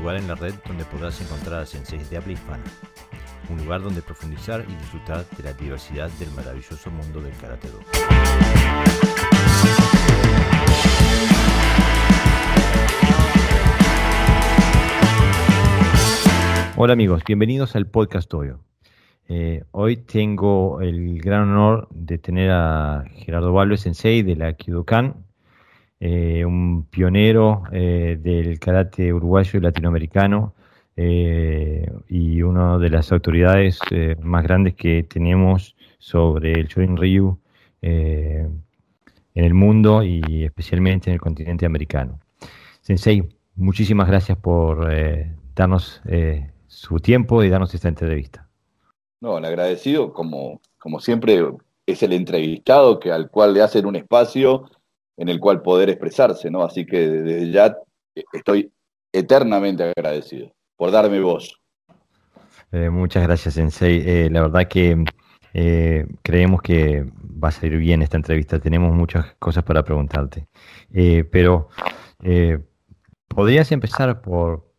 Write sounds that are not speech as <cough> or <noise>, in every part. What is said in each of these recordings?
lugar en la red donde podrás encontrar a senseis de habla hispana. Un lugar donde profundizar y disfrutar de la diversidad del maravilloso mundo del Karate Do. Hola amigos, bienvenidos al podcast Toyo. Eh, hoy tengo el gran honor de tener a Gerardo Valve Sensei de la Kyudokan, eh, un pionero eh, del karate uruguayo y latinoamericano y una de las autoridades más grandes que tenemos sobre el Shorin Ryu en el mundo y especialmente en el continente americano. Sensei, muchísimas gracias por darnos su tiempo y darnos esta entrevista. No, el agradecido, como, como siempre, es el entrevistado que, al cual le hacen un espacio en el cual poder expresarse, ¿no? Así que desde ya estoy eternamente agradecido por darme voz. Eh, muchas gracias, Sensei. Eh, la verdad que eh, creemos que va a salir bien esta entrevista. Tenemos muchas cosas para preguntarte. pero, ¿podrías empezar por,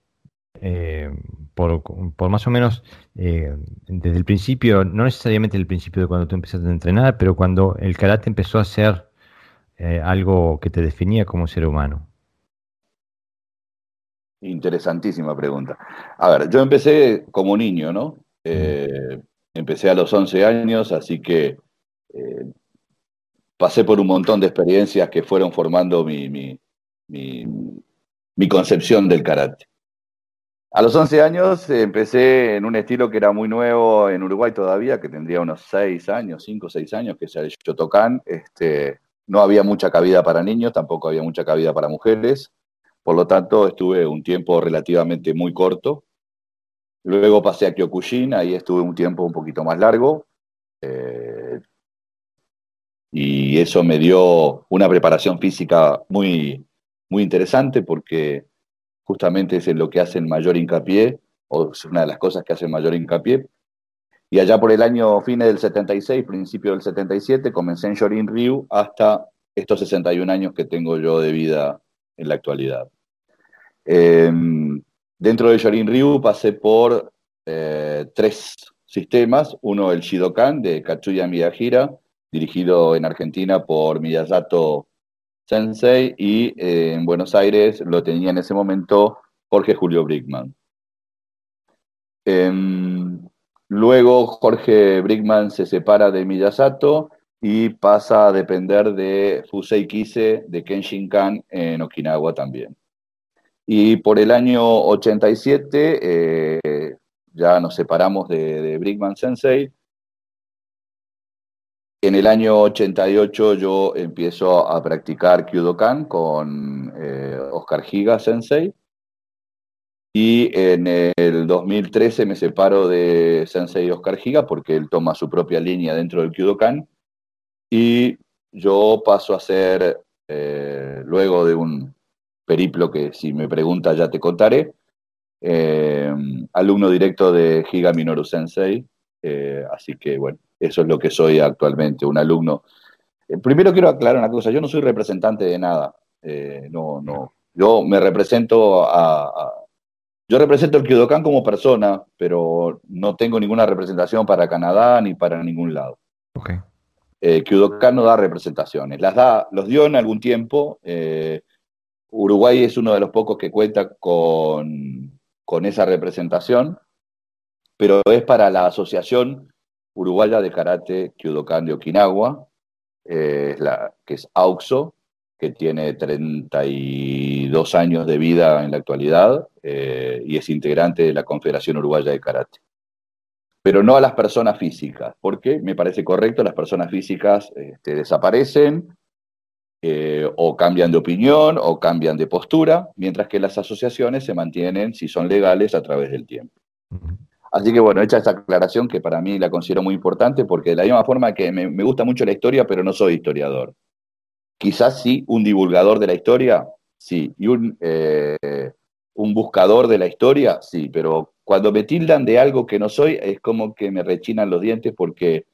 por, más o menos desde el principio, no necesariamente el principio de cuando tú empezaste a entrenar, pero cuando el karate empezó a ser eh, algo que te definía como ser humano? Interesantísima pregunta. A ver, yo empecé como niño, ¿no? Eh, empecé a los 11 años, así que pasé por un montón de experiencias que fueron formando mi, mi, mi concepción del karate. A los 11 años eh, empecé en un estilo que era muy nuevo en Uruguay todavía, que tendría unos 6 años, 5 o 6 años, que es el Shotokan. Este, no había mucha cabida para niños, tampoco había mucha cabida para mujeres. Por lo tanto, estuve un tiempo relativamente muy corto. Luego pasé a Kyokushin, ahí estuve un tiempo un poquito más largo. Eh, y eso me dio una preparación física muy, muy interesante porque justamente es en lo que hacen mayor hincapié, o es una de las cosas que hacen mayor hincapié. Y allá por el año fines del 76, principio del 77, comencé en Shorin Ryu hasta estos 61 años que tengo yo de vida en la actualidad. Em, dentro de Shorin Ryu pasé por eh, tres sistemas, uno el Shidokan de Katsuya Miyahira, dirigido en Argentina por Miyazato Sensei y eh, en Buenos Aires lo tenía en ese momento Jorge Julio Brickman. Luego Jorge Brickman se separa de Miyazato y pasa a depender de Fusei Kise de Kenshin Kan en Okinawa también. Y por el año 87 eh, ya nos separamos de, de Brickman Sensei en el año 88 yo empiezo a practicar Kyudokan con eh, Oscar Giga Sensei. Y en el 2013 me separo de Sensei Oscar Giga porque él toma su propia línea dentro del Kyudokan. Y yo paso a ser, eh, luego de un periplo que si me preguntas ya te contaré, eh, alumno directo de Giga Minoru Sensei. así que bueno, eso es lo que soy actualmente, un alumno. Eh, primero quiero aclarar una cosa, yo no soy representante de nada. Eh, no, no. Yo me represento a, yo represento el Kyudokan como persona, pero no tengo ninguna representación para Canadá ni para ningún lado. Okay. Eh, Kyudokan no da representaciones, las da, los dio en algún tiempo. Uruguay es uno de los pocos que cuenta con, con esa representación, pero es para la asociación uruguaya de karate Kyudokan de Okinawa, eh, la, que es AUXO, que tiene 32 años de vida en la actualidad eh, y es integrante de la Confederación Uruguaya de Karate. Pero no a las personas físicas, porque me parece correcto, las personas físicas este, desaparecen eh, o cambian de opinión o cambian de postura, mientras que las asociaciones se mantienen, si son legales, a través del tiempo. Así que bueno, hecha esta aclaración que para mí la considero muy importante porque de la misma forma que me, gusta mucho la historia, pero no soy historiador. Quizás sí, un divulgador de la historia, sí, y un, eh, un buscador de la historia, sí, pero cuando me tildan de algo que no soy, es como que me rechinan los dientes porque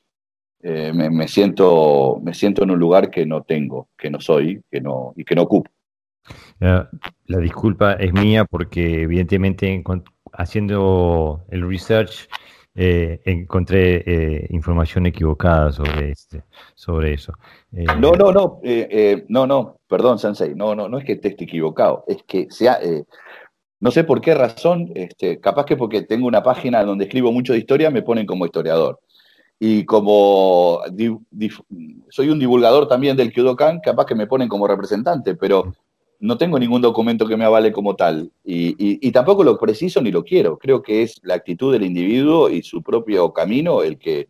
eh, me, siento, me siento en un lugar que no tengo, que no soy que no, y que no ocupo. la disculpa es mía porque evidentemente haciendo el research eh, encontré eh, información equivocada sobre este, sobre eso. Eh, no, no, no, no, no, perdón, Sensei, no, no, no es que esté equivocado, es que sea, no sé por qué razón, este, capaz que porque tengo una página donde escribo mucho de historia, me ponen como historiador. Y como soy un divulgador también del Kyodokan, capaz que me ponen como representante, pero no tengo ningún documento que me avale como tal. Y, tampoco lo preciso ni lo quiero. Creo que es la actitud del individuo y su propio camino el que,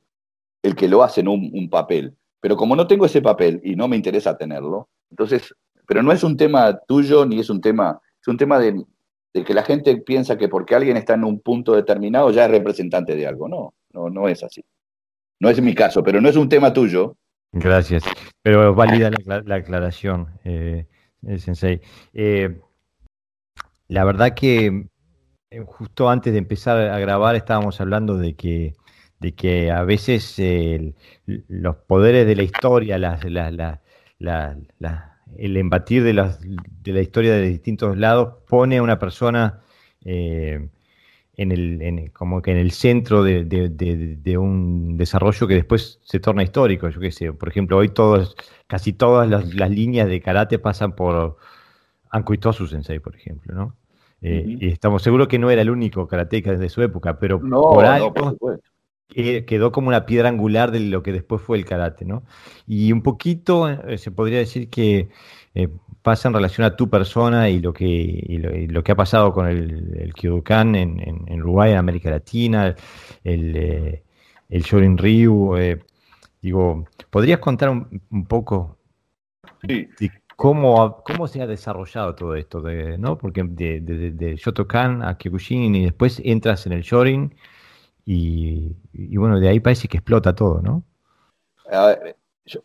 el que lo hace en un, papel. Pero como no tengo ese papel y no me interesa tenerlo, entonces, pero no es un tema tuyo ni es un tema, es un tema de, que la gente piensa que porque alguien está en un punto determinado ya es representante de algo. No, no, no es así. No es mi caso, pero no es un tema tuyo. Gracias. Pero válida la, aclaración, eh, eh, Sensei. Eh, la verdad que justo antes de empezar a grabar estábamos hablando de que, de que a veces los poderes de la historia, el embatir de, de, la historia de distintos lados pone a una persona en el, como que en el centro de, un desarrollo que después se torna histórico. Yo qué sé, por ejemplo, hoy todos, casi todas las, líneas de karate pasan por Anko Itosu Sensei, por ejemplo, ¿no? Eh, y estamos seguros que no era el único karateca desde su época, pero por algo quedó como una piedra angular de lo que después fue el karate, ¿no? Y un poquito eh, se podría decir que eh, pasa en relación a tu persona y lo que, lo, que ha pasado con el, el en, Uruguay, en América Latina, el, eh, el Shorin Ryu. Eh, digo, ¿podrías contar un, poco de cómo, cómo se ha desarrollado todo esto? De, ¿no? Porque de, de, Shotokan a Kyokushin y después entras en el Shorin y, bueno, de ahí parece que explota todo, ¿no?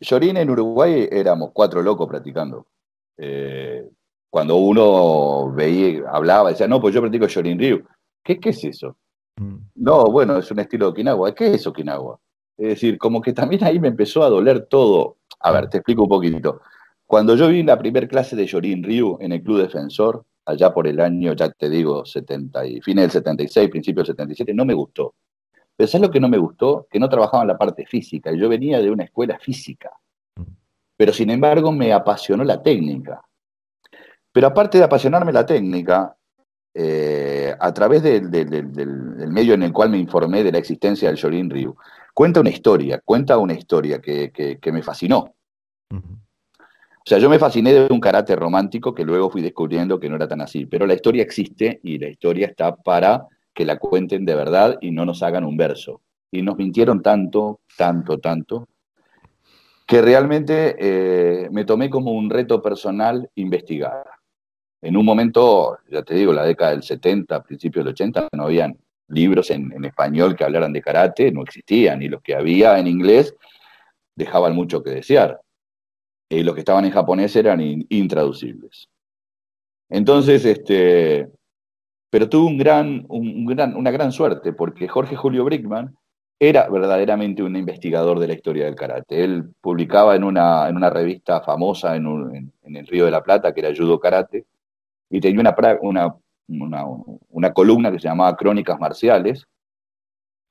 Shorin en Uruguay éramos cuatro locos practicando. Eh, cuando uno veía, hablaba, decía, no, pues yo practico Shorin Ryu. ¿Qué, ¿Qué, es eso? Mm. No, bueno, es un estilo de Okinawa. ¿Qué es Okinawa? Es decir, como que también ahí me empezó a doler todo. A ver, te explico un poquitito. Cuando yo vi la primera clase de Shorin Ryu en el Club Defensor, allá por el año, ya te digo, 70 y, fines del 76, principio del 77, no me gustó. Pero ¿sabes lo que no me gustó? Que no trabajaban la parte física. Yo venía de una escuela física pero sin embargo me apasionó la técnica. Pero aparte de apasionarme la técnica, eh, a través del, medio en el cual me informé de la existencia del Shorin Ryu, cuenta una historia, cuenta una historia que, me fascinó. O sea, yo me fasciné de un carácter romántico que luego fui descubriendo que no era tan así, pero la historia existe y la historia está para que la cuenten de verdad y no nos hagan un verso. Y nos mintieron tanto, tanto, tanto, que realmente eh, me tomé como un reto personal investigar. En un momento, ya te digo, la década del 70, principios del 80, no habían libros en, español que hablaran de karate, no existían, y los que había en inglés dejaban mucho que desear. Y los que estaban en japonés eran intraducibles. Entonces, este, pero tuve un gran, un gran, una gran suerte, porque Jorge Julio Brickman era verdaderamente un investigador de la historia del karate. Él publicaba en una, en una revista famosa en, el Río de la Plata, que era Judo Karate, y tenía una, una, una, columna que se llamaba Crónicas Marciales,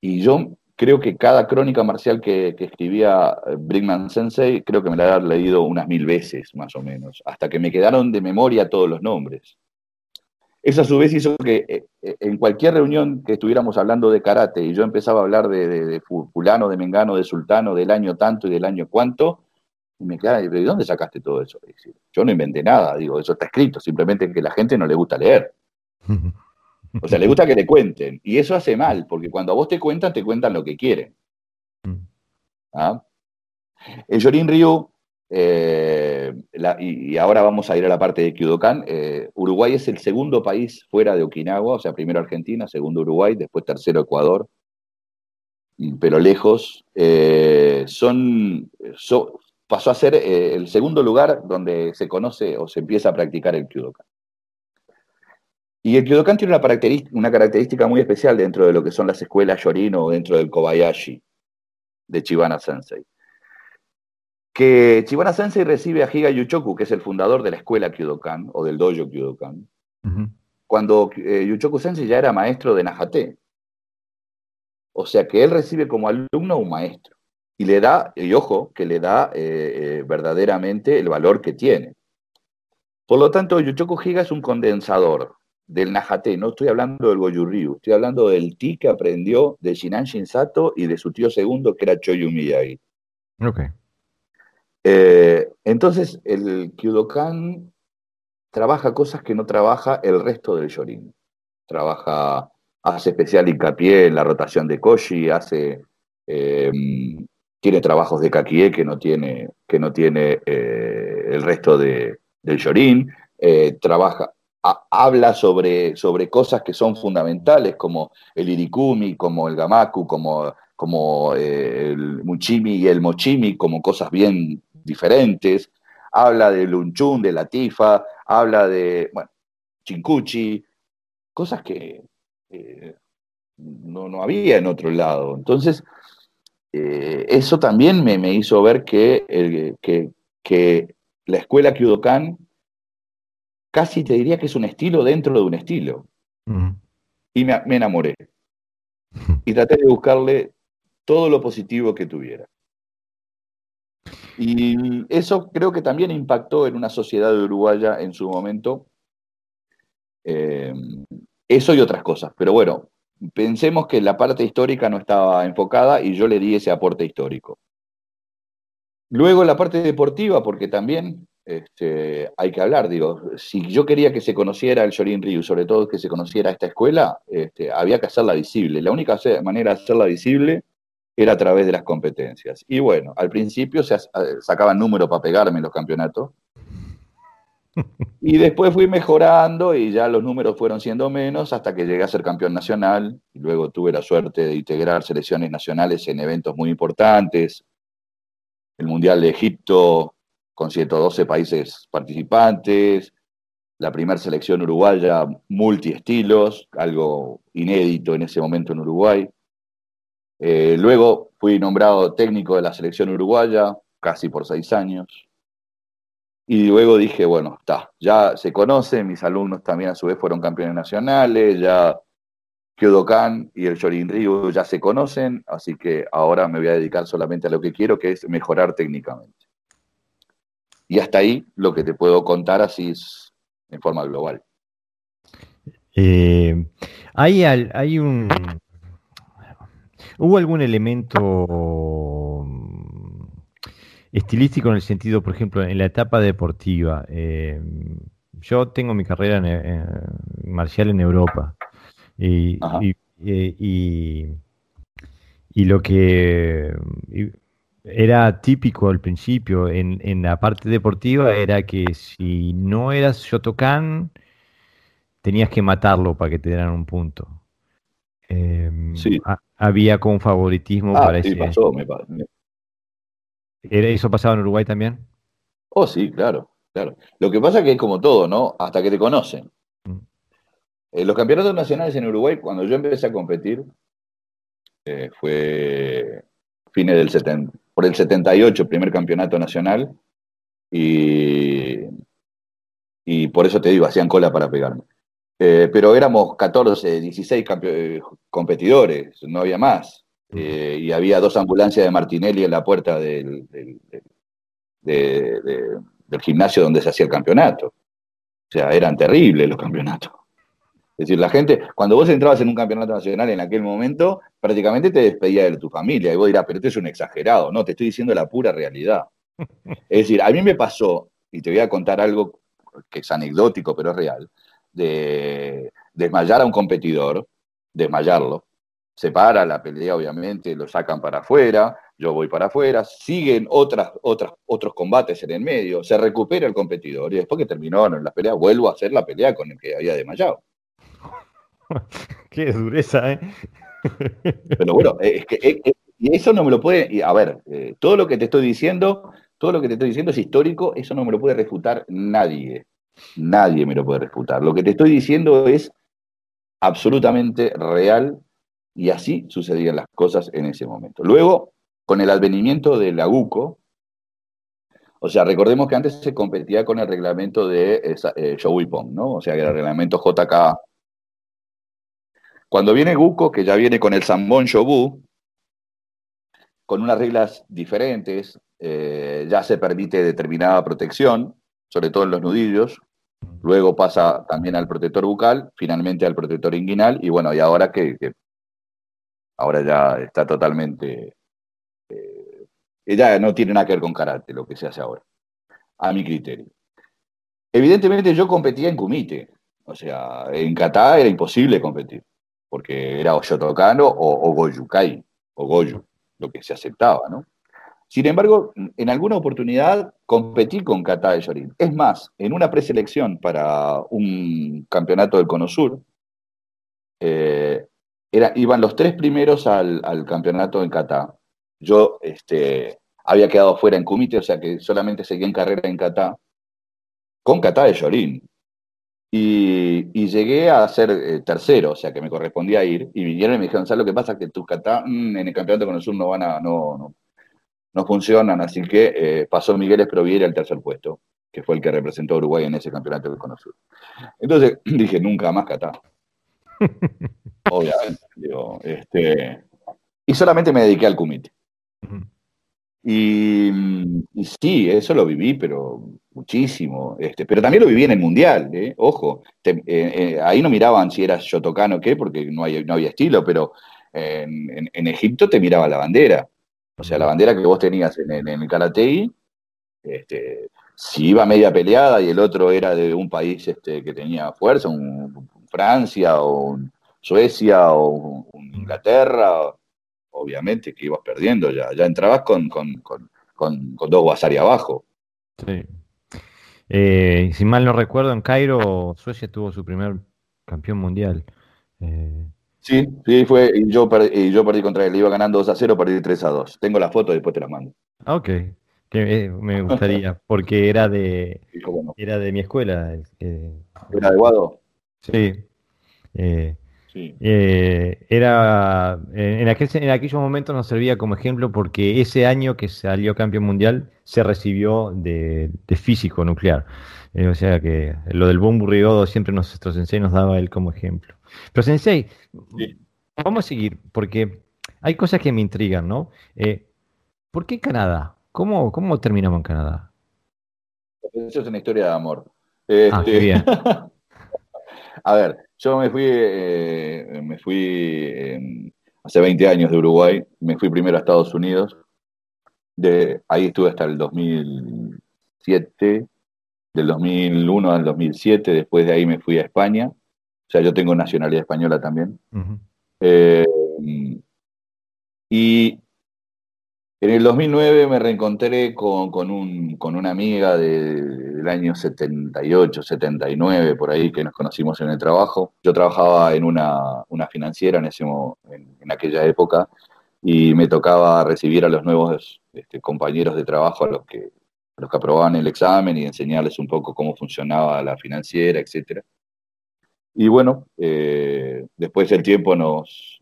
y yo creo que cada crónica marcial que, escribía eh, Brinkman Sensei, creo que me la había leído unas mil veces, más o menos, hasta que me quedaron de memoria todos los nombres. Eso a su vez hizo que eh, eh, en cualquier reunión que estuviéramos hablando de karate y yo empezaba a hablar de, fulano, de mengano, de sultano, del año tanto y del año cuánto, y me quedaba, ¿de dónde sacaste todo eso? Yo no inventé nada, digo, eso está escrito, simplemente que la gente no le gusta leer. O sea, le gusta que le cuenten. Y eso hace mal, porque cuando a vos te cuentan, te cuentan lo que quieren. Mm. ¿Ah? El Yorin Ryu eh, y, ahora vamos a ir a la parte de Kyudokan. Eh, Uruguay es el segundo país fuera de Okinawa, o sea, primero Argentina, segundo Uruguay, después tercero Ecuador, pero lejos. Eh, son, pasó a ser el segundo lugar donde se conoce o se empieza a practicar el Kyudokan. Y el Kyudokan tiene una característica, una característica muy especial dentro de lo que son las escuelas Yorino o dentro del Kobayashi de Chibana Sensei que Chibana Sensei recibe a Higa Yuchoku, que es el fundador de la escuela Kyudokan, o del dojo Kyudokan, cuando eh, Yuchoku Sensei ya era maestro de Najate. O sea que él recibe como alumno a un maestro. Y le da, y ojo, que le da eh, eh, verdaderamente el valor que tiene. Por lo tanto, Yuchoku Higa es un condensador del Najate, no estoy hablando del Goju estoy hablando del ti que aprendió de Shinan Shinsato y de su tío segundo, que era Choyu Miyagi. Ok. Eh, entonces, el Kyudokan trabaja cosas que no trabaja el resto del Shorin. Trabaja, hace especial hincapié en la rotación de Koshi, hace, em, tiene trabajos de Kakie que no tiene, que no tiene eh, el resto de, del Shorin. Eh, trabaja, habla sobre, sobre cosas que son fundamentales, como el irikumi, como el gamaku, como, como el muchimi y el mochimi, como cosas bien diferentes, habla de Lunchun, de Latifa, habla de, bueno, Chincuchi, cosas que eh, no, había en otro lado. Entonces, eh, eso también me, hizo ver que, que, la escuela Kyudokan casi te diría que es un estilo dentro de un estilo. Y me, me enamoré. Y traté de buscarle todo lo positivo que tuviera. Y eso creo que también impactó en una sociedad uruguaya en su momento. Eh, eso y otras cosas. Pero bueno, pensemos que la parte histórica no estaba enfocada y yo le di ese aporte histórico. Luego la parte deportiva, porque también este, hay que hablar, digo, si yo quería que se conociera el Shorin Ryu, sobre todo que se conociera esta escuela, este, había que hacerla visible. La única manera de hacerla visible era a través de las competencias. Y bueno, al principio se sacaban números para pegarme en los campeonatos. Y después fui mejorando y ya los números fueron siendo menos hasta que llegué a ser campeón nacional. Y luego tuve la suerte de integrar selecciones nacionales en eventos muy importantes. El Mundial de Egipto con 112 países participantes. La primera selección uruguaya multiestilos, algo inédito en ese momento en Uruguay. Eh, luego fui nombrado técnico de la selección uruguaya, casi por seis años. Y luego dije, bueno, está, ya se conoce, mis alumnos también a su vez fueron campeones nacionales, ya Kyodokan y el Shorin Ryu ya se conocen, así que ahora me voy a dedicar solamente a lo que quiero, que es mejorar técnicamente. Y hasta ahí lo que te puedo contar así es en forma global. Eh, hay, hay un, ¿Hubo algún elemento mm, estilístico en el sentido, por ejemplo, en la etapa deportiva? Eh, yo tengo mi carrera en, marcial en Europa y, lo que era típico al principio en, la parte deportiva era que si no eras Shotokan, tenías que matarlo para que te dieran un punto. Em, sí. había con favoritismo ah, para sí, pasó, ¿Eso pasaba en Uruguay también? Oh, sí, claro, claro. Lo que pasa es que es como todo, ¿no? Hasta que te conocen. Mm. Eh, los campeonatos nacionales en Uruguay, cuando yo empecé a competir, eh, fue fines del 70, por el 78, primer campeonato nacional, y, y por eso te digo, hacían cola para pegarme. Eh, pero éramos 14, 16 competidores, no había más. Eh, y había dos ambulancias de Martinelli en la puerta del, del, gimnasio donde se hacía el campeonato. O sea, eran terribles los campeonatos. Es decir, la gente, cuando vos entrabas en un campeonato nacional en aquel momento, prácticamente te despedía de tu familia. Y vos dirás, pero este es un exagerado. No, te estoy diciendo la pura realidad. <laughs> Es decir, a mí me pasó, y te voy a contar algo que es anecdótico, pero es real de desmayar a un competidor, desmayarlo, se para la pelea, obviamente, lo sacan para afuera, yo voy para afuera, siguen otras, otras, otros combates en el medio, se recupera el competidor y después que terminó la pelea, vuelvo a hacer la pelea con el que había desmayado. <laughs> Qué dureza, ¿eh? Pero bueno, es que y eso no me lo puede, a ver, eh, todo lo que te estoy diciendo, todo lo que te estoy diciendo es histórico, eso no me lo puede refutar nadie. Nadie me lo puede refutar. Lo que te estoy diciendo es absolutamente real y así sucedían las cosas en ese momento. Luego, con el advenimiento del AGUCO, O sea, recordemos que antes se competía con el reglamento de eh, Pong, ¿no? O sea, que era el reglamento JK. Cuando viene Guco, que ya viene con el Zambon Shobu, con unas reglas diferentes, eh, ya se permite determinada protección, sobre todo en los nudillos, luego pasa también al protector bucal, finalmente al protector inguinal, y bueno, y ahora que, ahora ya está totalmente, eh, ya no tiene nada que ver con karate lo que se hace ahora, a mi criterio. Evidentemente yo competía en kumite, o sea, en kata era imposible competir, porque era o Shotokano o, o Goyukai, o Goyu, lo que se aceptaba, ¿no? Sin embargo, en alguna oportunidad competí con Kata de Yorin. Es más, en una preselección para un campeonato del Cono Sur, eh, iban los tres primeros al, campeonato en Kata. Yo este, había quedado fuera en Kumite, o sea que solamente seguía en carrera en Kata, con Kata de Yorin. Y, llegué a ser eh, tercero, o sea que me correspondía ir, y vinieron y me dijeron, ¿sabes lo que pasa? Que tus kata mm, en el campeonato con el sur no van a, no, no, no funcionan, así que eh, pasó Miguel Esproviera al tercer puesto, que fue el que representó a Uruguay en ese campeonato del Cono Sur. Entonces <clears throat> dije, nunca más Catá. <laughs> Obviamente, digo, este, y solamente me dediqué al comité. Y, sí, eso lo viví, pero muchísimo. Este, pero también lo viví en el Mundial, ¿eh? ojo. Eh, ahí no miraban si eras Yotocano o qué, porque no, hay, no había estilo, pero en, en, Egipto te miraba la bandera. O sea, la bandera que vos tenías en, el Karatei, este, si iba media peleada y el otro era de un país este, que tenía fuerza, un, Francia o Suecia o Inglaterra, obviamente que ibas perdiendo ya. Ya entrabas con, con, dos Guasari abajo. Sí. Eh, si mal no recuerdo, en Cairo Suecia tuvo su primer campeón mundial. Eh, Sí, sí, fue. Y yo, perdí, yo perdí contra él. Iba ganando 2 a 0, perdí 3 a 2. Tengo la foto y después te la mando. Ah, ok. Que, eh, me gustaría, <laughs> porque era de, era de mi escuela. ¿Era de Guado? Sí. Eh, sí. Eh, era, en, aquel, en aquellos momentos nos servía como ejemplo porque ese año que salió campeón mundial se recibió de, físico nuclear. o sea que lo del bombo Rigodo siempre nuestro sensei nos daba él como ejemplo. Pero Sensei, vamos a seguir, porque hay cosas que me intrigan, ¿no? Eh, ¿Por qué Canadá? ¿Cómo, ¿Cómo terminamos en Canadá? Eso es una historia de amor. ah, qué este, bien. <laughs> a ver, yo me fui, eh, me fui hace 20 años de Uruguay, me fui primero a Estados Unidos, de, ahí estuve hasta el 2007, del 2001 al 2007, después de ahí me fui a España, sea, yo tengo nacionalidad española también. Eh, y en el 2009 me reencontré con, un, con una amiga del año 78, 79, por ahí, que nos conocimos en el trabajo. Yo trabajaba en una, financiera en, ese, en, aquella época y me tocaba recibir a los nuevos este, compañeros de trabajo, a los que, a los que aprobaban el examen y enseñarles un poco cómo funcionaba la financiera, etcétera. Y bueno, eh, después el tiempo nos,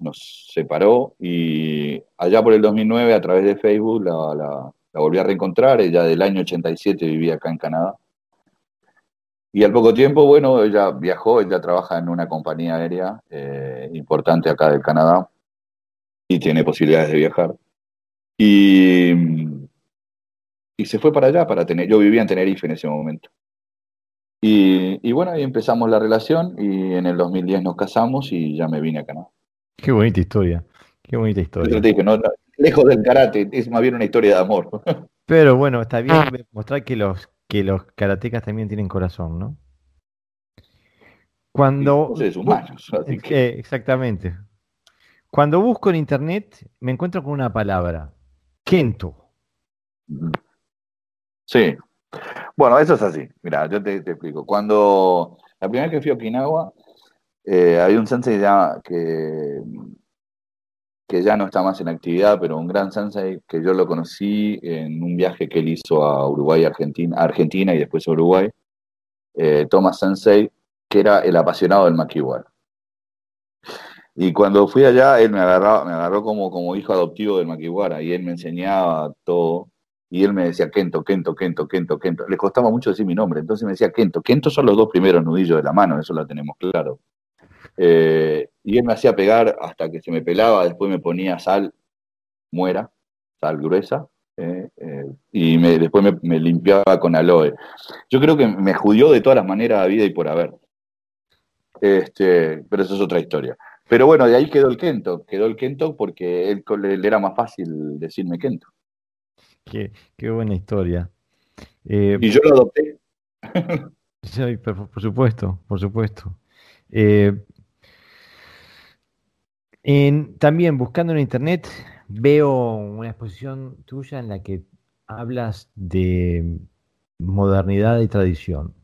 separó y allá por el 2009 a través de Facebook la, volví a reencontrar, ella del año 87 vivía acá en Canadá. Y al poco tiempo, bueno, ella viajó, ella trabaja en una compañía aérea eh, importante acá del Canadá y tiene posibilidades de viajar. Y, y se fue para allá, para tener, yo vivía en Tenerife en ese momento. Y, bueno, ahí empezamos la relación y en el 2010 nos casamos y ya me vine a Canadá. Qué bonita historia, qué bonita historia. lejos del karate, es más bien una historia de amor. <laughs> Pero bueno, está bien mostrar que los, que los karatecas también tienen corazón, ¿no? Cuando... humanos. exactamente. Cuando busco en internet me encuentro con una palabra, Kento. Sí, bueno, eso es así. Mira, yo te, explico. Cuando la primera vez que fui a Okinawa, eh, había un sensei ya que, que ya no está más en actividad, pero un gran sensei que yo lo conocí en un viaje que él hizo a Uruguay, Argentina, Argentina y después a Uruguay, eh, Thomas Sensei, que era el apasionado del makiwara. Y cuando fui allá, él me agarró, me agarró como, como hijo adoptivo del makiwara y él me enseñaba todo y él me decía Kento, Kento, Kento, Kento, Kento. Le costaba mucho decir mi nombre, entonces me decía Kento. Kento son los dos primeros nudillos de la mano, eso lo tenemos claro. Eh, y él me hacía pegar hasta que se me pelaba, después me ponía sal muera, sal gruesa, eh, eh, y me, después me, limpiaba con aloe. Yo creo que me judío de todas las maneras a vida y por haber. Este, pero eso es otra historia. Pero bueno, de ahí quedó el Kento, quedó el Kento porque él, le era más fácil decirme Kento. Qué, qué buena historia. y yo lo adopté. sí, por, supuesto, por supuesto. Eh, también buscando en internet veo una exposición tuya en la que hablas de modernidad y tradición.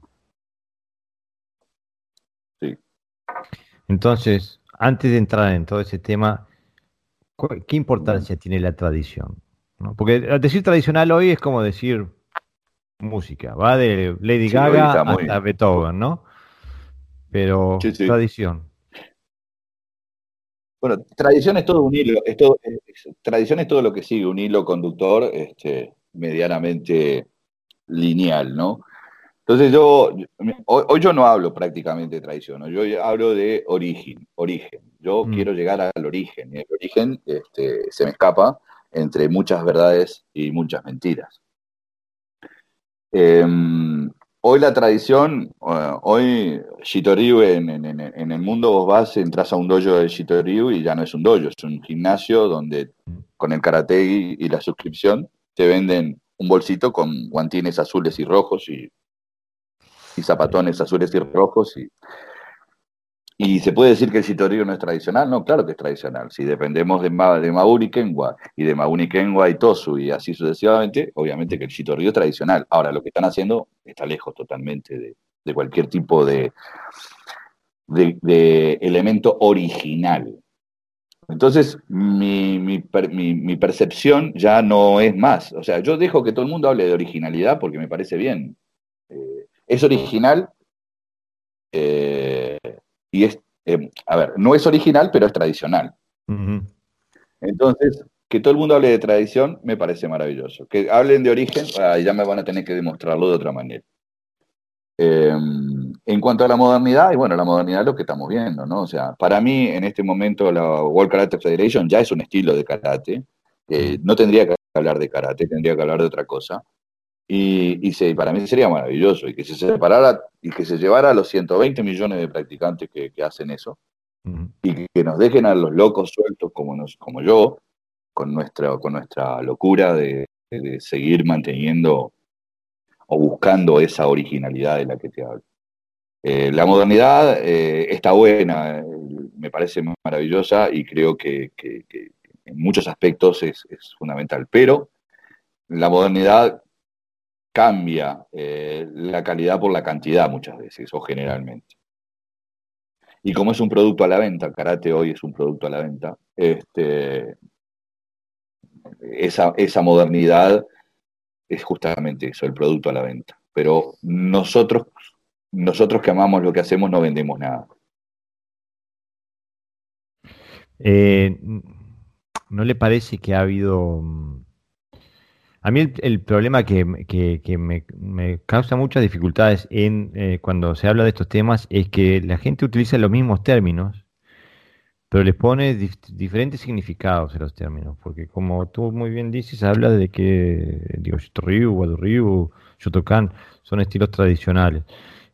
Sí. Entonces, antes de entrar en todo ese tema, ¿qué importancia tiene la tradición? Porque decir tradicional hoy es como decir música, va de Lady Gaga hasta Beethoven, ¿no? Pero tradición. Bueno, tradición es todo un hilo, tradición es todo lo que sigue, un hilo conductor este, medianamente lineal, ¿no? Entonces yo, hoy, yo no hablo prácticamente de tradición, yo hablo de origen, origen. Yo mm. quiero llegar al origen, y el origen este, se me escapa entre muchas verdades y muchas mentiras. Em, Hoy la tradición, eh, hoy Shitoryu en, en, el mundo vos vas, entras a un dojo de Shitoryu y ya no es un dojo, es un gimnasio donde con el karate y, la suscripción te venden un bolsito con guantines azules y rojos y, y zapatones azules y rojos y, ¿Y se puede decir que el Shitoryu no es tradicional? No, claro que es tradicional. Si dependemos de, Ma, de Mauni Kenwa y de Mauni Kenwa y Tosu y así sucesivamente, obviamente que el Shitoryu es tradicional. Ahora, lo que están haciendo está lejos totalmente de, cualquier tipo de, de, elemento original. Entonces, mi, mi, percepción ya no es más. O sea, yo dejo que todo el mundo hable de originalidad porque me parece bien. Eh, es original. Eh, y es, eh, a ver, no es original, pero es tradicional. Entonces, que todo el mundo hable de tradición me parece maravilloso. Que hablen de origen, ya me van a tener que demostrarlo de otra manera. Em, en cuanto a la modernidad, y bueno, la modernidad es lo que estamos viendo, ¿no? O sea, para mí en este momento la World Karate Federation ya es un estilo de karate. no tendría que hablar de karate, tendría que hablar de otra cosa. Y, y para mí sería maravilloso y que se separara y que se llevara a los 120 millones de practicantes que, hacen eso y que nos dejen a los locos sueltos como, nos, como yo, con nuestra, con nuestra locura de, seguir manteniendo o buscando esa originalidad de la que te hablo. Eh, la modernidad eh, está buena, eh, me parece maravillosa y creo que, en muchos aspectos es, es, fundamental, pero la modernidad cambia eh, la calidad por la cantidad muchas veces o generalmente. Y como es un producto a la venta, karate hoy es un producto a la venta, este, esa, esa modernidad es justamente eso, el producto a la venta. Pero nosotros, nosotros que amamos lo que hacemos no vendemos nada. Eh, ¿No le parece que ha habido mm, a mí el, problema que, me, causa muchas dificultades en, eh, cuando se habla de estos temas es que la gente utiliza los mismos términos, pero les pone diferentes significados a los términos, porque como tú muy bien dices, habla de que, digo, Ryu, Wado Shotokan son estilos tradicionales,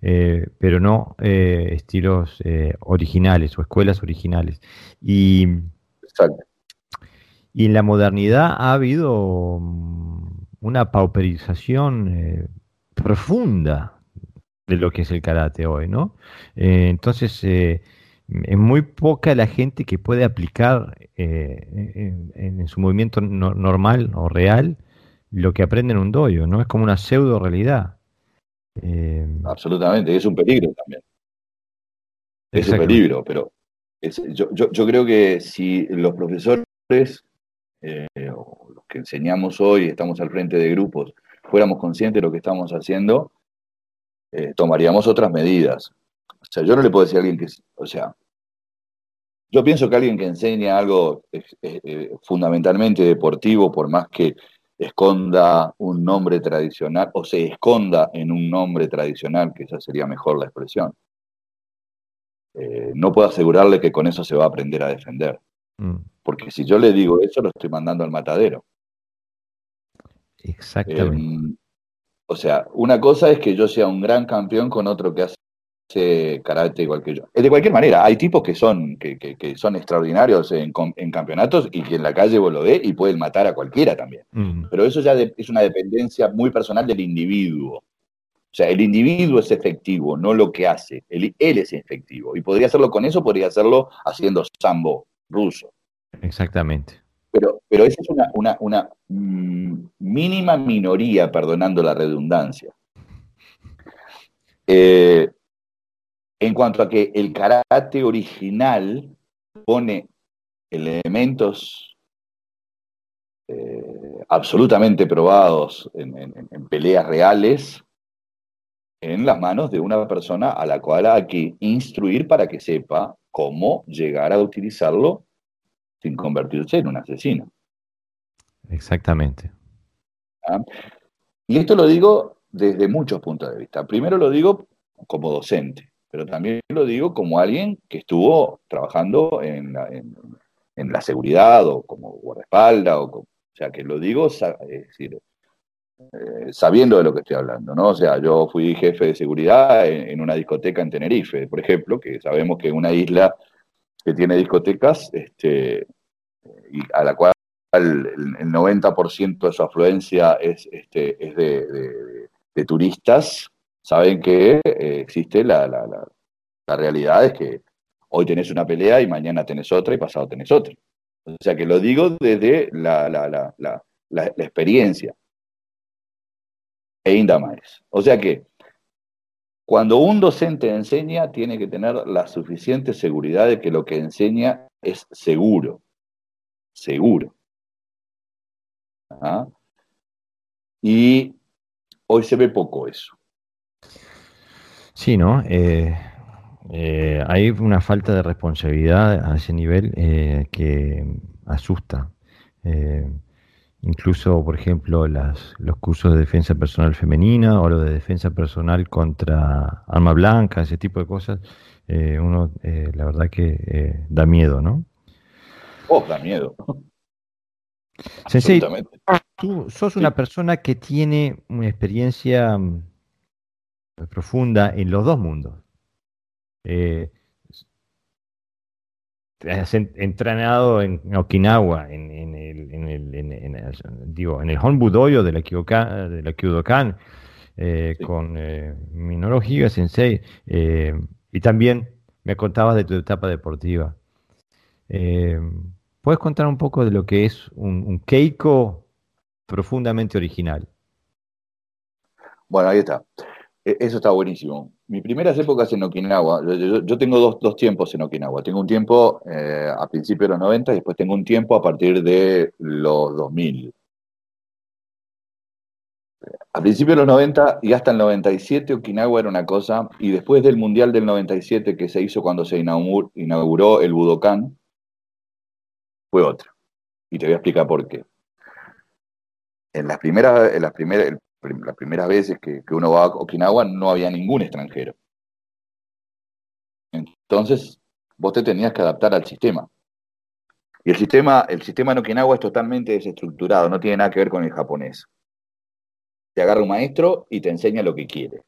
eh, pero no eh, estilos originales o escuelas originales. Y, y en la modernidad ha habido una pauperización eh, profunda de lo que es el karate hoy, ¿no? Eh, entonces, eh, es muy poca la gente que puede aplicar en, su movimiento normal o real lo que aprende en un dojo, ¿no? Es como una pseudo realidad. Absolutamente, es un peligro también. Es un peligro, pero yo, yo, creo que si los profesores que enseñamos hoy, estamos al frente de grupos, fuéramos conscientes de lo que estamos haciendo, eh, tomaríamos otras medidas. O sea, yo no le puedo decir a alguien que, o sea, yo pienso que alguien que enseña algo eh, fundamentalmente deportivo, por más que esconda un nombre tradicional o se esconda en un nombre tradicional, que esa sería mejor la expresión. Eh, no puedo asegurarle que con eso se va a aprender a defender. Mm. Porque si yo le digo eso, lo estoy mandando al matadero. Exactamente. Em, o sea, una cosa es que yo sea un gran campeón con otro que hace karate igual que yo. De cualquier manera, hay tipos que son, que, que, son extraordinarios en, en, campeonatos y que en la calle vos lo ves y pueden matar a cualquiera también. Mm. Pero eso ya es una dependencia muy personal del individuo. O sea, el individuo es efectivo, no lo que hace. Él, él es efectivo. Y podría hacerlo con eso, podría hacerlo haciendo sambo ruso. Exactamente. Pero, pero esa es una, una, una mm, mínima minoría, perdonando la redundancia. Eh, en cuanto a que el karate original pone elementos eh, absolutamente probados en, peleas reales en las manos de una persona a la cual hay que instruir para que sepa cómo llegar a utilizarlo sin convertirse en un asesino. Exactamente. ¿Ah? Y esto lo digo desde muchos puntos de vista. Primero lo digo como docente, pero también lo digo como alguien que estuvo trabajando en la, seguridad o como guardaespaldas, o, o sea, que lo digo es decir, eh, sabiendo de lo que estoy hablando, ¿no? O sea, yo fui jefe de seguridad en, una discoteca en Tenerife, por ejemplo, que sabemos que es una isla que tiene discotecas, este, y a la cual el, 90% de su afluencia es, este, es de, turistas, saben que eh, existe la, la, la, realidad es que hoy tenés una pelea y mañana tenés otra y pasado tenés otra. O sea que lo digo desde la, la experiencia e más. O sea que cuando un docente enseña, tiene que tener la suficiente seguridad de que lo que enseña es seguro. Seguro. ¿Ah? Y hoy se ve poco eso. Sí, ¿no? Eh, eh, hay una falta de responsabilidad a ese nivel eh, que asusta. Incluso, por ejemplo, las, los cursos de defensa personal femenina o los de defensa personal contra arma blanca, ese tipo de cosas, eh, uno, eh, la verdad que eh, da miedo, ¿no? Oh, da miedo. Sensei, tú sos una persona que tiene una experiencia mm, profunda en los dos mundos. Has entrenado en Okinawa, en, el, en el, en digo, en el Honbu de la, Kyokan, de la Kyudokan, eh, con eh, Minoru Higa Sensei, eh, y también me contabas de tu etapa deportiva. Eh, ¿Puedes contar un poco de lo que es un, un Keiko profundamente original? Bueno, ahí está. E, eso está buenísimo. Mis primeras épocas en Okinawa, yo, tengo dos, dos, tiempos en Okinawa. Tengo un tiempo eh, a principios de los 90 y después tengo un tiempo a partir de los 2000. A principios de los 90 y hasta el 97 Okinawa era una cosa, y después del Mundial del 97 que se hizo cuando se inauguró, el Budokan, fue otra. Y te voy a explicar por qué. En las primeras, en las primeras, las primeras veces que, uno va a Okinawa no había ningún extranjero. Entonces, vos te tenías que adaptar al sistema. Y el sistema, el sistema en Okinawa es totalmente desestructurado, no tiene nada que ver con el japonés. Te agarra un maestro y te enseña lo que quiere.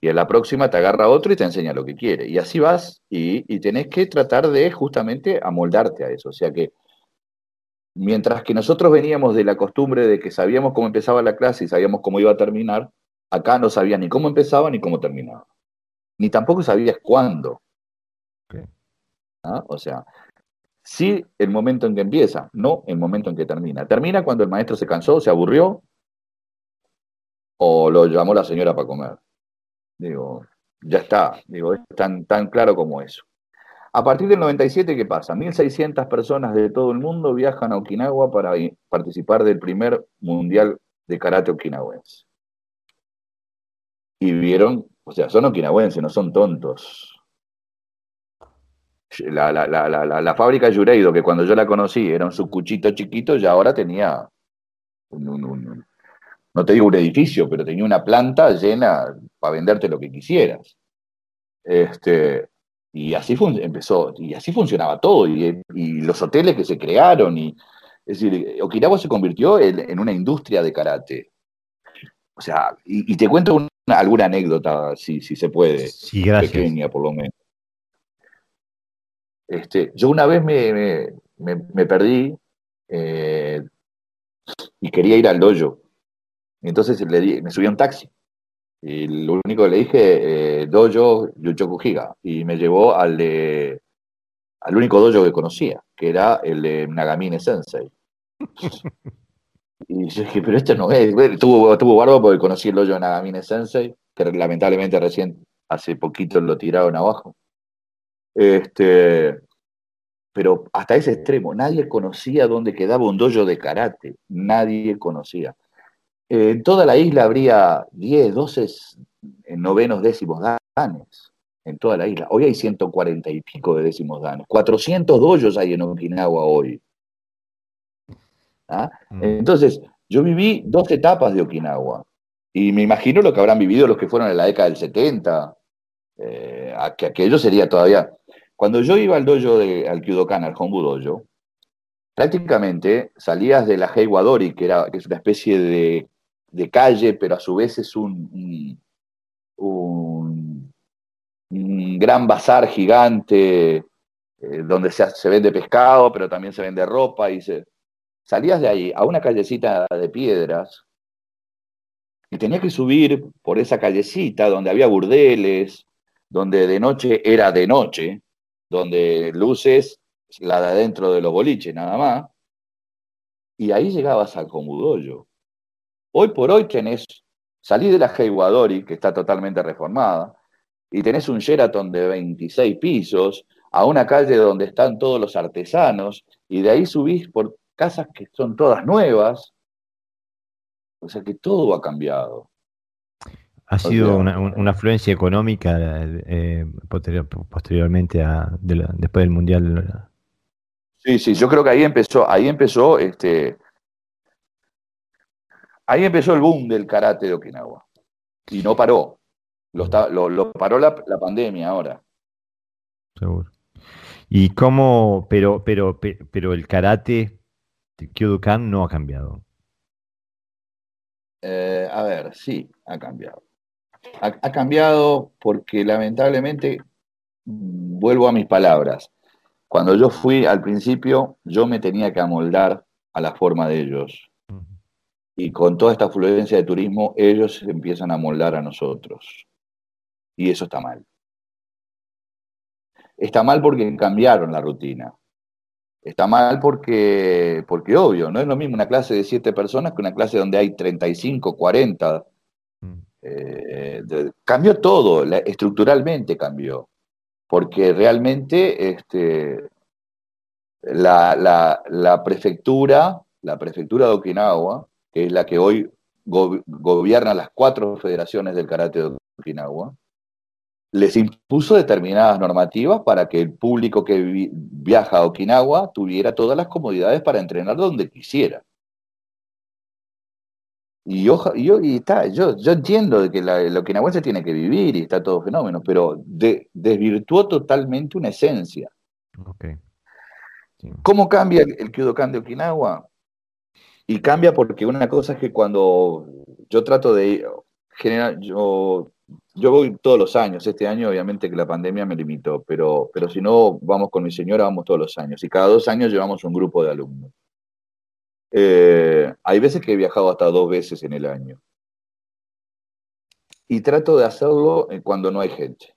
Y en la próxima te agarra otro y te enseña lo que quiere. Y así vas y, y tenés que tratar de justamente amoldarte a eso. O sea que Mientras que nosotros veníamos de la costumbre de que sabíamos cómo empezaba la clase y sabíamos cómo iba a terminar, acá no sabías ni cómo empezaba ni cómo terminaba. Ni tampoco sabías cuándo. ¿Ah? O sea, sí el momento en que empieza, no el momento en que termina. Termina cuando el maestro se cansó, se aburrió o lo llamó la señora para comer. Digo, ya está. Digo, es tan, tan claro como eso. A partir del 97, ¿qué pasa? 1.600 personas de todo el mundo viajan a Okinawa para participar del primer mundial de karate okinawense. Y vieron, o sea, son okinawenses, no son tontos. La, la, la, la, fábrica Yureido, que cuando yo la conocí era un sucuchito chiquito, ya ahora tenía no te digo un edificio, pero tenía una planta llena para venderte lo que quisieras. Este, y así empezó, y así funcionaba todo, y, los hoteles que se crearon, y es decir, Okinawa se convirtió en, una industria de karate. O sea, y, te cuento alguna anécdota, si, si se puede, sí, gracias. pequeña por lo menos. Este, yo una vez me, me, perdí eh, y quería ir al dojo. Entonces le me subí a un taxi. Y lo único que le dije, eh, dojo Yuchoku Higa. Y me llevó al, al único dojo que conocía, que era el de Nagamine Sensei. y yo dije, pero este no es. tuvo, tuvo barba porque conocí el dojo de Nagamine Sensei, que lamentablemente recién hace poquito lo tiraron abajo. Este, pero hasta ese extremo, nadie conocía dónde quedaba un dojo de karate, nadie conocía. Eh, en toda la isla habría 10, 12 novenos décimos danes, en toda la isla. Hoy hay 140 y pico de décimos danes. 400 dojos hay en Okinawa hoy. ¿Ah? Mm. Entonces, yo viví dos etapas de Okinawa. Y me imagino lo que habrán vivido los que fueron en la década del 70, eh, que aquello sería todavía cuando yo iba al dojo, de, al Kyudokan, al Hombu Dojo, prácticamente salías de la Heiwadori, que, era, que es una especie de, calle, pero a su vez es un, un, gran bazar gigante eh, donde se, se, vende pescado, pero también se vende ropa. Y se, salías de ahí a una callecita de piedras y tenías que subir por esa callecita donde había burdeles, donde de noche era de noche, donde luces la de adentro de los boliches nada más, y ahí llegabas al Comudollo. Hoy por hoy tenés, salí de la Heiwadori, que está totalmente reformada, y tenés un Sheraton de 26 pisos, a una calle donde están todos los artesanos, y de ahí subís por casas que son todas nuevas. O sea que todo ha cambiado. Ha sido una, afluencia económica eh, posteriormente a, después del Mundial. Sí, sí, yo creo que ahí empezó, ahí empezó, este, ahí empezó el boom del karate de Okinawa. Y no paró. Lo, lo, paró la, pandemia ahora. Seguro. ¿Y cómo, pero, pero, pero el karate de Kyodokan no ha cambiado? Eh, a ver, sí, ha cambiado ha, cambiado porque lamentablemente, mm, vuelvo a mis palabras, cuando yo fui al principio, yo me tenía que amoldar a la forma de ellos. Y con toda esta afluencia de turismo, ellos empiezan a amoldar a nosotros. Y eso está mal. Está mal porque cambiaron la rutina. Está mal porque, porque obvio, no es lo mismo una clase de siete personas que una clase donde hay 35, 40 eh, cambió todo, estructuralmente cambió, porque realmente este, la, prefectura, la prefectura de Okinawa, que es la que hoy gobierna las cuatro federaciones del karate de Okinawa, les impuso determinadas normativas para que el público que viaja a Okinawa tuviera todas las comodidades para entrenar donde quisiera. Y yo, yo, y está, yo, yo entiendo de que la, el okinawense tiene que vivir y está todo fenómeno, pero desvirtuó totalmente una esencia. ¿Cómo cambia el, el Kyudokan de Okinawa? Y cambia porque una cosa es que cuando yo trato de generar, yo, yo voy todos los años, este año obviamente que la pandemia me limitó, pero, pero si no, vamos con mi señora, vamos todos los años. Y cada dos años llevamos un grupo de alumnos. Eh, hay veces que he viajado hasta dos veces en el año. Y trato de hacerlo cuando no hay gente.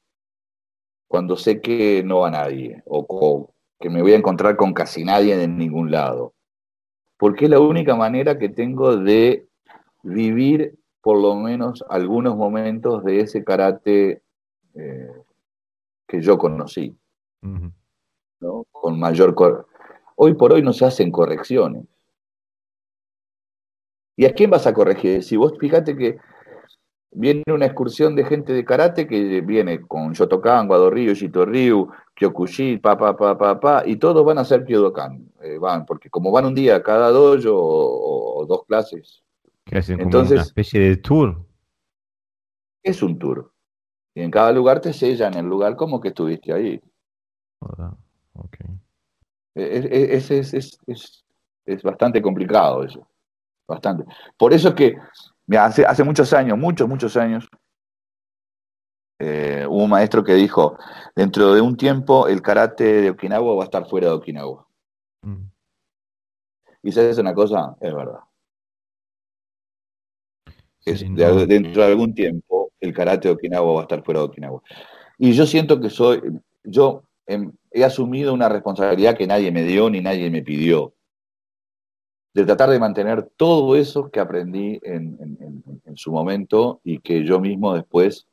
Cuando sé que no va nadie o, que me voy a encontrar con casi nadie en ningún lado. Porque es la única manera que tengo de vivir por lo menos algunos momentos de ese karate eh, que yo conocí. Con mayor... Hoy por hoy no se hacen correcciones. ¿Y a quién vas a corregir? Si vos fíjate que viene una excursión de gente de karate que viene con Shotokan, Guado Ryu, Shito Ryu, Kyokushi, pa, pa, pa, pa, pa, y todos van a hacer Kyodokan. Eh, van, porque como van un día cada dojo o, dos clases. Que hacen Entonces, una especie de tour. Es un tour. Y en cada lugar te sellan el lugar como que estuviste ahí. Es, es, es, es, bastante complicado eso. Bastante. Por eso es que hace, hace muchos años, muchos, muchos años, eh, hubo un maestro que dijo, dentro de un tiempo el karate de Okinawa va a estar fuera de Okinawa. Mm. Y si es una cosa, es verdad. dentro de algún tiempo el karate de Okinawa va a estar fuera de Okinawa. Y yo siento que soy, yo he asumido una responsabilidad que nadie me dio ni nadie me pidió de tratar de mantener todo eso que aprendí en, su momento y que yo mismo después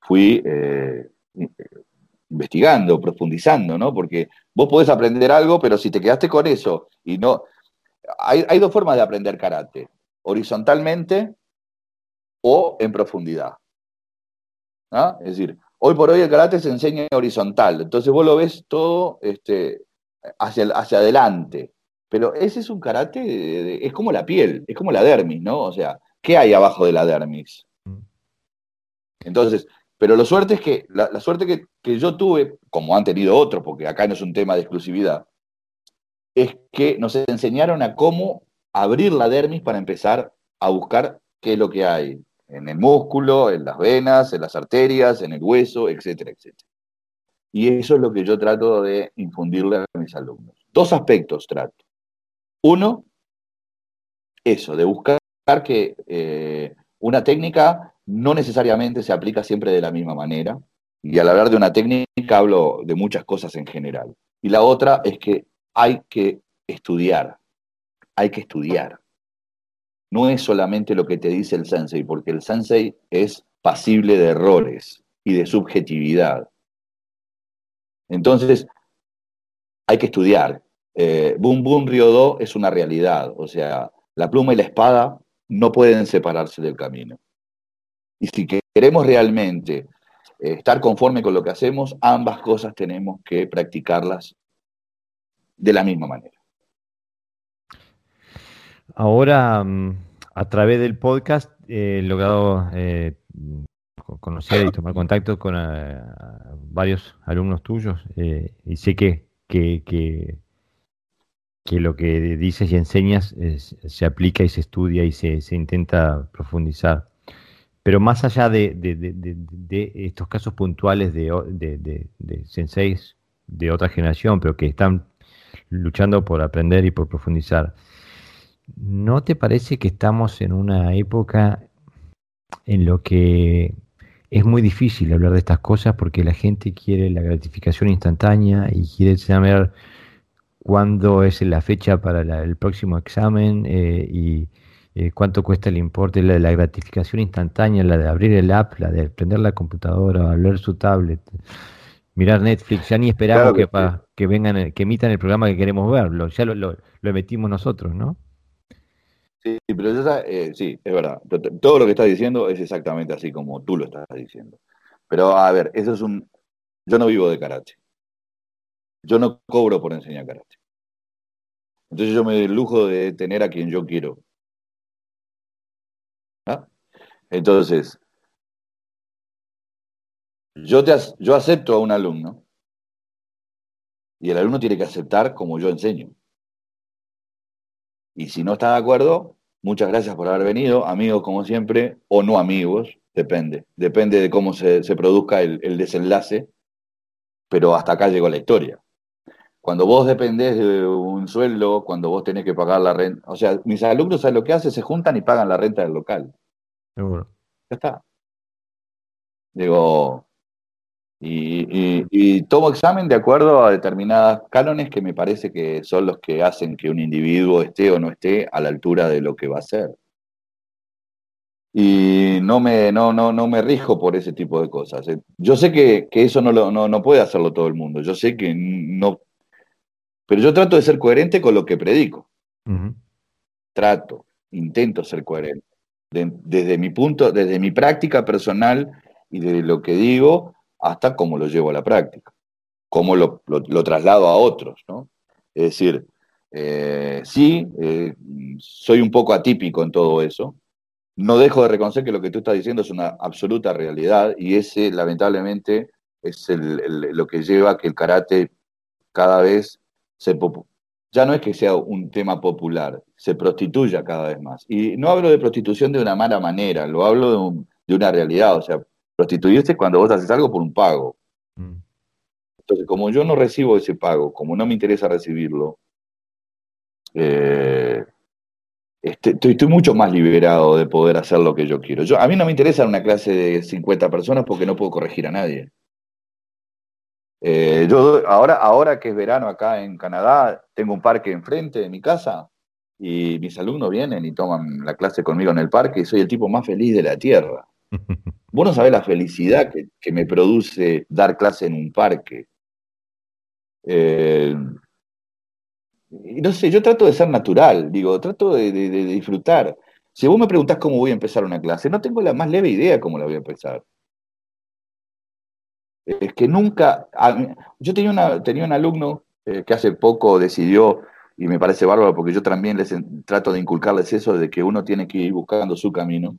fui eh, investigando, profundizando, ¿no? Porque vos podés aprender algo, pero si te quedaste con eso y no... Hay, hay dos formas de aprender karate, horizontalmente o en profundidad. ¿no? Es decir, hoy por hoy el karate se enseña horizontal, entonces vos lo ves todo este, hacia, hacia adelante. Pero ese es un karate, es como la piel, es como la dermis, ¿no? O sea, ¿qué hay abajo de la dermis? Mm. Entonces, pero la suerte es que, la, suerte que, yo tuve, como han tenido otros, porque acá no es un tema de exclusividad, es que nos enseñaron a cómo abrir la dermis para empezar a buscar qué es lo que hay en el músculo, en las venas, en las arterias, en el hueso, etcétera, etcétera. Y eso es lo que yo trato de infundirle a mis alumnos. Dos aspectos trato. Uno, eso, de buscar que eh, una técnica no necesariamente se aplica siempre de la misma manera. Y al hablar de una técnica hablo de muchas cosas en general. Y la otra es que hay que estudiar, hay que estudiar. No es solamente lo que te dice el sensei, porque el sensei es pasible de errores y de subjetividad. Entonces, hay que estudiar, eh, Boom Boom Ryodo es una realidad, o sea, la pluma y la espada no pueden separarse del camino. Y si queremos realmente eh, estar conforme con lo que hacemos, ambas cosas tenemos que practicarlas de la misma manera. Ahora, mm, a través del podcast, he logrado eh, conocer y tomar contacto con varios alumnos tuyos y sé que, que que lo que dices y enseñas se aplica y se estudia y se, intenta profundizar. Pero más allá de, estos casos puntuales de, senseis de otra generación, pero que están luchando por aprender y por profundizar, ¿no te parece que estamos en una época en lo que es muy difícil hablar de estas cosas porque la gente quiere la gratificación instantánea y quiere saber cuándo es la fecha para el próximo examen eh, y eh, cuánto cuesta el importe, la de la gratificación instantánea, la de abrir el app, la de prender la computadora, leer su tablet, mirar Netflix, ya ni esperamos que, que, vengan, que emitan el programa que queremos verlo, ya lo, lo, emitimos nosotros, ¿no? Sí, pero eh, sí, es verdad. Todo lo que estás diciendo es exactamente así como tú lo estás diciendo. Pero a ver, eso es un... Yo no vivo de karate. Yo no cobro por enseñar karate. Entonces yo me doy el lujo de tener a quien yo quiero. Entonces, yo, te, yo acepto a un alumno y el alumno tiene que aceptar como yo enseño. Y si no está de acuerdo, muchas gracias por haber venido, amigos como siempre, o no amigos, depende. Depende de cómo se, produzca el desenlace, pero hasta acá llegó la historia. Cuando vos dependés de un sueldo, cuando vos tenés que pagar la renta, o sea, mis alumnos, ¿sabes lo que hacen? Se juntan y pagan la renta del local. Seguro. Ya está. Digo, y, tomo examen de acuerdo a determinadas cánones que me parece que son los que hacen que un individuo esté o no esté a la altura de lo que va a ser. Y no me, no, no, no me rijo por ese tipo de cosas. Yo sé que, eso no, lo, no puede hacerlo todo el mundo. Yo sé que no pero yo trato de ser coherente con lo que predico. Trato, intento ser coherente. Desde mi punto, desde mi práctica personal y de lo que digo hasta cómo lo llevo a la práctica, cómo lo, traslado a otros, ¿no? Es decir, eh, sí, eh, soy un poco atípico en todo eso. No dejo de reconocer que lo que tú estás diciendo es una absoluta realidad y ese, lamentablemente, es lo que lleva a que el karate cada vez se, ya no es que sea un tema popular, se prostituya cada vez más. Y no hablo de prostitución de una mala manera, lo hablo de, una realidad, o sea, prostituirse cuando vos haces algo por un pago. Mm. Entonces, como yo no recibo ese pago, como no me interesa recibirlo, eh, este, estoy, mucho más liberado de poder hacer lo que yo quiero. Yo, a mí no me interesa una clase de 50 personas porque no puedo corregir a nadie. Eh, yo ahora, ahora que es verano acá en Canadá, tengo un parque enfrente de mi casa y mis alumnos vienen y toman la clase conmigo en el parque y soy el tipo más feliz de la tierra. <laughs> Vos no sabés la felicidad que, me produce dar clase en un parque. Eh, no sé, yo trato de ser natural, digo, trato de, de disfrutar. Si vos me preguntás cómo voy a empezar una clase, no tengo la más leve idea cómo la voy a empezar es que nunca, yo tenía, tenía un alumno eh, que hace poco decidió, y me parece bárbaro porque yo también les trato de inculcarles eso de que uno tiene que ir buscando su camino.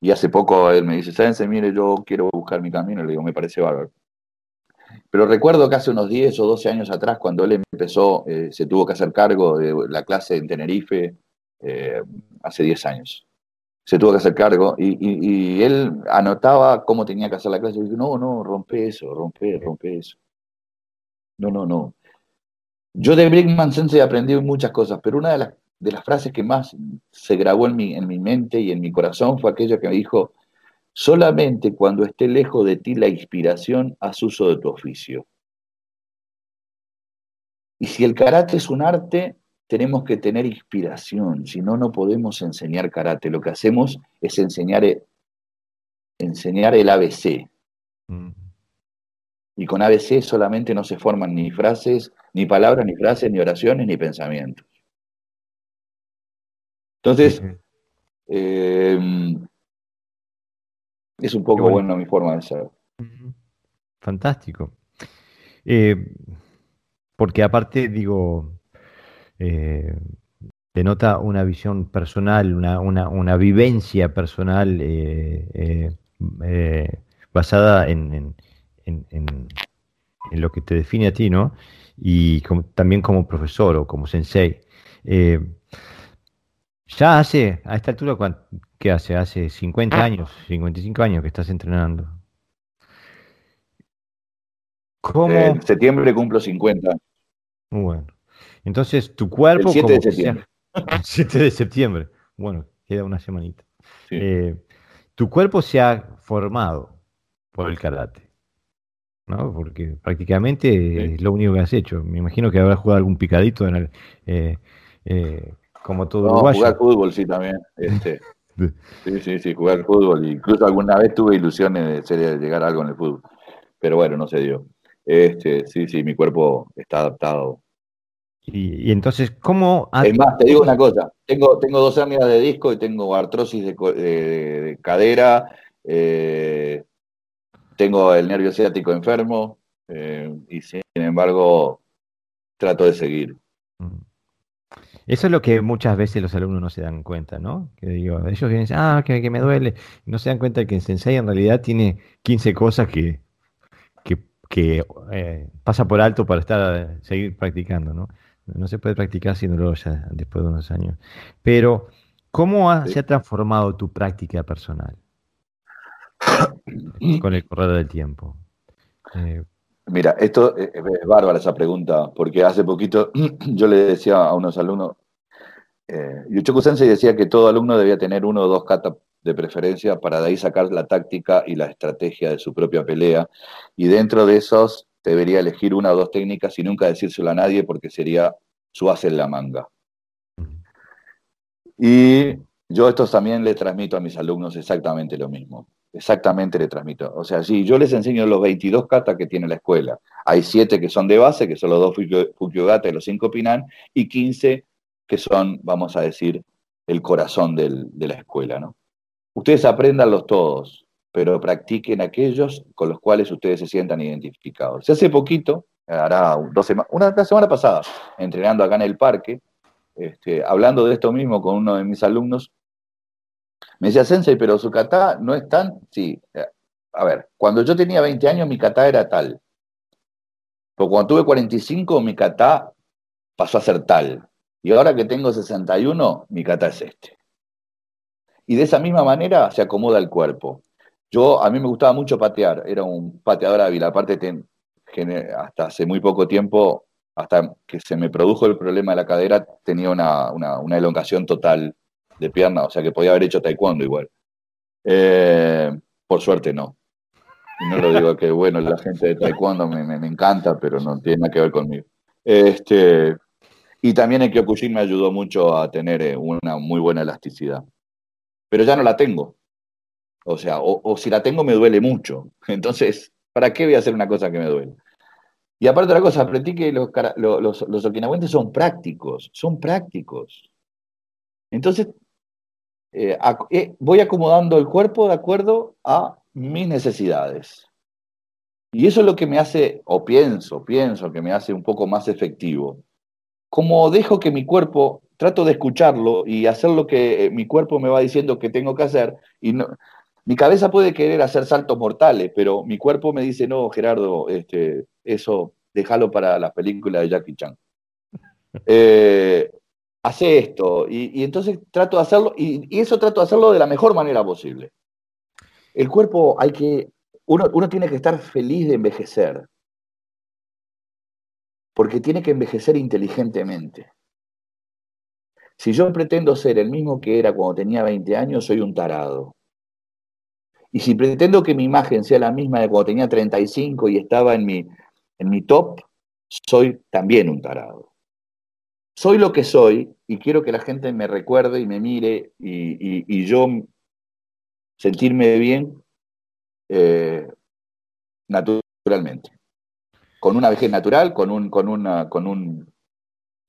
Y hace poco él me dice, Sáense, mire, yo quiero buscar mi camino, le digo, me parece bárbaro. Pero recuerdo que hace unos 10 o 12 años atrás, cuando él empezó, eh, se tuvo que hacer cargo de la clase en Tenerife, eh, hace 10 años se tuvo que hacer cargo y, él anotaba cómo tenía que hacer la clase y dijo, no, no, rompe eso, rompe, rompe eso. No, no, no. Yo de Brinkman Sensei aprendí muchas cosas, pero una de las, de las frases que más se grabó en mi, en mi mente y en mi corazón fue aquella que me dijo, solamente cuando esté lejos de ti la inspiración, haz uso de tu oficio. Y si el karate es un arte, tenemos que tener inspiración, si no, no podemos enseñar karate. Lo que hacemos es enseñar, e, enseñar el ABC. Mm. Y con ABC solamente no se forman ni frases, ni palabras, ni frases, ni oraciones, ni pensamientos. Entonces, em, es un poco bueno. mi forma de ser. Fantástico. Eh, porque aparte, digo, eh, denota una visión personal, una, una, vivencia personal eh, eh, eh, basada en, en, lo que te define a ti, ¿no? Y también como profesor o como sensei. ya hace, a esta altura, ¿qué hace? Hace 50 años, 55 años que estás entrenando. ¿Cómo? En septiembre cumplo 50. Bueno. Entonces, tu cuerpo... El 7 de septiembre. <laughs> el 7 de septiembre. Bueno, queda una semanita. Eh, tu cuerpo se ha formado por el karate. ¿no? Porque prácticamente es lo único que has hecho. Me imagino que habrás jugado algún picadito en el, eh, eh, como todo no, jugar fútbol, sí, también. Este. <laughs> sí, sí, sí, jugar fútbol. Incluso alguna vez tuve ilusiones de, llegar a algo en el fútbol. Pero bueno, no se dio. Este, sí, sí, mi cuerpo está adaptado y, entonces, ¿cómo...? Es más, te digo una cosa, tengo, tengo dos amigas de disco y tengo artrosis de, cadera, eh, tengo el nervio ciático enfermo eh, y sin embargo trato de seguir. Mm. Eso es lo que muchas veces los alumnos no se dan cuenta, ¿no? Que digo, ellos vienen ah, que, me duele, no se dan cuenta que el sensei en realidad tiene 15 cosas que, que, eh, pasa por alto para estar seguir practicando, ¿no? No se puede practicar haciéndolo ya después de unos años. Pero, ¿cómo se ha transformado tu práctica personal <clears throat> con el correr del tiempo? Eh, Mira, esto es, bárbara esa pregunta, porque hace poquito <clears throat> yo le decía a unos alumnos, eh, Yuchoku Sensei decía que todo alumno debía tener uno o dos katas de preferencia para de ahí sacar la táctica y la estrategia de su propia pelea. Y dentro de esos debería elegir una o dos técnicas y nunca decírselo a nadie porque sería su hace en la manga. Y yo esto también le transmito a mis alumnos exactamente lo mismo. Exactamente le transmito. O sea, si yo les enseño los 22 katas que tiene la escuela. Hay 7 que son de base, que son los dos Fukyogata y los 5 Pinan, y 15 que son, vamos a decir, el corazón de la escuela, ¿no? Ustedes apréndanlos todos, pero practiquen aquellos con los cuales ustedes se sientan identificados. Se hace poquito, hará dos semanas, una semana pasada, entrenando acá en el parque, este, hablando de esto mismo con uno de mis alumnos, me decía, Sensei, pero su kata no es tan... Sí, eh, a ver, cuando yo tenía 20 años mi kata era tal. Pero cuando tuve 45 mi kata pasó a ser tal. Y ahora que tengo 61, mi kata es este. Y de esa misma manera se acomoda el cuerpo. Yo, a mí me gustaba mucho patear, era un pateador hábil, aparte hasta hace muy poco tiempo, hasta que se me produjo el problema de la cadera, tenía una, una elongación total de pierna, o sea que podía haber hecho taekwondo igual. Eh, por suerte no. No lo digo que, bueno, la gente de taekwondo me, me, encanta, pero no tiene nada que ver conmigo. Este, y también el Kyokushin me ayudó mucho a tener eh, una muy buena elasticidad. Pero ya no la tengo. O sea, o, si la tengo me duele mucho. <laughs> Entonces, ¿para qué voy a hacer una cosa que me duele? Y aparte la cosa, aprendí que los, los, los son prácticos, son prácticos. Entonces, eh, eh, voy acomodando el cuerpo de acuerdo a mis necesidades. Y eso es lo que me hace, o pienso, pienso que me hace un poco más efectivo. Como dejo que mi cuerpo, trato de escucharlo y hacer lo que eh, mi cuerpo me va diciendo que tengo que hacer, y no, mi cabeza puede querer hacer saltos mortales, pero mi cuerpo me dice, no, Gerardo, este, eso déjalo para la película de Jackie Chan. <laughs> Eh, hace esto, y, entonces trato de hacerlo, y, eso trato de hacerlo de la mejor manera posible. El cuerpo hay que, uno, uno tiene que estar feliz de envejecer, porque tiene que envejecer inteligentemente. Si yo pretendo ser el mismo que era cuando tenía 20 años, soy un tarado. Y si pretendo que mi imagen sea la misma de cuando tenía 35 y estaba en mi, en mi top, soy también un tarado soy lo que soy y quiero que la gente me recuerde y me mire y, yo sentirme bien eh, naturalmente. Con una vejez natural, con un, con una, con un.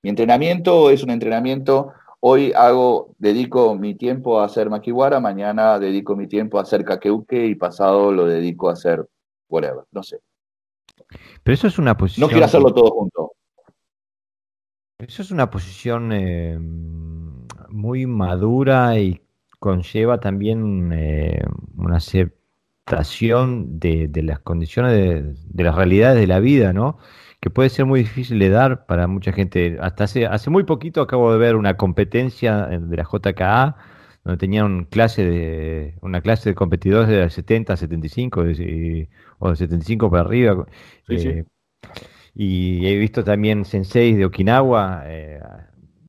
Mi entrenamiento es un entrenamiento. Hoy hago, dedico mi tiempo a hacer maquiwara, mañana dedico mi tiempo a hacer kakeuke y pasado lo dedico a hacer whatever, no sé. Pero eso es una posición. No quiero hacerlo todo junto. Eso es una posición eh, muy madura y conlleva también eh, una aceptación de, las condiciones de, las realidades de la vida, ¿no? Que puede ser muy difícil de dar para mucha gente. Hasta hace, hace muy poquito acabo de ver una competencia de la JKA donde tenían clase de, una clase de competidores de 70 75 o de 75 para arriba. Sí, sí. Eh, y he visto también senseis de Okinawa, eh,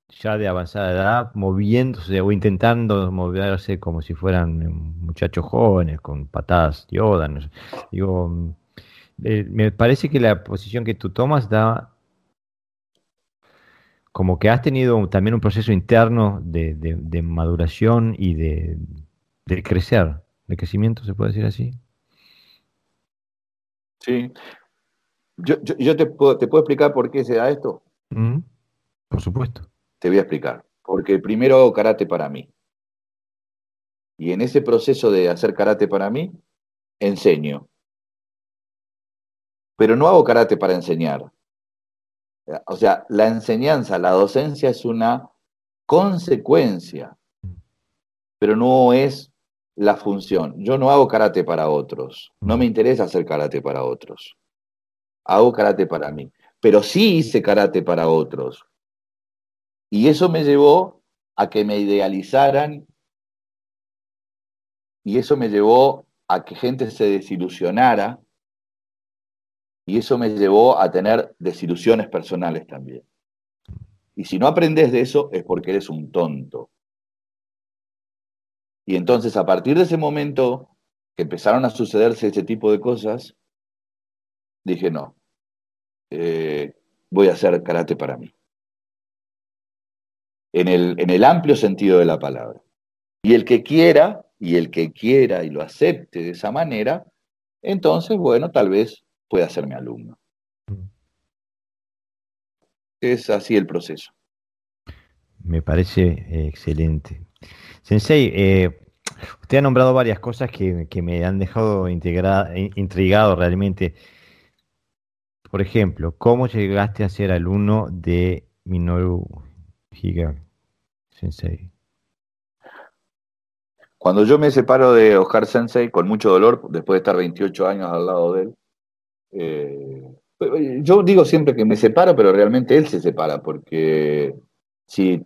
ya de avanzada edad, moviéndose o intentando moverse como si fueran muchachos jóvenes, con patadas Yoda. Digo, eh, me parece que la posición que tú tomas da como que has tenido también un proceso interno de, maduración y de, de, crecer, de crecimiento, se puede decir así. Sí, yo, te, puedo, te, puedo, explicar por qué se da esto. Mm, por supuesto. Te voy a explicar. Porque primero hago karate para mí. Y en ese proceso de hacer karate para mí, enseño. Pero no hago karate para enseñar. O sea, la enseñanza, la docencia es una consecuencia, pero no es la función. Yo no hago karate para otros. No me interesa hacer karate para otros hago karate para mí, pero sí hice karate para otros. Y eso me llevó a que me idealizaran y eso me llevó a que gente se desilusionara y eso me llevó a tener desilusiones personales también. Y si no aprendes de eso es porque eres un tonto. Y entonces a partir de ese momento que empezaron a sucederse ese tipo de cosas, dije, no, eh, voy a hacer karate para mí. En el, en el amplio sentido de la palabra. Y el que quiera, y el que quiera y lo acepte de esa manera, entonces, bueno, tal vez pueda ser mi alumno. Es así el proceso. Me parece eh, excelente. Sensei, eh, usted ha nombrado varias cosas que, me han dejado intrigado realmente. Por ejemplo, ¿cómo llegaste a ser alumno de Minoru Higa Sensei? Cuando yo me separo de Oscar Sensei, con mucho dolor, después de estar 28 años al lado de él, eh, yo digo siempre que me separo, pero realmente él se separa, porque si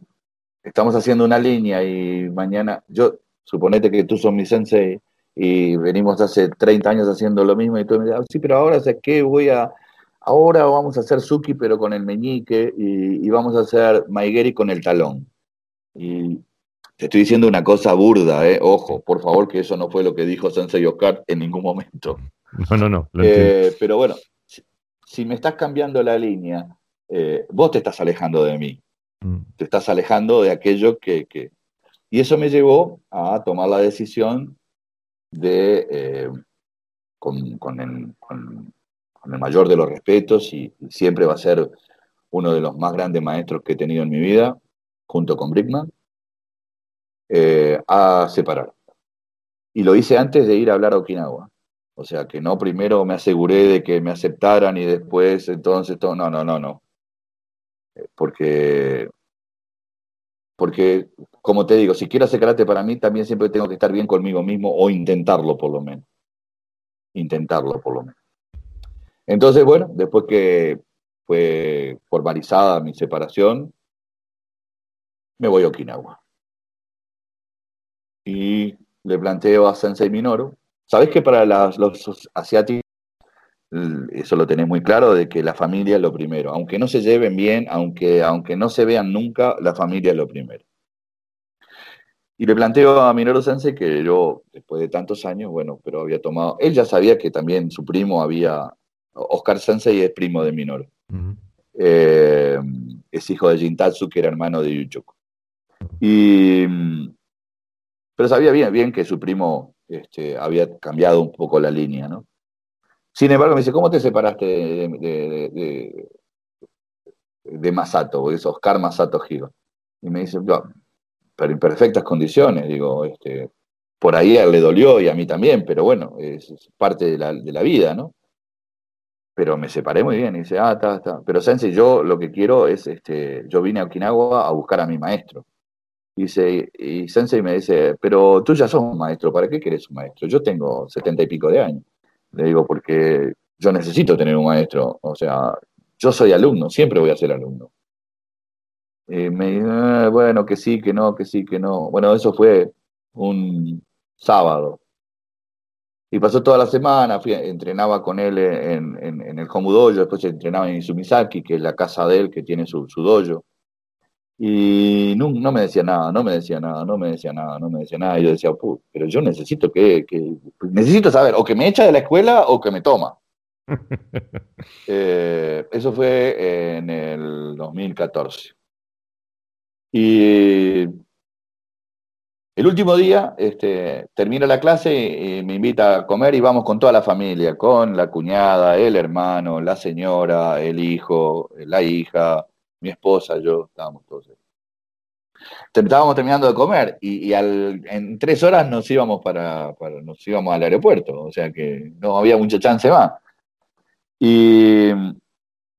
estamos haciendo una línea y mañana, yo, suponete que tú sos mi sensei y venimos hace 30 años haciendo lo mismo y tú me dices, ah, sí, pero ahora sé qué voy a, ahora vamos a hacer Suki pero con el meñique y, vamos a hacer Maigeri con el talón. Y te estoy diciendo una cosa burda, ¿eh? ojo, por favor, que eso no fue lo que dijo Sensei Oscar en ningún momento. <laughs> No, no, no. Eh, pero bueno, si, me estás cambiando la línea, eh, vos te estás alejando de mí. Mm. Te estás alejando de aquello que, Y eso me llevó a tomar la decisión de, eh, con, el, mayor de los respetos, y, siempre va a ser uno de los más grandes maestros que he tenido en mi vida, junto con Brickman, a separar. Y lo hice antes de ir a hablar a Okinawa. O sea, que no primero me aseguré de que me aceptaran y después entonces todo. No, no, no, no. Eh, porque, porque, como te digo, si quiero hacer karate para mí, también siempre tengo que estar bien conmigo mismo o intentarlo por lo menos. Intentarlo por lo menos. Entonces, bueno, después que fue formalizada mi separación, me voy a Okinawa. Y le planteo a Sensei Minoru Sabes que para los asiáticos, eso lo tenés muy claro, de que la familia es lo primero. Aunque no se lleven bien, aunque, aunque no se vean nunca, la familia es lo primero. Y le planteo a Minoru Sensei que yo, después de tantos años, bueno, pero había tomado. Él ya sabía que también su primo había. Oscar Sensei es primo de Minoru. Eh, es hijo de Jintatsu, que era hermano de Yuchoku. Y, pero sabía bien, bien que su primo este, había cambiado un poco la línea, ¿no? Sin embargo, me dice, ¿cómo te separaste de, de, Masato? es Oscar Masato Giro. Y me dice, pero en perfectas condiciones, digo, este, por ahí le dolió y a mí también, pero bueno, es, parte de la, vida, ¿no? Pero me separé muy bien, y dice, ah, está, está. Pero Sensei, yo lo que quiero es, este, yo vine a Okinawa a buscar a mi maestro. Dice, y Sensei me dice, pero tú ya sos maestro, ¿para qué querés un maestro? Yo tengo setenta y pico de años. Le digo, porque yo necesito tener un maestro. O sea, yo soy alumno, siempre voy a ser alumno. Y me dice, ah, bueno, que sí, que no, que sí, que no. Bueno, eso fue un sábado. Y pasó toda la semana, entrenaba con él en, el Homudoyo, después entrenaba en Sumisaki, que es la casa de él, que tiene su, su dojo. Y no, me decía nada, no me decía nada, no me decía nada, no me decía nada. Y yo decía, pero yo necesito que, necesito saber, o que me echa de la escuela o que me toma. <laughs> Eh, eso fue en el 2014. Y el último día este, termina la clase y me invita a comer y vamos con toda la familia, con la cuñada, el hermano, la señora, el hijo, la hija, mi esposa, yo, estábamos todos. Estábamos terminando de comer y, en tres horas nos íbamos para, nos íbamos al aeropuerto, o sea que no había mucha chance más. Y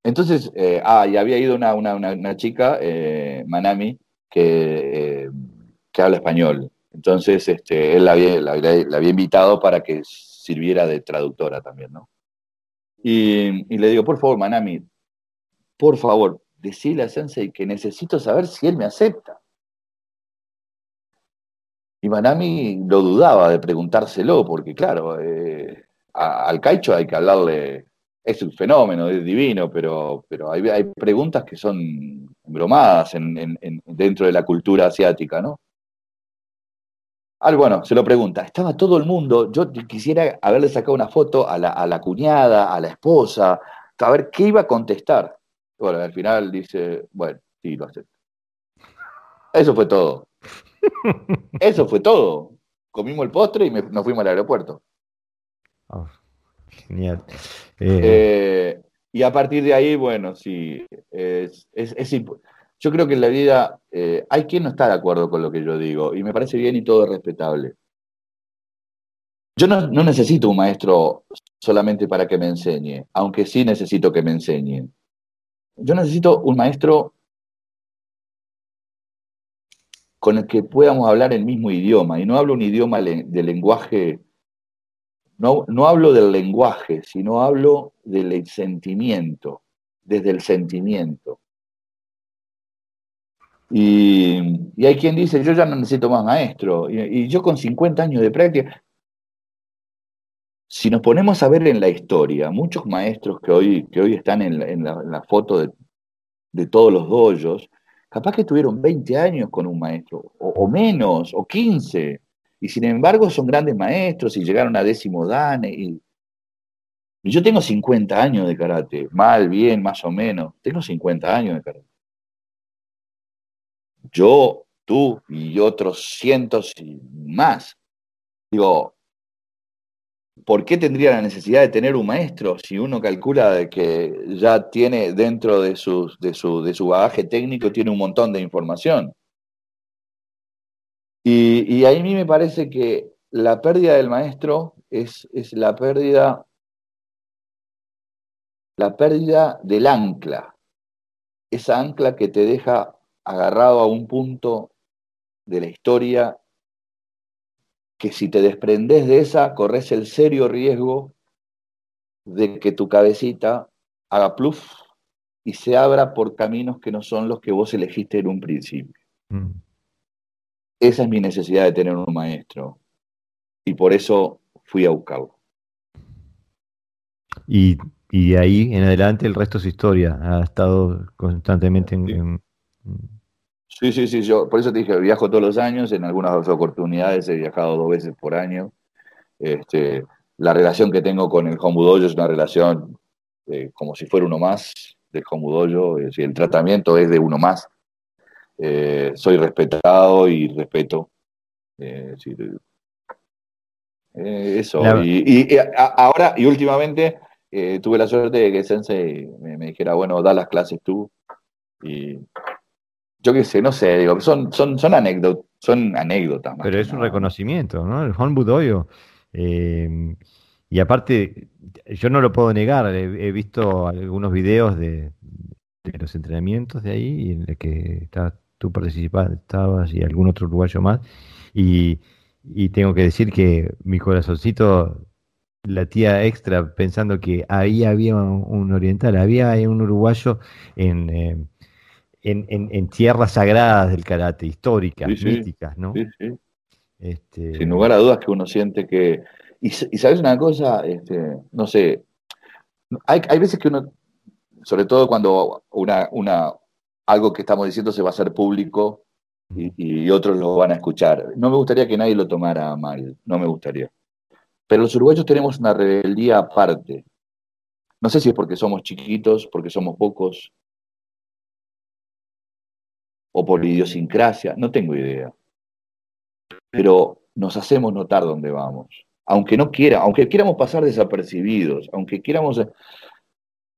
entonces, eh, ah, y había ido una, chica, eh, Manami, que, eh, que habla español. Entonces, este, él la había, la, había invitado para que sirviera de traductora también, ¿no? Y, y, le digo, por favor, Manami, por favor, decirle a Sensei que necesito saber si él me acepta. Y Manami lo dudaba de preguntárselo, porque claro, eh, al Caicho hay que hablarle, es un fenómeno, es divino, pero, pero hay, preguntas que son bromadas en, dentro de la cultura asiática, ¿no? Bueno, se lo pregunta, estaba todo el mundo, yo quisiera haberle sacado una foto a la, a la cuñada, a la esposa, a ver qué iba a contestar. Bueno, al final dice, bueno, sí, lo acepto. Eso fue todo. Eso fue todo. Comimos el postre y nos fuimos al aeropuerto. Oh, genial. Eh, y a partir de ahí, bueno, sí, es, yo creo que en la vida eh, hay quien no está de acuerdo con lo que yo digo y me parece bien y todo es respetable. Yo no, necesito un maestro solamente para que me enseñe, aunque sí necesito que me enseñen. Yo necesito un maestro con el que podamos hablar el mismo idioma. Y no hablo un idioma de lenguaje, no, no hablo del lenguaje, sino hablo del sentimiento, desde el sentimiento. Y, hay quien dice, yo ya no necesito más maestro. Y, yo con 50 años de práctica, si nos ponemos a ver en la historia, muchos maestros que hoy, que hoy están en la, foto de, de, todos los doyos, capaz que tuvieron 20 años con un maestro, o, menos, o 15, y sin embargo son grandes maestros y llegaron a décimo dan. Y yo tengo 50 años de karate, mal, bien, más o menos, tengo 50 años de karate yo, tú y otros cientos y más. Digo, ¿por qué tendría la necesidad de tener un maestro si uno calcula que ya tiene dentro de, sus, de, su, de su bagaje técnico, tiene un montón de información? Y, y, a mí me parece que la pérdida del maestro es, es la pérdida la pérdida del ancla, esa ancla que te deja agarrado a un punto de la historia que si te desprendes de esa, corres el serio riesgo de que tu cabecita haga pluf y se abra por caminos que no son los que vos elegiste en un principio. Mm. Esa es mi necesidad de tener un maestro. Y por eso fui a buscarlo. Y, de ahí en adelante el resto es historia. Ha estado constantemente en, Sí, sí, sí, yo por eso te dije, viajo todos los años, en algunas oportunidades he viajado dos veces por año. Este, la relación que tengo con el Homudoyo es una relación eh, como si fuera uno más del Homudoyo, es decir, el tratamiento es de uno más. Eh, soy respetado y respeto. Eh, eso. Y, ahora, y últimamente, tuve la suerte de que Sensei me, me dijera, bueno, da las clases tú. Y yo qué sé, no sé, digo, son, son, son, anécdotas, son anécdotas. Pero es un reconocimiento, ¿no? El Juan Budoyo. Eh, y aparte, yo no lo puedo negar, he, visto algunos videos de, los entrenamientos de ahí, en el que tú participabas y algún otro uruguayo más, y, tengo que decir que mi corazoncito latía extra pensando que ahí había un, oriental, había un uruguayo en... Eh, en, tierras sagradas del karate, históricas, místicas, ¿no? Sí, sí. Este... Sin lugar a dudas que uno siente que... Y, sabes una cosa, este, no sé, hay, veces que uno, sobre todo cuando una, una, algo que estamos diciendo se va a hacer público y, otros lo van a escuchar. No me gustaría que nadie lo tomara mal, no me gustaría. Pero los uruguayos tenemos una rebeldía aparte. No sé si es porque somos chiquitos, porque somos pocos, o por idiosincrasia, no tengo idea. Pero nos hacemos notar dónde vamos. Aunque no quiera, aunque quieramos pasar desapercibidos, aunque quieramos,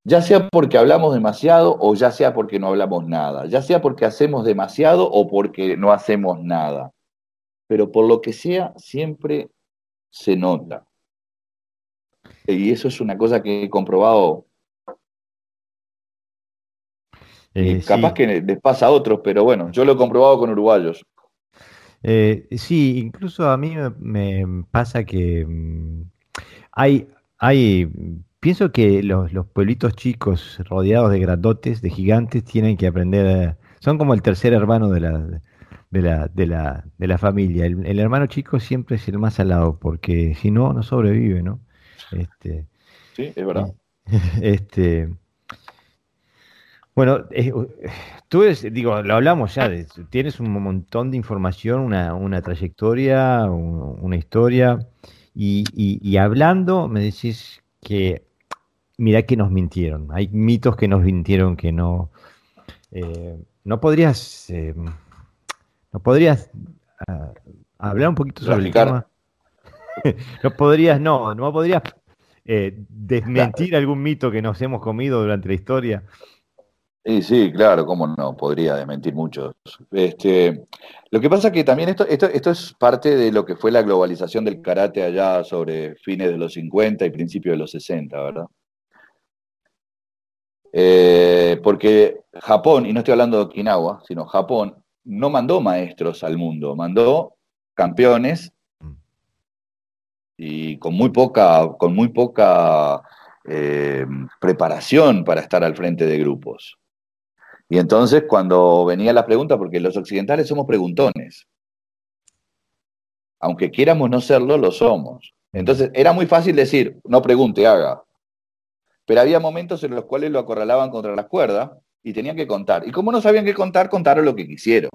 ya sea porque hablamos demasiado o ya sea porque no hablamos nada, ya sea porque hacemos demasiado o porque no hacemos nada. Pero por lo que sea, siempre se nota. Y eso es una cosa que he comprobado Eh, capaz que les pasa a otros, pero bueno, yo lo he comprobado con uruguayos. Eh, sí, incluso a mí me, pasa que mm, hay, hay, pienso que los, pueblitos chicos rodeados de grandotes, de gigantes, tienen que aprender, son como el tercer hermano de la, de la, de la, de la familia. El, hermano chico siempre es el más alado, porque si no, no sobrevive, ¿no? Este, sí, es verdad. <laughs> Este, bueno, eh, tú digo, lo hablamos ya, tienes un montón de información, una, trayectoria, una historia, y, hablando me decís que, mira que nos mintieron, hay mitos que nos mintieron que no, eh, no podrías, eh, no podrías ah, hablar un poquito sobre el tema. <laughs> no podrías, no, no podrías desmentir algún mito que nos hemos comido durante la historia. Sí, sí, claro, cómo no, podría desmentir mucho. Este, lo que pasa es que también esto, esto, esto es parte de lo que fue la globalización del karate allá sobre fines de los 50 y principios de los 60, ¿verdad? Eh, porque Japón, y no estoy hablando de Okinawa, sino Japón, no mandó maestros al mundo, mandó campeones y con muy poca, con muy poca eh, preparación para estar al frente de grupos. Y entonces cuando venía la pregunta, porque los occidentales somos preguntones, aunque quieramos no serlo, lo somos. Entonces era muy fácil decir, no pregunte, haga. Pero había momentos en los cuales lo acorralaban contra las cuerdas y tenían que contar. Y como no sabían qué contar, contaron lo que quisieron.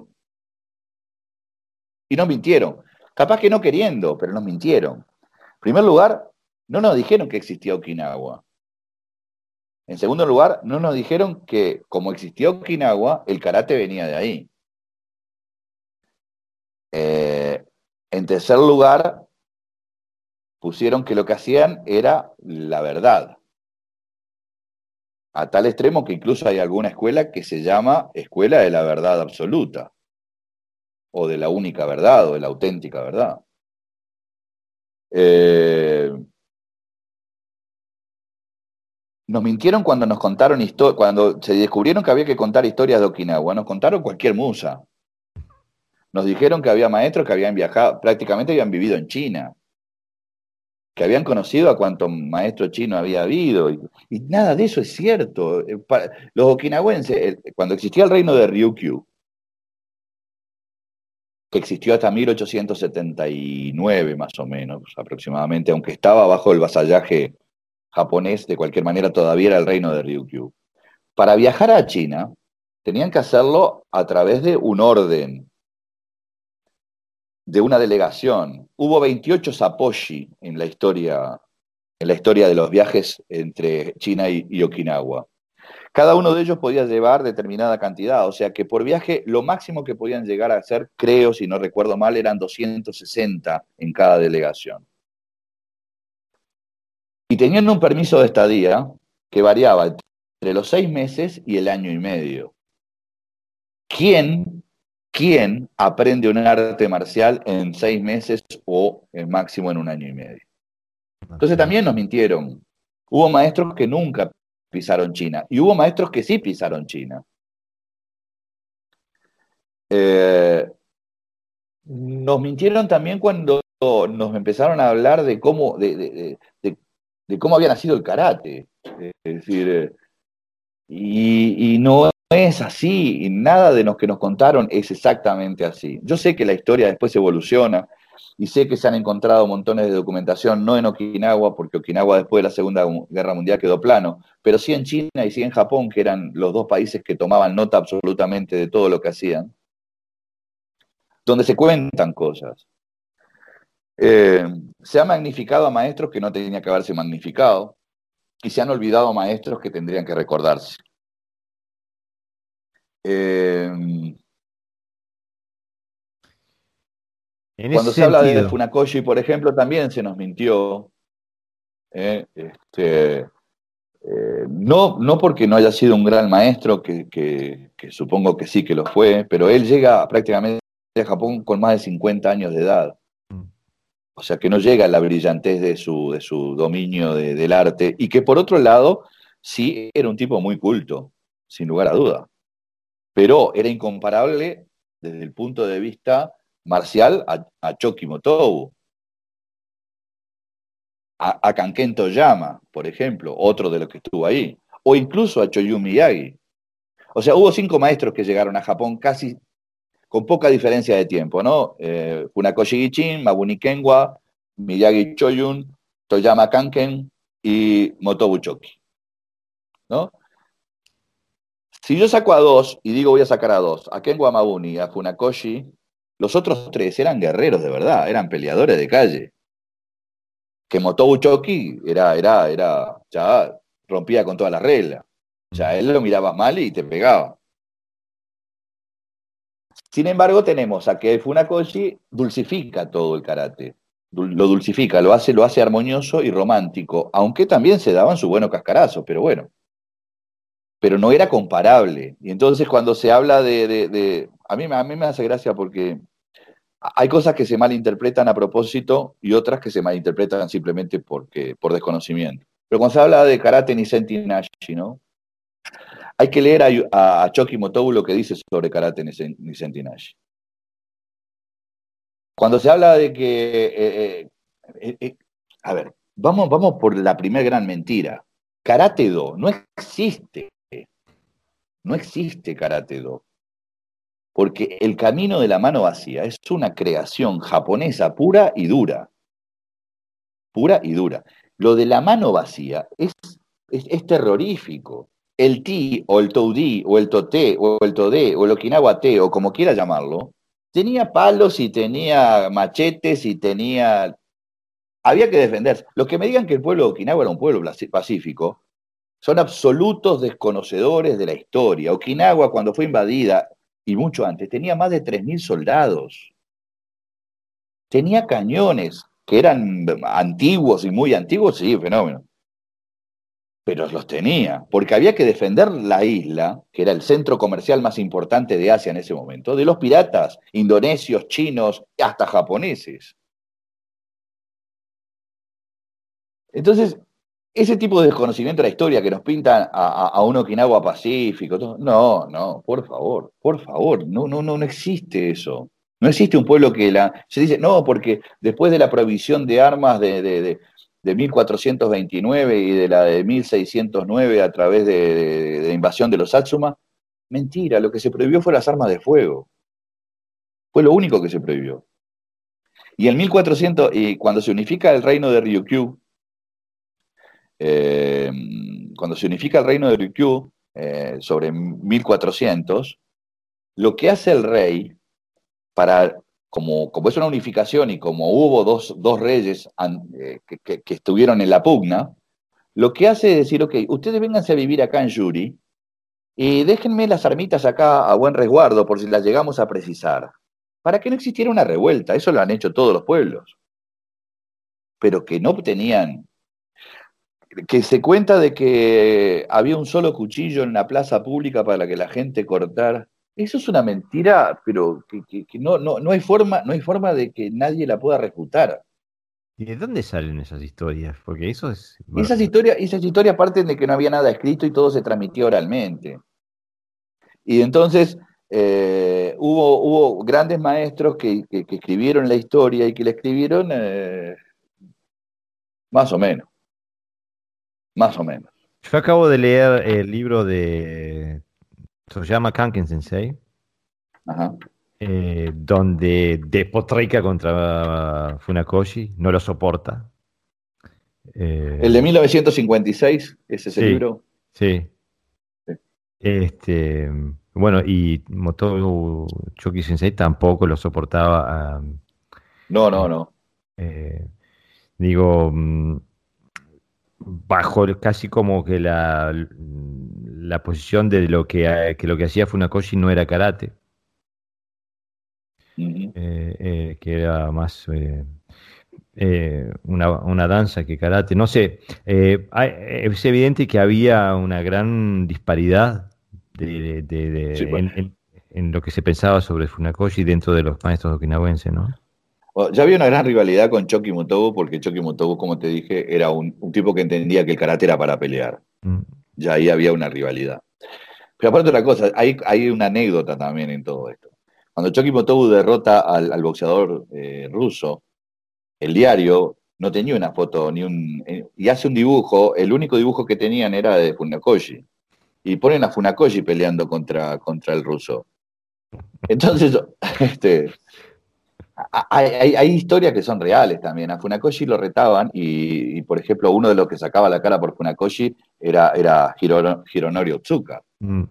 Y no mintieron. Capaz que no queriendo, pero nos mintieron. En primer lugar, no nos dijeron que existía Okinawa. En segundo lugar, no nos dijeron que como existía Okinawa, el karate venía de ahí. Eh, en tercer lugar, pusieron que lo que hacían era la verdad. A tal extremo que incluso hay alguna escuela que se llama Escuela de la Verdad Absoluta, o de la única verdad, o de la auténtica verdad. Eh, nos mintieron cuando nos contaron cuando se descubrieron que había que contar historias de Okinawa, nos contaron cualquier musa. Nos dijeron que había maestros que habían viajado, prácticamente habían vivido en China, que habían conocido a cuánto maestro chino había habido, y, nada de eso es cierto. Eh, los okinawenses, cuando existía el reino de Ryukyu, que existió hasta 1879 más o menos, aproximadamente, aunque estaba bajo el vasallaje japonés, de cualquier manera todavía era el reino de Ryukyu. Para viajar a China, tenían que hacerlo a través de un orden, de una delegación. Hubo 28 saposhi en la historia, en la historia de los viajes entre China y, Okinawa. Cada uno de ellos podía llevar determinada cantidad, o sea que por viaje lo máximo que podían llegar a hacer, creo, si no recuerdo mal, eran 260 en cada delegación y tenían un permiso de estadía que variaba entre los seis meses y el año y medio. ¿Quién, quién aprende un arte marcial en seis meses o el máximo en un año y medio? Entonces también nos mintieron. Hubo maestros que nunca pisaron China y hubo maestros que sí pisaron China. Eh, nos mintieron también cuando nos empezaron a hablar de cómo, de, de cómo había nacido el karate. Es decir, eh, y, no es así, y nada de lo que nos contaron es exactamente así. Yo sé que la historia después evoluciona y sé que se han encontrado montones de documentación, no en Okinawa, porque Okinawa después de la Segunda Guerra Mundial quedó plano, pero sí en China y sí en Japón, que eran los dos países que tomaban nota absolutamente de todo lo que hacían, donde se cuentan cosas. Eh, se ha magnificado a maestros que no tenían que haberse magnificado y se han olvidado a maestros que tendrían que recordarse. Eh, cuando se habla de Funakoshi, por ejemplo, también se nos mintió. Eh, este, no, no porque no haya sido un gran maestro, que, que, supongo que sí que lo fue, pero él llega prácticamente a Japón con más de 50 años de edad. O sea, que no llega a la brillantez de su, de su dominio del arte y que por otro lado sí era un tipo muy culto, sin lugar a duda. Pero era incomparable desde el punto de vista marcial a, Choki Motobu, a, a Kanken Toyama, por ejemplo, otro de los que estuvo ahí, o incluso a Choyumi Miyagi. O sea, hubo cinco maestros que llegaron a Japón casi con poca diferencia de tiempo, ¿no? Eh, Funakoshi Gichin, Mabuni Kenwa, Miyagi Choyun, Toyama Kanken y Motobu Choki, ¿no? Si yo saco a dos y digo voy a sacar a dos, a Kenwa Mabuni y a Funakoshi, los otros tres eran guerreros de verdad, eran peleadores de calle. Que Motobu Choki era, era, era, ya rompía con todas las reglas. Ya él lo miraba mal y te pegaba. Sin embargo, tenemos a que Funakoshi dulcifica todo el karate. Lo dulcifica, lo hace, lo hace armonioso y romántico, aunque también se daban su bueno cascarazo, pero bueno. pero no era comparable. Y entonces cuando se habla de... a, mí, a mí me hace gracia porque hay cosas que se malinterpretan a propósito y otras que se malinterpretan simplemente porque, por desconocimiento. Pero cuando se habla de karate Nashi, ¿no? Hay que leer a, a, Choki Motobu lo que dice sobre karate Nisenti Nashi. Cuando se habla de que... Eh, eh, eh, a ver, vamos, vamos por la primera gran mentira. Karate Do no existe. No existe Karate Do. Porque el camino de la mano vacía es una creación japonesa pura y dura. Pura y dura. Lo de la mano vacía es, es, terrorífico. El ti, o el toudi, o el tote, o el tode, o el okinawa te, o como quiera llamarlo, tenía palos y tenía machetes y tenía... Había que defenderse. Los que me digan que el pueblo de Okinawa era un pueblo pacífico, son absolutos desconocedores de la historia. Okinawa, cuando fue invadida, y mucho antes, tenía más de 3.000 soldados. Tenía cañones, que eran antiguos y muy antiguos, sí, fenómeno. Pero los tenía, porque había que defender la isla, que era el centro comercial más importante de Asia en ese momento, de los piratas indonesios, chinos, hasta japoneses. Entonces, ese tipo de desconocimiento de la historia que nos pintan a, un Okinawa pacífico, no, no, por favor, por favor, no, no, no, no existe eso. No existe un pueblo que la. Se dice, no, porque después de la prohibición de armas de, 1429 y de la de 1609 a través de, de invasión de los Satsuma, mentira, lo que se prohibió fue las armas de fuego. Fue lo único que se prohibió. Y en 1400, y cuando se unifica el reino de Ryukyu, eh, cuando se unifica el reino de Ryukyu, eh, sobre 1400, lo que hace el rey, para, como, como es una unificación y como hubo dos, reyes eh, que, estuvieron en la pugna, lo que hace es decir, ok, ustedes vénganse a vivir acá en Yuri y déjenme las armitas acá a buen resguardo por si las llegamos a precisar, para que no existiera una revuelta, eso lo han hecho todos los pueblos, pero que no tenían que se cuenta de que había un solo cuchillo en la plaza pública para que la gente cortara. Eso es una mentira, pero que, no, no, no, hay forma, no hay forma de que nadie la pueda refutar. ¿Y de dónde salen esas historias? Porque eso es. Esas historias, esas historias parten de que no había nada escrito y todo se transmitió oralmente. Y entonces eh, hubo, hubo grandes maestros que, escribieron la historia y que la escribieron eh, más o menos. Más o menos. Yo acabo de leer el libro de Toyama Kanken Sensei, eh, donde despotrica contra Funakoshi, no lo soporta. Eh, el de 1956, ¿es ese libro? Sí. Este, bueno, y Motobu Choki Sensei tampoco lo soportaba. no, no, no. Eh, digo, bajo casi como que la, la posición de lo que, que, lo que hacía Funakoshi no era karate, eh, eh, que era más eh, una, danza que karate. No sé, es evidente que había una gran disparidad de, en, lo que se pensaba sobre Funakoshi dentro de los maestros okinawenses, ¿no? Ya había una gran rivalidad con Choki Motobu, porque Choki Motobu, como te dije, era un, tipo que entendía que el karate era para pelear. Mm. Ya ahí había una rivalidad. Pero aparte otra cosa, hay, hay una anécdota también en todo esto. Cuando Choki Motobu derrota al, boxeador eh, ruso, el diario no tenía una foto ni un eh, y hace un dibujo, el único dibujo que tenían era de Funakoshi. Y ponen a Funakoshi peleando contra, contra el ruso. Entonces, <laughs> este, hay, historias que son reales también. A Funakoshi lo retaban y, por ejemplo, uno de los que sacaba la cara por Funakoshi era, era Hironori Otsuka. Mm.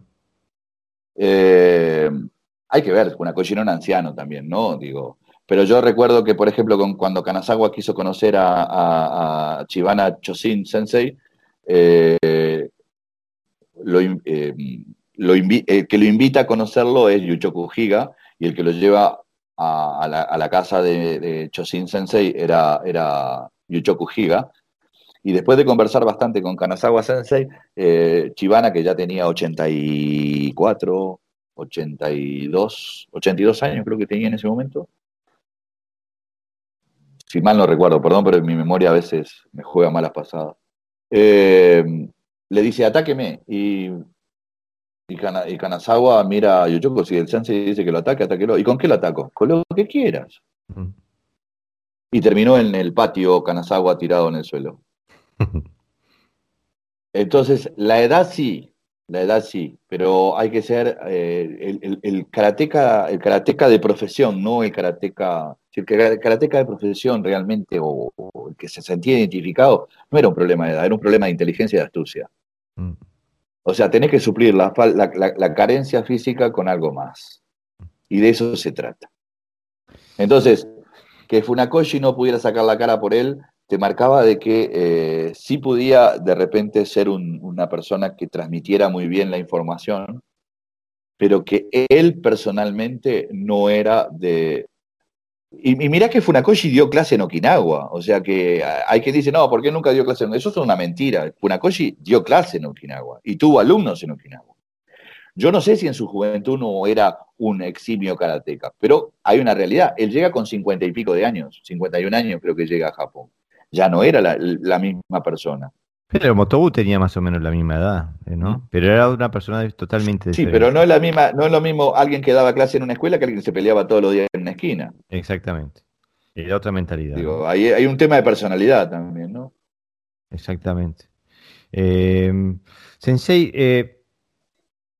Eh, hay que ver, Funakoshi era un anciano también, ¿no? Digo, pero yo recuerdo que, por ejemplo, cuando Kanazawa quiso conocer a, Chibana Chosin Sensei, eh, lo, eh, el que lo invita a conocerlo es Yuchoku Higa y el que lo lleva a, la, casa de, de, Sensei era, era Yuchoku Higa. Y después de conversar bastante con Kanazawa Sensei, eh, Chivana, que ya tenía 84, 82, 82 años creo que tenía en ese momento, si mal no recuerdo, perdón, pero mi memoria a veces me juega malas pasadas. Eh, le dice, atáqueme. Y, y, Kanazawa mira a Yoshiko, si el sensei dice que lo ataque, atáquelo. ¿Y con qué lo ataco? Con lo que quieras. Y terminó en el patio Kanazawa tirado en el suelo. <laughs> Entonces, la edad sí, la edad sí, pero hay que ser eh, el, el, karateca, el karateca de profesión, no el karateca, el karateca de profesión realmente, o, el que se sentía identificado, no era un problema de edad, era un problema de inteligencia y de astucia. O sea, tenés que suplir la, la, carencia física con algo más. Y de eso se trata. Entonces, que Funakoshi no pudiera sacar la cara por él, te marcaba de que eh, sí podía de repente ser una persona que transmitiera muy bien la información, pero que él personalmente no era de... Y, mira que Funakoshi dio clase en Okinawa, o sea que hay quien dice, no, ¿por qué nunca dio clase en Eso es una mentira. Funakoshi dio clase en Okinawa y tuvo alumnos en Okinawa. Yo no sé si en su juventud no era un eximio karateca, pero hay una realidad. Él llega con cincuenta y pico de años, 51 años creo que llega a Japón ya no era la, misma persona. Pero Motobu tenía más o menos la misma edad, ¿eh? ¿no? Pero era una persona totalmente diferente. Sí, pero no es la misma, no es lo mismo alguien que daba clase en una escuela que alguien que se peleaba todos los días en una esquina. Exactamente. Era otra mentalidad. Digo, hay, un tema de personalidad también, ¿no? Exactamente. Eh, sensei, eh,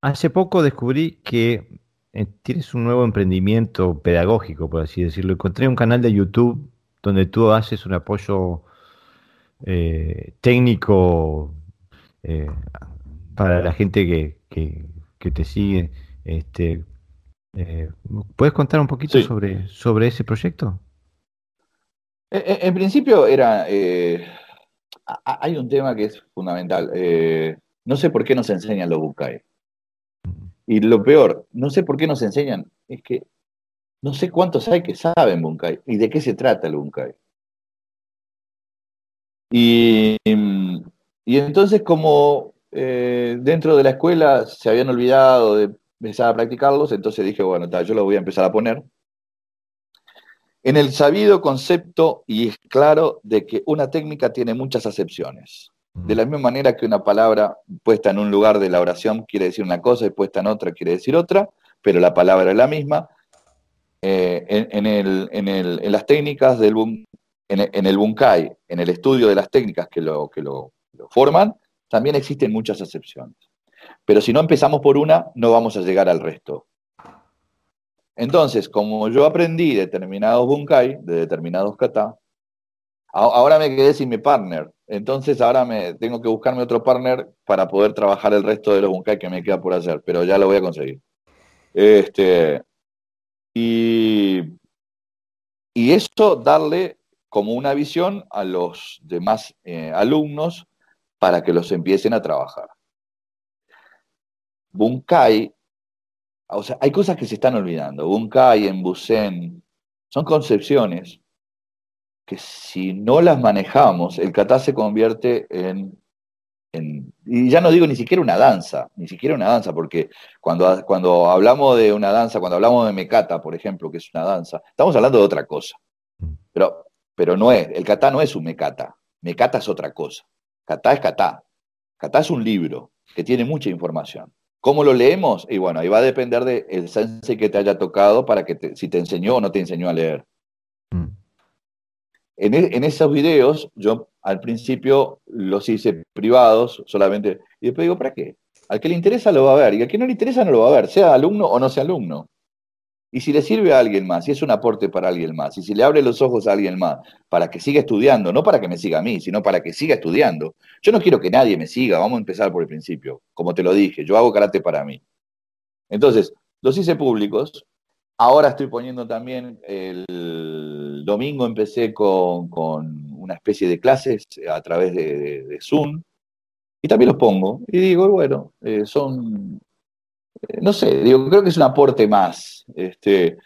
hace poco descubrí que tienes un nuevo emprendimiento pedagógico, por así decirlo. Encontré un canal de YouTube donde tú haces un apoyo eh, técnico eh, para la gente que, te sigue. Este, eh, ¿Puedes contar un poquito sobre, sobre ese proyecto? En, principio era, hay un tema que es fundamental. no sé por qué nos enseñan los bukai. Y lo peor, no sé por qué nos enseñan, es que no sé cuántos hay que saben Bunkai y de qué se trata el Bunkai. Y, y entonces como eh, dentro de la escuela se habían olvidado de empezar a practicarlos, entonces dije, bueno, yo lo voy a empezar a poner. En el sabido concepto, y es claro, de que una técnica tiene muchas acepciones. De la misma manera que una palabra puesta en un lugar de la oración quiere decir una cosa y puesta en otra quiere decir otra, pero la palabra es la misma, eh, en, el, en, las técnicas del en, el Bunkai, en el estudio de las técnicas que lo, que lo, forman, también existen muchas excepciones. Pero si no empezamos por una, no vamos a llegar al resto. Entonces, como yo aprendí determinados Bunkai, de determinados kata, ahora me quedé sin mi partner. Entonces ahora me tengo que buscarme otro partner para poder trabajar el resto de los Bunkai que me queda por hacer, pero ya lo voy a conseguir. Este, y, y esto darle como una visión a los demás eh, alumnos para que los empiecen a trabajar. Bunkai, o sea, hay cosas que se están olvidando. Bunkai, en Busen, son concepciones que si no las manejamos, el kata se convierte en y ya no digo ni siquiera una danza, ni siquiera una danza, porque cuando, cuando hablamos de una danza, cuando hablamos de mecata, por ejemplo, que es una danza, estamos hablando de otra cosa. Mm. Pero, pero no es, el kata no es un mecata, mecata es otra cosa. Kata es kata. Kata es un libro que tiene mucha información. ¿Cómo lo leemos? Y bueno, ahí va a depender del el sensei que te haya tocado para que si te enseñó o no te enseñó a leer. Mm. En, e, en, esos videos yo al principio los hice privados solamente, y después digo, ¿para qué? Al que le interesa lo va a ver, y al que no le interesa no lo va a ver, sea alumno o no sea alumno. Y si le sirve a alguien más, si es un aporte para alguien más, y si le abre los ojos a alguien más, para que siga estudiando, no para que me siga a mí, sino para que siga estudiando. Yo no quiero que nadie me siga, vamos a empezar por el principio. Como te lo dije, yo hago karate para mí. Entonces, los hice públicos. Ahora estoy poniendo también, el domingo empecé con una especie de clases a través de, Zoom, y también los pongo, y digo, bueno, eh, son, no sé, digo, creo que es un aporte más. Este,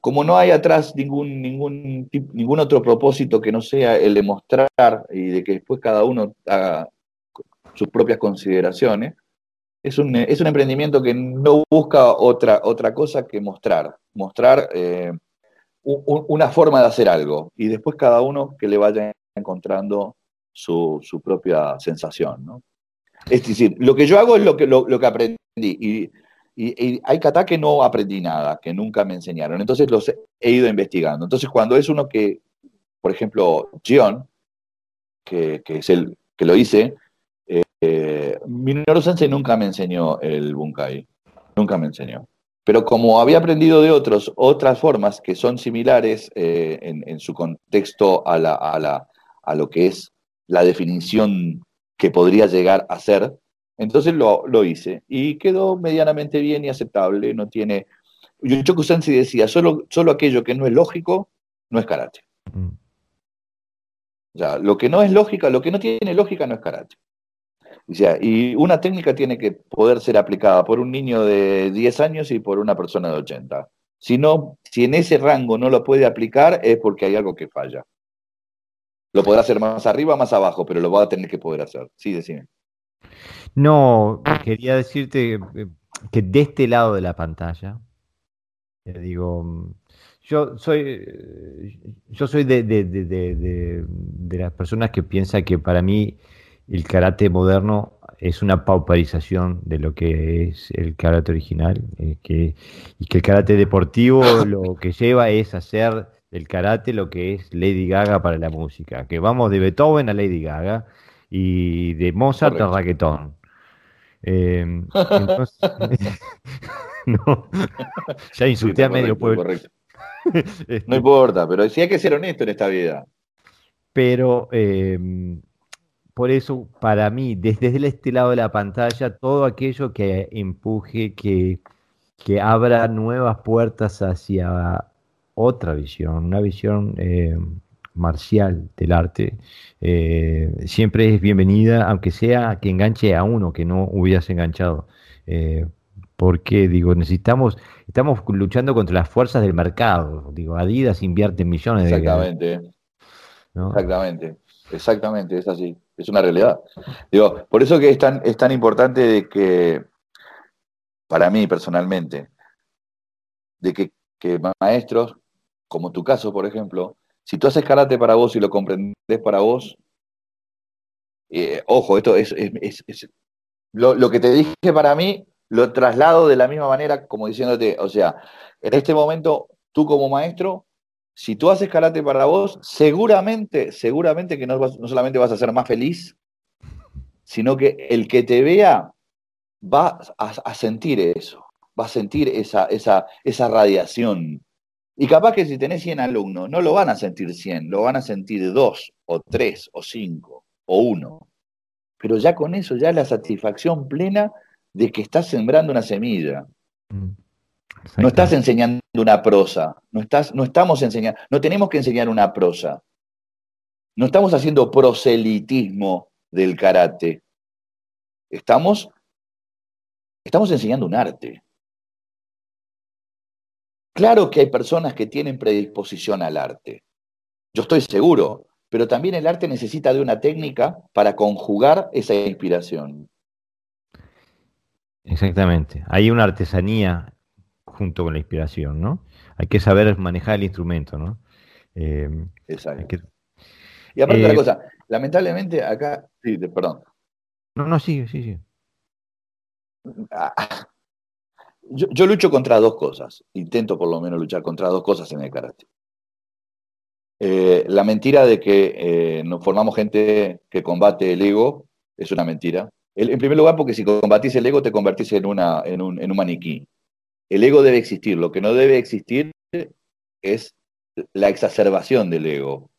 como no hay atrás ningún, ningún, ningún otro propósito que no sea el de mostrar y de que después cada uno haga sus propias consideraciones, es un, es un emprendimiento que no busca otra, otra cosa que mostrar, mostrar eh, una forma de hacer algo y después cada uno que le vaya encontrando su, propia sensación. ¿no? Es decir, lo que yo hago es lo que, lo, que aprendí y, hay kata que no aprendí nada, que nunca me enseñaron, entonces los he ido investigando. Entonces cuando es uno que, por ejemplo, Gion, que, que es el que lo hice, eh, Minoru Sensei nunca me enseñó el bunkai, nunca me enseñó. Pero como había aprendido de otros, otras formas que son similares eh, en, su contexto a, la, a, lo que es la definición que podría llegar a ser, entonces lo, lo hice y quedó medianamente bien y aceptable. No tiene. Yochoku Sensei decía: solo, solo aquello que no es lógico no es karate. Mm. O sea, lo que no es lógica, lo que no tiene lógica no es karate y una técnica tiene que poder ser aplicada por un niño de 10 años y por una persona de 80. Si, no, si en ese rango no lo puede aplicar es porque hay algo que falla. Lo podrá hacer más arriba, más abajo, pero lo va a tener que poder hacer. Sí, decime. No, quería decirte eh, que de este lado de la pantalla, eh, digo, yo soy, eh, yo soy de, de, de, de, las personas que piensan que para mí el karate moderno es una pauparización de lo que es el karate original, eh, que, y que el karate deportivo <coughs> lo que lleva es hacer del karate lo que es Lady Gaga para la música, que vamos de Beethoven a Lady Gaga y de Mozart a reggaetón. Eh, entonces, <laughs> no, ya insulté a medio pueblo. Este <laughs> no importa, pero sí hay que ser honesto en esta vida. Pero eh, por eso, para mí, desde este lado de la pantalla, todo aquello que empuje, que, que abra nuevas puertas hacia otra visión, una visión eh, marcial del arte, eh, siempre es bienvenida, aunque sea que enganche a uno que no hubiese enganchado. Eh, porque, digo, necesitamos, estamos luchando contra las fuerzas del mercado. Digo, Adidas invierte millones de Exactamente. Exactamente. Exactamente, es así es una realidad. Digo, por eso que es tan, es tan importante de que, para mí personalmente, de que, maestros, como tu caso, por ejemplo, si tú haces karate para vos y lo comprendes para vos, eh, ojo, esto es, lo, que te dije para mí, lo traslado de la misma manera como diciéndote, o sea, en este momento, tú como maestro, si tú haces karate para vos, seguramente, seguramente que no, no solamente vas a ser más feliz, sino que el que te vea va a, sentir eso, va a sentir esa, esa, esa radiación. Y capaz que si tenés 100 alumnos, no lo van a sentir 100, lo van a sentir 2 o 3 o 5 o 1. Pero ya con eso, ya la satisfacción plena de que estás sembrando una semilla. Mm. No estás enseñando una prosa, no, estás, no estamos enseñando, no tenemos que enseñar una prosa. No estamos haciendo proselitismo del karate. Estamos, estamos enseñando un arte. Claro que hay personas que tienen predisposición al arte. Yo estoy seguro, pero también el arte necesita de una técnica para conjugar esa inspiración. Exactamente. Hay una artesanía junto con la inspiración, ¿no? Hay que saber manejar el instrumento, ¿no? Eh, Exacto. Y aparte de la eh, cosa, lamentablemente acá, sí, perdón. No, no, sí, sí, sí. Ah, yo, lucho contra dos cosas, intento por lo menos luchar contra dos cosas en el karate. Eh, la mentira de que nos formamos gente que combate el ego es una mentira. en primer lugar, porque si combatís el ego te convertís en, una, en, un, en un maniquí. El ego debe existir. Lo que no debe existir es la exacerbación del ego.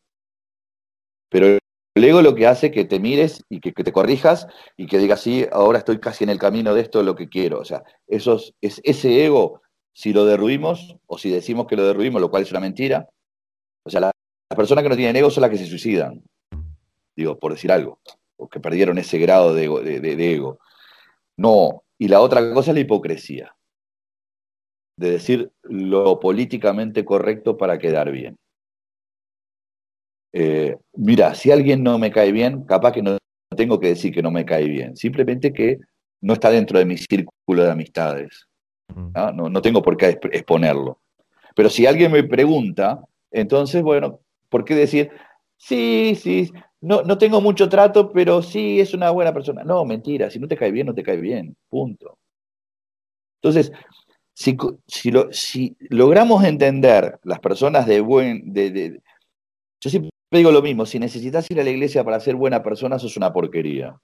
Pero el ego lo que hace que te mires y que, te corrijas y que digas, sí, ahora estoy casi en el camino de esto, lo que quiero. O sea, eso es, ese ego, si lo derruimos o si decimos que lo derruimos, lo cual es una mentira, o sea, las personas que no tienen ego son las que se suicidan. Digo, por decir algo, o que perdieron ese grado de ego. No, y la otra cosa es la hipocresía de decir lo políticamente correcto para quedar bien. Eh, mira, si alguien no me cae bien, capaz que no tengo que decir que no me cae bien, simplemente que no está dentro de mi círculo de amistades. No, no tengo por qué exponerlo. Pero si alguien me pregunta, entonces, bueno, ¿por qué decir, sí, sí, no, no tengo mucho trato, pero sí es una buena persona? No, mentira, si no te cae bien, no te cae bien, punto. Entonces, si, si, logramos entender las personas de buen... De, yo siempre digo lo mismo, si necesitas ir a la iglesia para ser buena persona, sos una porquería.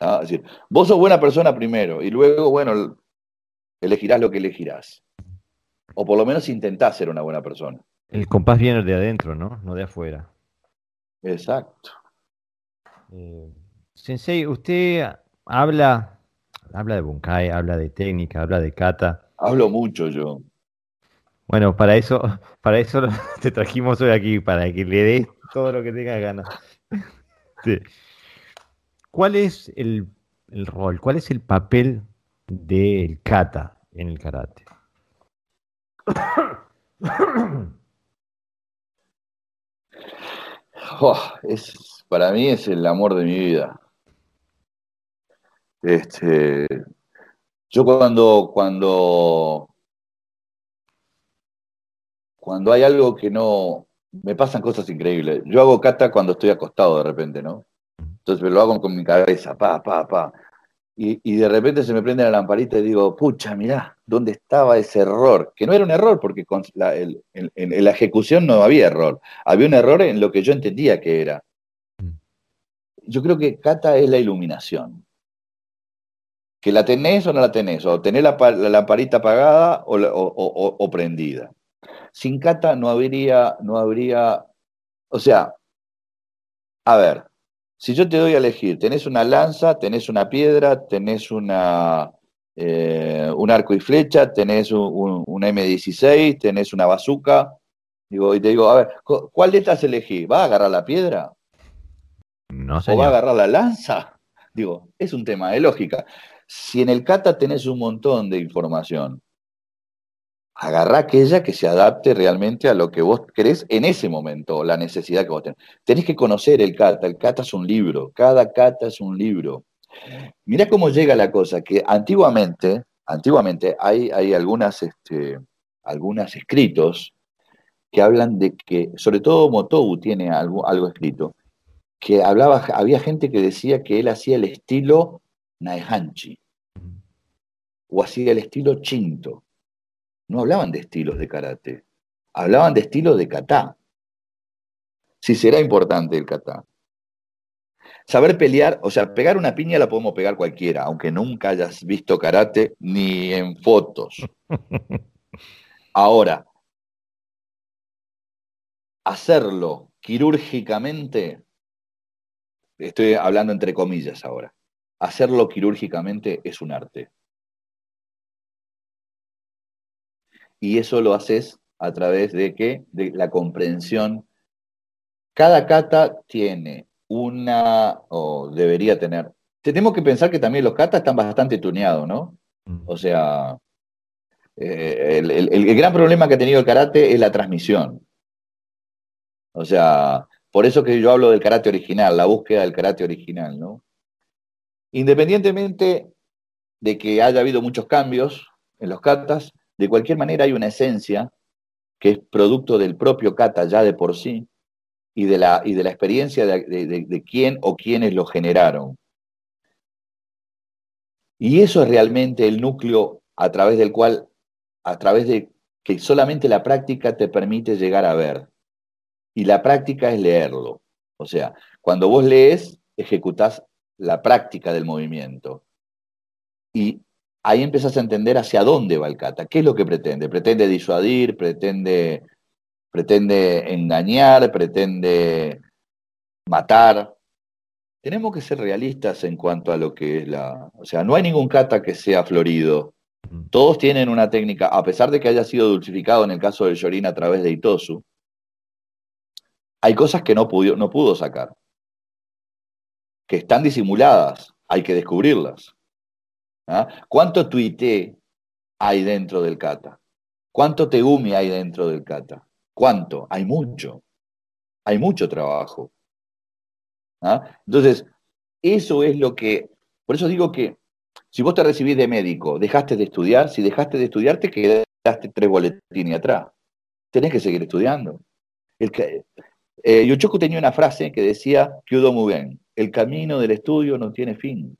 ¿Ah? Es decir, vos sos buena persona primero y luego, bueno, elegirás lo que elegirás. O por lo menos intentás ser una buena persona. El compás viene de adentro, ¿no? No de afuera. Exacto. Eh, sensei, usted habla habla de Bunkai, habla de técnica, habla de kata. Hablo mucho yo. Bueno, para eso, <laughs> para eso <laughs> te trajimos hoy aquí, para que le des todo lo que tengas ganas. ¿Cuál es el, rol, cuál es el papel del kata en el karate? <coughs> Oh, es, para mí es el amor de mi vida. Este, yo cuando, cuando, cuando hay algo que no, me pasan cosas increíbles. Yo hago kata cuando estoy acostado de repente, ¿no? Entonces me lo hago con mi cabeza, pa, pa, pa. Y, de repente se me prende la lamparita y digo, pucha, mirá, ¿dónde estaba ese error? Que no era un error, porque en la ejecución no había error. Había un error en lo que yo entendía que era. Yo creo que kata es la iluminación que la tenés o no la tenés, o tenés la, lamparita apagada o, prendida. Sin cata no habría, no habría, o sea, a ver, si yo te doy a elegir, tenés una lanza, tenés una piedra, tenés una, eh, un arco y flecha, tenés un, M16, tenés una bazooka, digo, y te digo, a ver, ¿cuál de estas elegí? ¿Va a agarrar la piedra? No sé. ¿O va a agarrar la lanza? <laughs> Digo, es un tema de lógica. Si en el kata tenés un montón de información, agarrá aquella que se adapte realmente a lo que vos querés en ese momento, la necesidad que vos tenés. Tenés que conocer el kata, el kata es un libro, cada kata es un libro. Mirá cómo llega la cosa, que antiguamente, antiguamente hay, hay algunas, este, escritos que hablan de que, sobre todo Motou tiene algo, algo escrito, que hablaba, había gente que decía que él hacía el estilo Naehanchi o hacía el estilo Chinto. No hablaban de estilos de karate, hablaban de estilos de kata. Si será importante el kata. Saber pelear, o sea, pegar una piña la podemos pegar cualquiera, aunque nunca hayas visto karate ni en fotos. <laughs> Ahora, hacerlo quirúrgicamente, estoy hablando entre comillas ahora, hacerlo quirúrgicamente es un arte. Y eso lo haces a través de qué? De la comprensión. Cada kata tiene una, o debería tener, tenemos que pensar que también los katas están bastante tuneados, ¿no? Mm. O sea, eh, el, gran problema que ha tenido el karate es la transmisión. O sea, por eso que yo hablo del karate original, la búsqueda del karate original, ¿no? Independientemente de que haya habido muchos cambios en los katas, de cualquier manera hay una esencia que es producto del propio kata ya de por sí y de la, y de la experiencia de, quién o quiénes lo generaron. Y eso es realmente el núcleo a través del cual, a través de que solamente la práctica te permite llegar a ver. Y la práctica es leerlo. O sea, cuando vos lees, ejecutás la práctica del movimiento. Y ahí empiezas a entender hacia dónde va el kata, qué es lo que pretende. Pretende disuadir, pretende, pretende engañar, pretende matar. Tenemos que ser realistas en cuanto a lo que es la... O sea, no hay ningún kata que sea florido. Todos tienen una técnica, a pesar de que haya sido dulcificado en el caso del Yorin a través de Itosu, hay cosas que no, pudo, no pudo sacar, que están disimuladas, hay que descubrirlas. ¿Ah? ¿Cuánto tuité hay dentro del kata? ¿Cuánto tegumi hay dentro del kata? ¿Cuánto? Hay mucho. Hay mucho trabajo. ¿Ah? Entonces, eso es lo que, por eso digo que si vos te recibís de médico, dejaste de estudiar, si dejaste de estudiar te quedaste tres boletines atrás. Tenés que seguir estudiando. El eh, tenía una frase que decía, muy bien, el camino del estudio no tiene fin.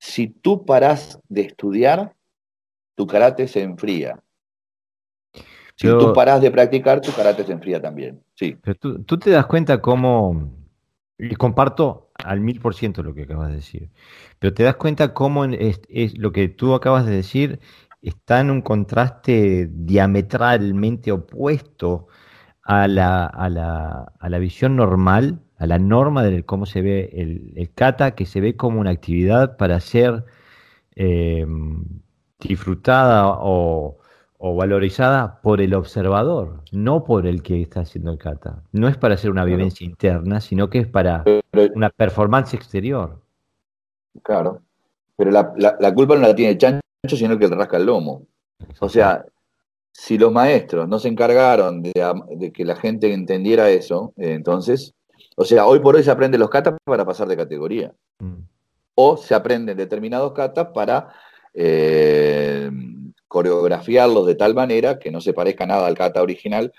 Si tú parás de estudiar, tu karate se enfría. Si tú parás de practicar, tu karate se enfría también. Sí. Pero tú, te das cuenta cómo, y comparto al mil por ciento lo que acabas de decir, pero te das cuenta cómo es, lo que tú acabas de decir está en un contraste diametralmente opuesto a la, a la, a la visión normal, a la norma de cómo se ve el, kata, que se ve como una actividad para ser eh, disfrutada o, valorizada por el observador, no por el que está haciendo el kata. No es para hacer una vivencia interna, sino que es para una performance exterior. Claro, pero la, la, culpa no la tiene Chancho, sino que le rasca el lomo. O sea, si los maestros no se encargaron de, que la gente entendiera eso, eh, entonces, o sea, hoy por hoy se aprenden los katas para pasar de categoría. Mm. O se aprenden determinados katas para eh, coreografiarlos de tal manera que no se parezca nada al kata original.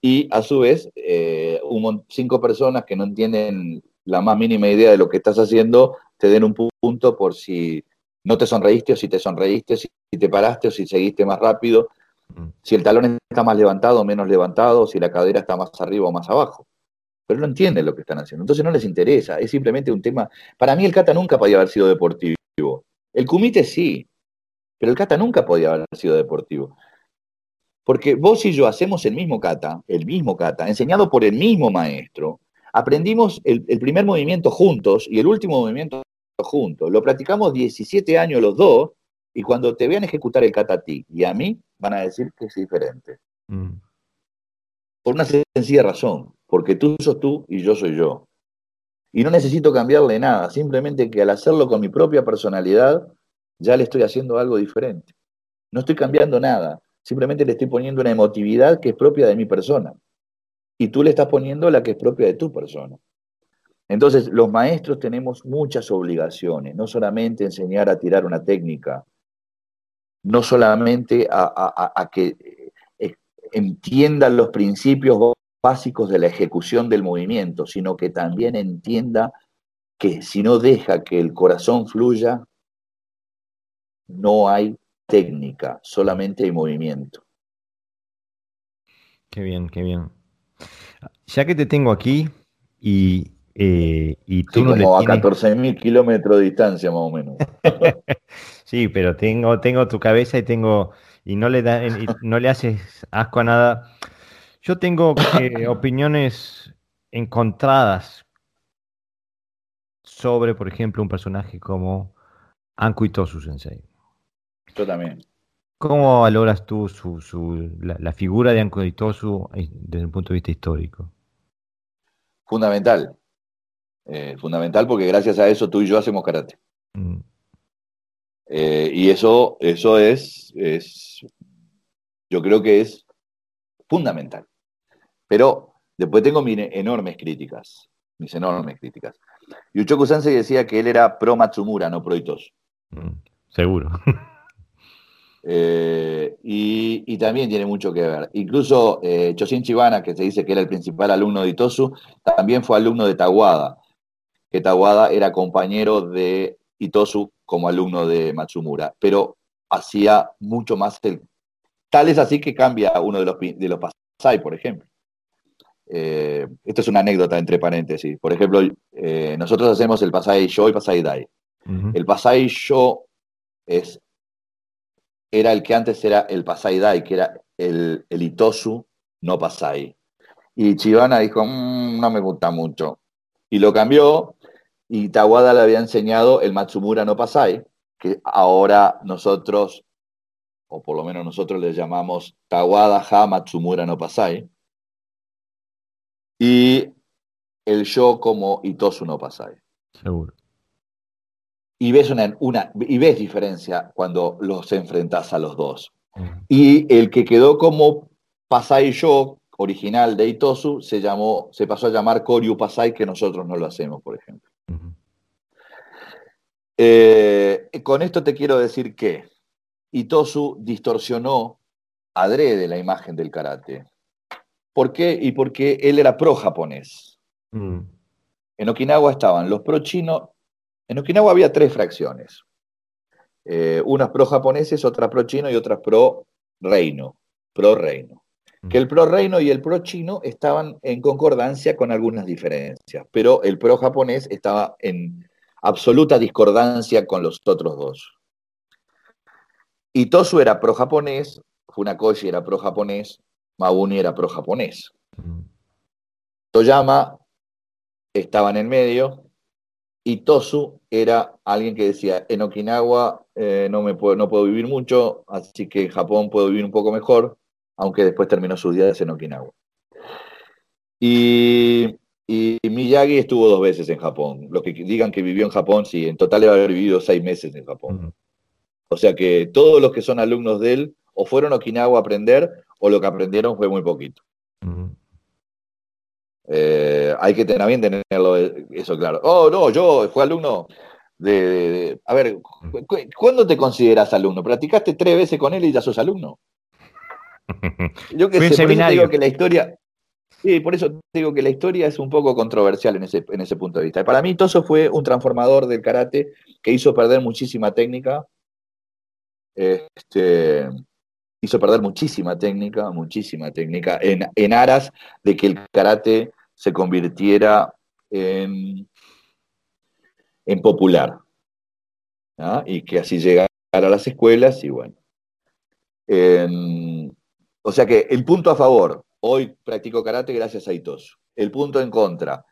Y a su vez, eh, cinco personas que no entienden la más mínima idea de lo que estás haciendo, te den un punto por si no te sonreíste o si te sonreíste, si te paraste o si seguiste más rápido si el talón está más levantado o menos levantado, si la cadera está más arriba o más abajo. Pero no entienden lo que están haciendo. Entonces no les interesa. Es simplemente un tema. Para mí el kata nunca podía haber sido deportivo. El kumite sí, pero el kata nunca podía haber sido deportivo. Porque vos y yo hacemos el mismo kata, el mismo kata, enseñado por el mismo maestro. Aprendimos el, el primer movimiento juntos y el último movimiento juntos. Lo practicamos 17 años los dos y cuando te vean ejecutar el kata a ti y a mí, van a decir que es diferente. Mm. Por una sencilla razón, porque tú sos tú y yo soy yo. Y no necesito cambiarle nada, simplemente que al hacerlo con mi propia personalidad, ya le estoy haciendo algo diferente. No estoy cambiando nada, simplemente le estoy poniendo una emotividad que es propia de mi persona. Y tú le estás poniendo la que es propia de tu persona. Entonces, los maestros tenemos muchas obligaciones, no solamente enseñar a tirar una técnica, no solamente a, que eh, entiendan los principios básicos de la ejecución del movimiento, sino que también entienda que si no deja que el corazón fluya, no hay técnica, solamente hay movimiento. Qué bien, qué bien. Ya que te tengo aquí y, eh, y tú no como a 14.000 kilómetros de distancia más o menos. <laughs> Sí, pero tengo, tengo tu cabeza y tengo y no le da, no le haces asco a nada. Yo tengo eh, <coughs> opiniones encontradas sobre, por ejemplo, un personaje como Anku Itosu Sensei. Yo también. ¿Cómo valoras tú su, su, la, figura de Anku Itosu eh, desde un punto de vista histórico? Fundamental. Eh, fundamental porque gracias a eso tú y yo hacemos karate. Mm. Eh, y eso, eso es, es, yo creo que es fundamental. Pero después tengo mis enormes críticas, mis enormes críticas. Yuchoku Sensei decía que él era pro Matsumura, no pro Itosu. Mm, seguro. <laughs> Eh, y, también tiene mucho que ver. Incluso eh, Choshin Chibana, que se dice que era el principal alumno de Itosu, también fue alumno de Tawada, que Tawada era compañero de Itosu como alumno de Matsumura, pero hacía mucho más el... Tal es así que cambia uno de los, de los Pasai, por ejemplo. Eh, esto es una anécdota entre paréntesis. Por ejemplo, eh, nosotros hacemos el Pasai Yo y Pasai Dai. El Pasai Yo es, era el que antes era el Pasai Dai, que era el, el Itosu no Pasai. Y Chivana dijo, mm, no me gusta mucho. Y lo cambió y Tawada le había enseñado el Matsumura no Pasai, que ahora nosotros, o por lo menos nosotros le llamamos Tawada Ha Matsumura no Pasai, y el yo como Itosu no Pasai. Seguro. y ves, una, una, y ves diferencia cuando los enfrentas a los dos. Y el que quedó como Pasai Yo, original de Itosu, se, llamó, se pasó a llamar Koryu Pasai, que nosotros no lo hacemos, por ejemplo. Eh, con esto te quiero decir que Itosu distorsionó adrede la imagen del karate. ¿Por qué? Y porque él era pro-japonés. Mm. En Okinawa estaban los pro-chinos. En Okinawa había tres fracciones. Eh, unas pro-japoneses, otras pro-chino y otras pro-reino. Pro-reino. Mm. Que el pro-reino y el pro-chino estaban en concordancia con algunas diferencias, pero el pro-japonés estaba en absoluta discordancia con los otros dos. Itosu era pro-japonés, Funakoshi era pro-japonés, Mabuni era pro-japonés. Toyama estaba en el medio y Tosu era alguien que decía, en Okinawa eh, no, me puedo, no puedo vivir mucho, así que en Japón puedo vivir un poco mejor, aunque después terminó sus días en Okinawa. Y, Miyagi estuvo dos veces en Japón. Los que digan que vivió en Japón, sí, en total debe haber vivido seis meses en Japón. O sea que todos los que son alumnos de él o fueron a Okinawa a aprender o lo que aprendieron fue muy poquito. Eh, hay que tener bien tenerlo eso claro. Oh, no, yo fui alumno de, A ver, ¿cuándo te consideras alumno? ¿Practicaste tres veces con él y ya sos alumno? <laughs> Yo que sé, por eso digo que la historia... Sí, por eso digo que la historia es un poco controversial en ese, en ese punto de vista. Para mí, Toso fue un transformador del karate que hizo perder muchísima técnica. Este, hizo perder muchísima técnica, muchísima técnica, en, aras de que el karate se convirtiera en, en popular. Y que así llegara a las escuelas y bueno. o sea que el punto a favor, hoy practico karate gracias a Itosu. El punto en contra,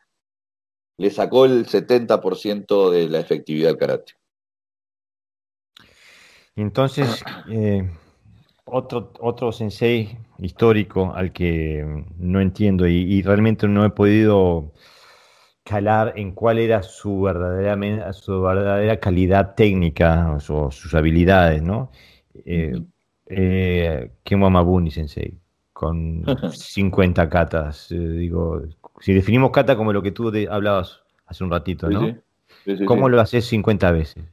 le sacó el 70% de la efectividad del karate. Entonces, eh, otro, otro sensei histórico al que no entiendo y, realmente no he podido calar en cuál era su verdadera, su verdadera calidad técnica o sus habilidades, ¿no? Eh, eh, Mabuni Sensei, con <laughs> 50 katas. Eh, digo, si definimos kata como lo que tú hablabas hace un ratito, ¿no? ¿Cómo lo haces 50 veces?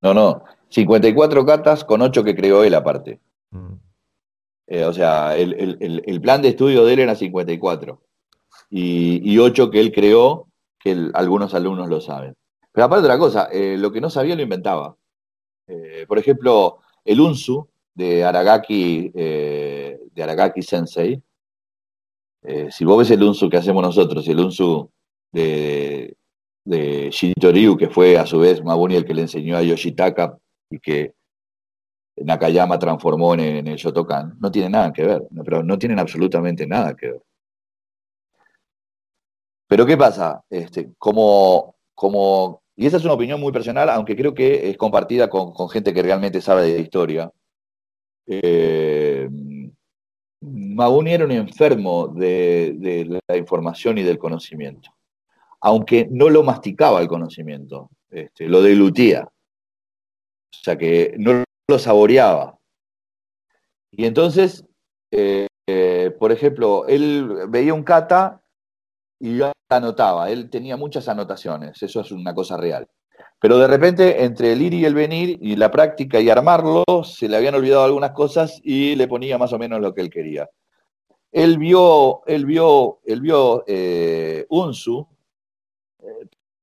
No, no, 54 katas con 8 que creó él aparte. Eh, o sea, el, plan de estudio de él era 54 y, y 8 que él creó, que algunos alumnos lo saben. Pero aparte otra cosa, eh, lo que no sabía lo inventaba. Eh, por ejemplo, el Unsu de Aragaki, de Aragaki Sensei, si vos ves el Unsu que hacemos nosotros y el Unsu de, de Shitoryu, que fue a su vez Mabuni el que le enseñó a Yoshitaka y que Nakayama transformó en, el Shotokan, no tiene nada que ver, pero no tienen absolutamente nada que ver. Pero ¿qué pasa? Este, como, como, y esa es una opinión muy personal, aunque creo que es compartida con, gente que realmente sabe de historia. Eh, era un enfermo de, la información y del conocimiento, aunque no lo masticaba el conocimiento, este, lo deglutía. O sea que no lo saboreaba. Y entonces, eh, eh, por ejemplo, él veía un kata y yo anotaba, él tenía muchas anotaciones, eso es una cosa real. Pero de repente, entre el ir y el venir y la práctica y armarlo, se le habían olvidado algunas cosas y le ponía más o menos lo que él quería. Él vio, él vio, él vio eh, Unsu,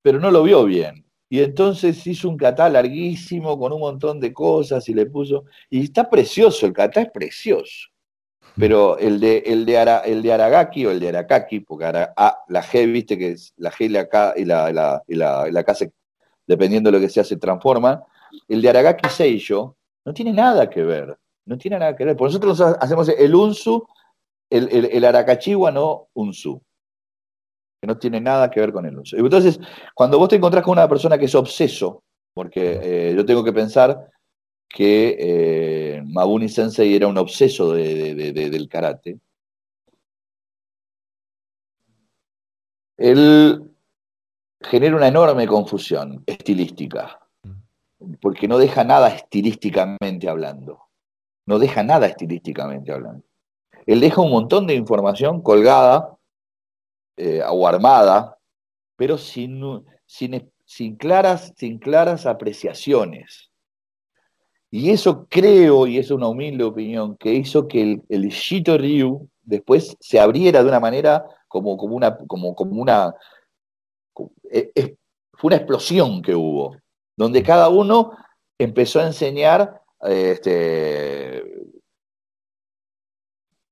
pero no lo vio bien. Y entonces hizo un catá larguísimo con un montón de cosas y le puso. Y está precioso, el catá es precioso. Pero el de, el de, el de Aragaki o el de Arakaki, porque la G, viste que es la G y la K y la, la, dependiendo de lo que sea, se transforman. El de Aragaki Seiyo no tiene nada que ver. No tiene nada que ver. Por nosotros hacemos el Unsu, el, el, el Arakachiwa no Unsu que no tiene nada que ver con el uso. Entonces, cuando vos te encontrás con una persona que es obseso, porque eh, yo tengo que pensar que eh, Mabuni Sensei era un obseso del karate, él genera una enorme confusión estilística. porque no deja nada estilísticamente hablando. No deja nada estilísticamente hablando. Él deja un montón de información colgada eh, o armada, pero sin, sin, claras, sin claras apreciaciones. Y eso creo, y es una humilde opinión, que hizo que el, el Shito Ryu después se abriera de una manera como, como una, como, como una, e, fue una explosión que hubo, donde cada uno empezó a enseñar este,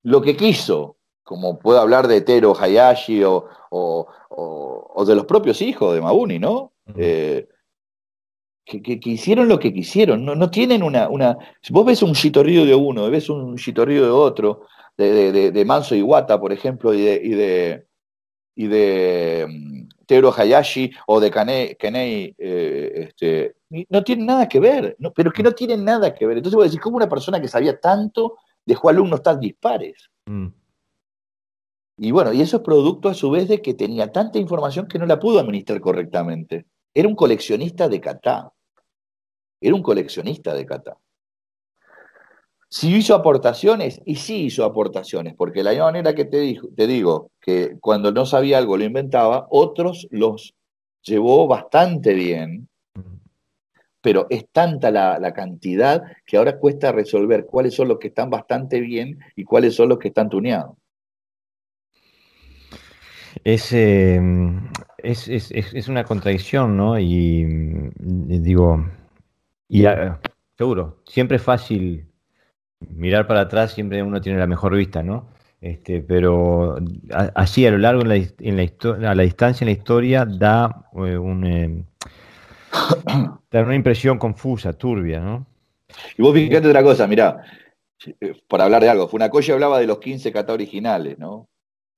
lo que quiso, como puedo hablar de Tero Hayashi o, o, de los propios hijos de Mabuni, ¿no? Eh, que, hicieron lo que quisieron, no, no tienen una, una... Vos ves un shitorrido de uno, ves un shitorrido de otro, de, de, de, Manso Iwata, por ejemplo, y de, y de, y de mm, Tero Hayashi o de Kanei, eh, este, no tienen nada que ver, no, pero que no tienen nada que ver. Entonces voy a decir, ¿cómo una persona que sabía tanto dejó alumnos tan dispares? Mm. Y bueno, y eso es producto a su vez de que tenía tanta información que no la pudo administrar correctamente. Era un coleccionista de kata. Era un coleccionista de kata. Si hizo aportaciones, y sí hizo aportaciones, porque la manera que te, te digo que cuando no sabía algo lo inventaba, otros los llevó bastante bien, pero es tanta la, cantidad que ahora cuesta resolver cuáles son los que están bastante bien y cuáles son los que están tuneados. Es, em, es, una contradicción, ¿no? Y, digo, y seguro, siempre es fácil mirar para atrás, siempre uno tiene la mejor vista, ¿no? Este, pero así a lo largo en la, en la a la distancia en la historia da, eh, un, em, <coughs> da una impresión confusa, turbia, ¿no? Y vos fíjate otra cosa, mirá, eh, por hablar de algo, Funakoshi hablaba de los 15 kata originales, ¿no?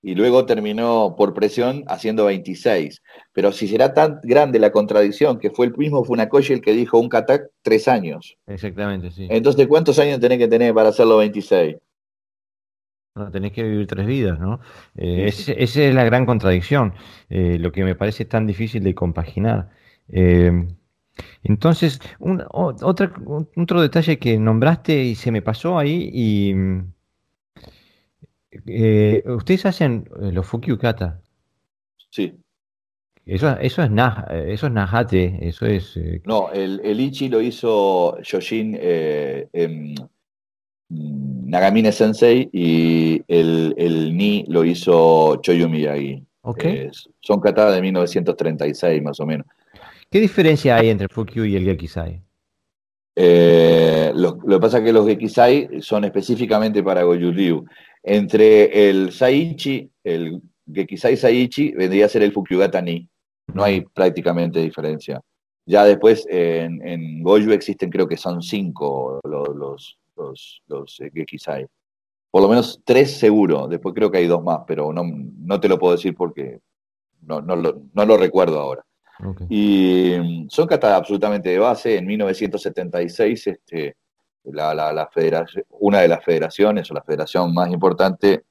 Y luego terminó por presión haciendo 26. Pero si será tan grande la contradicción que fue el mismo Funakoshi el que dijo un katak tres años. Exactamente, sí. Entonces, ¿cuántos años tenés que tener para hacerlo 26? No, tenés que vivir tres vidas, ¿no? Eh, esa es la gran contradicción, eh, lo que me parece tan difícil de compaginar. Eh, entonces, un, otra, otro detalle que nombraste y se me pasó ahí y eh, ¿Ustedes hacen eh, los Fukyukata? Sí. Eso, eso, es, nah, eso es Nahate, eso es... Eh, no, el, el, Ichi lo hizo Yoshin en Nagamine Sensei y el, el, Ni lo hizo Choyo Miyagi. Okay. son katadas de 1936 más o menos. ¿Qué diferencia hay entre el Fukyu y el Gekisai? lo, lo, que pasa es que los Gekisai son específicamente para Goju entre el Saichi, el Gekisai Saichi, vendría a ser el Fukyugata Ni. No hay prácticamente diferencia. Ya después en, en Goju existen, creo que son cinco los, los, los, eh, Gekisai. Por lo menos tres seguro. Después creo que hay dos más, pero no, no te lo puedo decir porque no, no, lo, no lo recuerdo ahora. Y mm, son catas absolutamente de base. En 1976 este, la, la, una de las federaciones o la federación más importante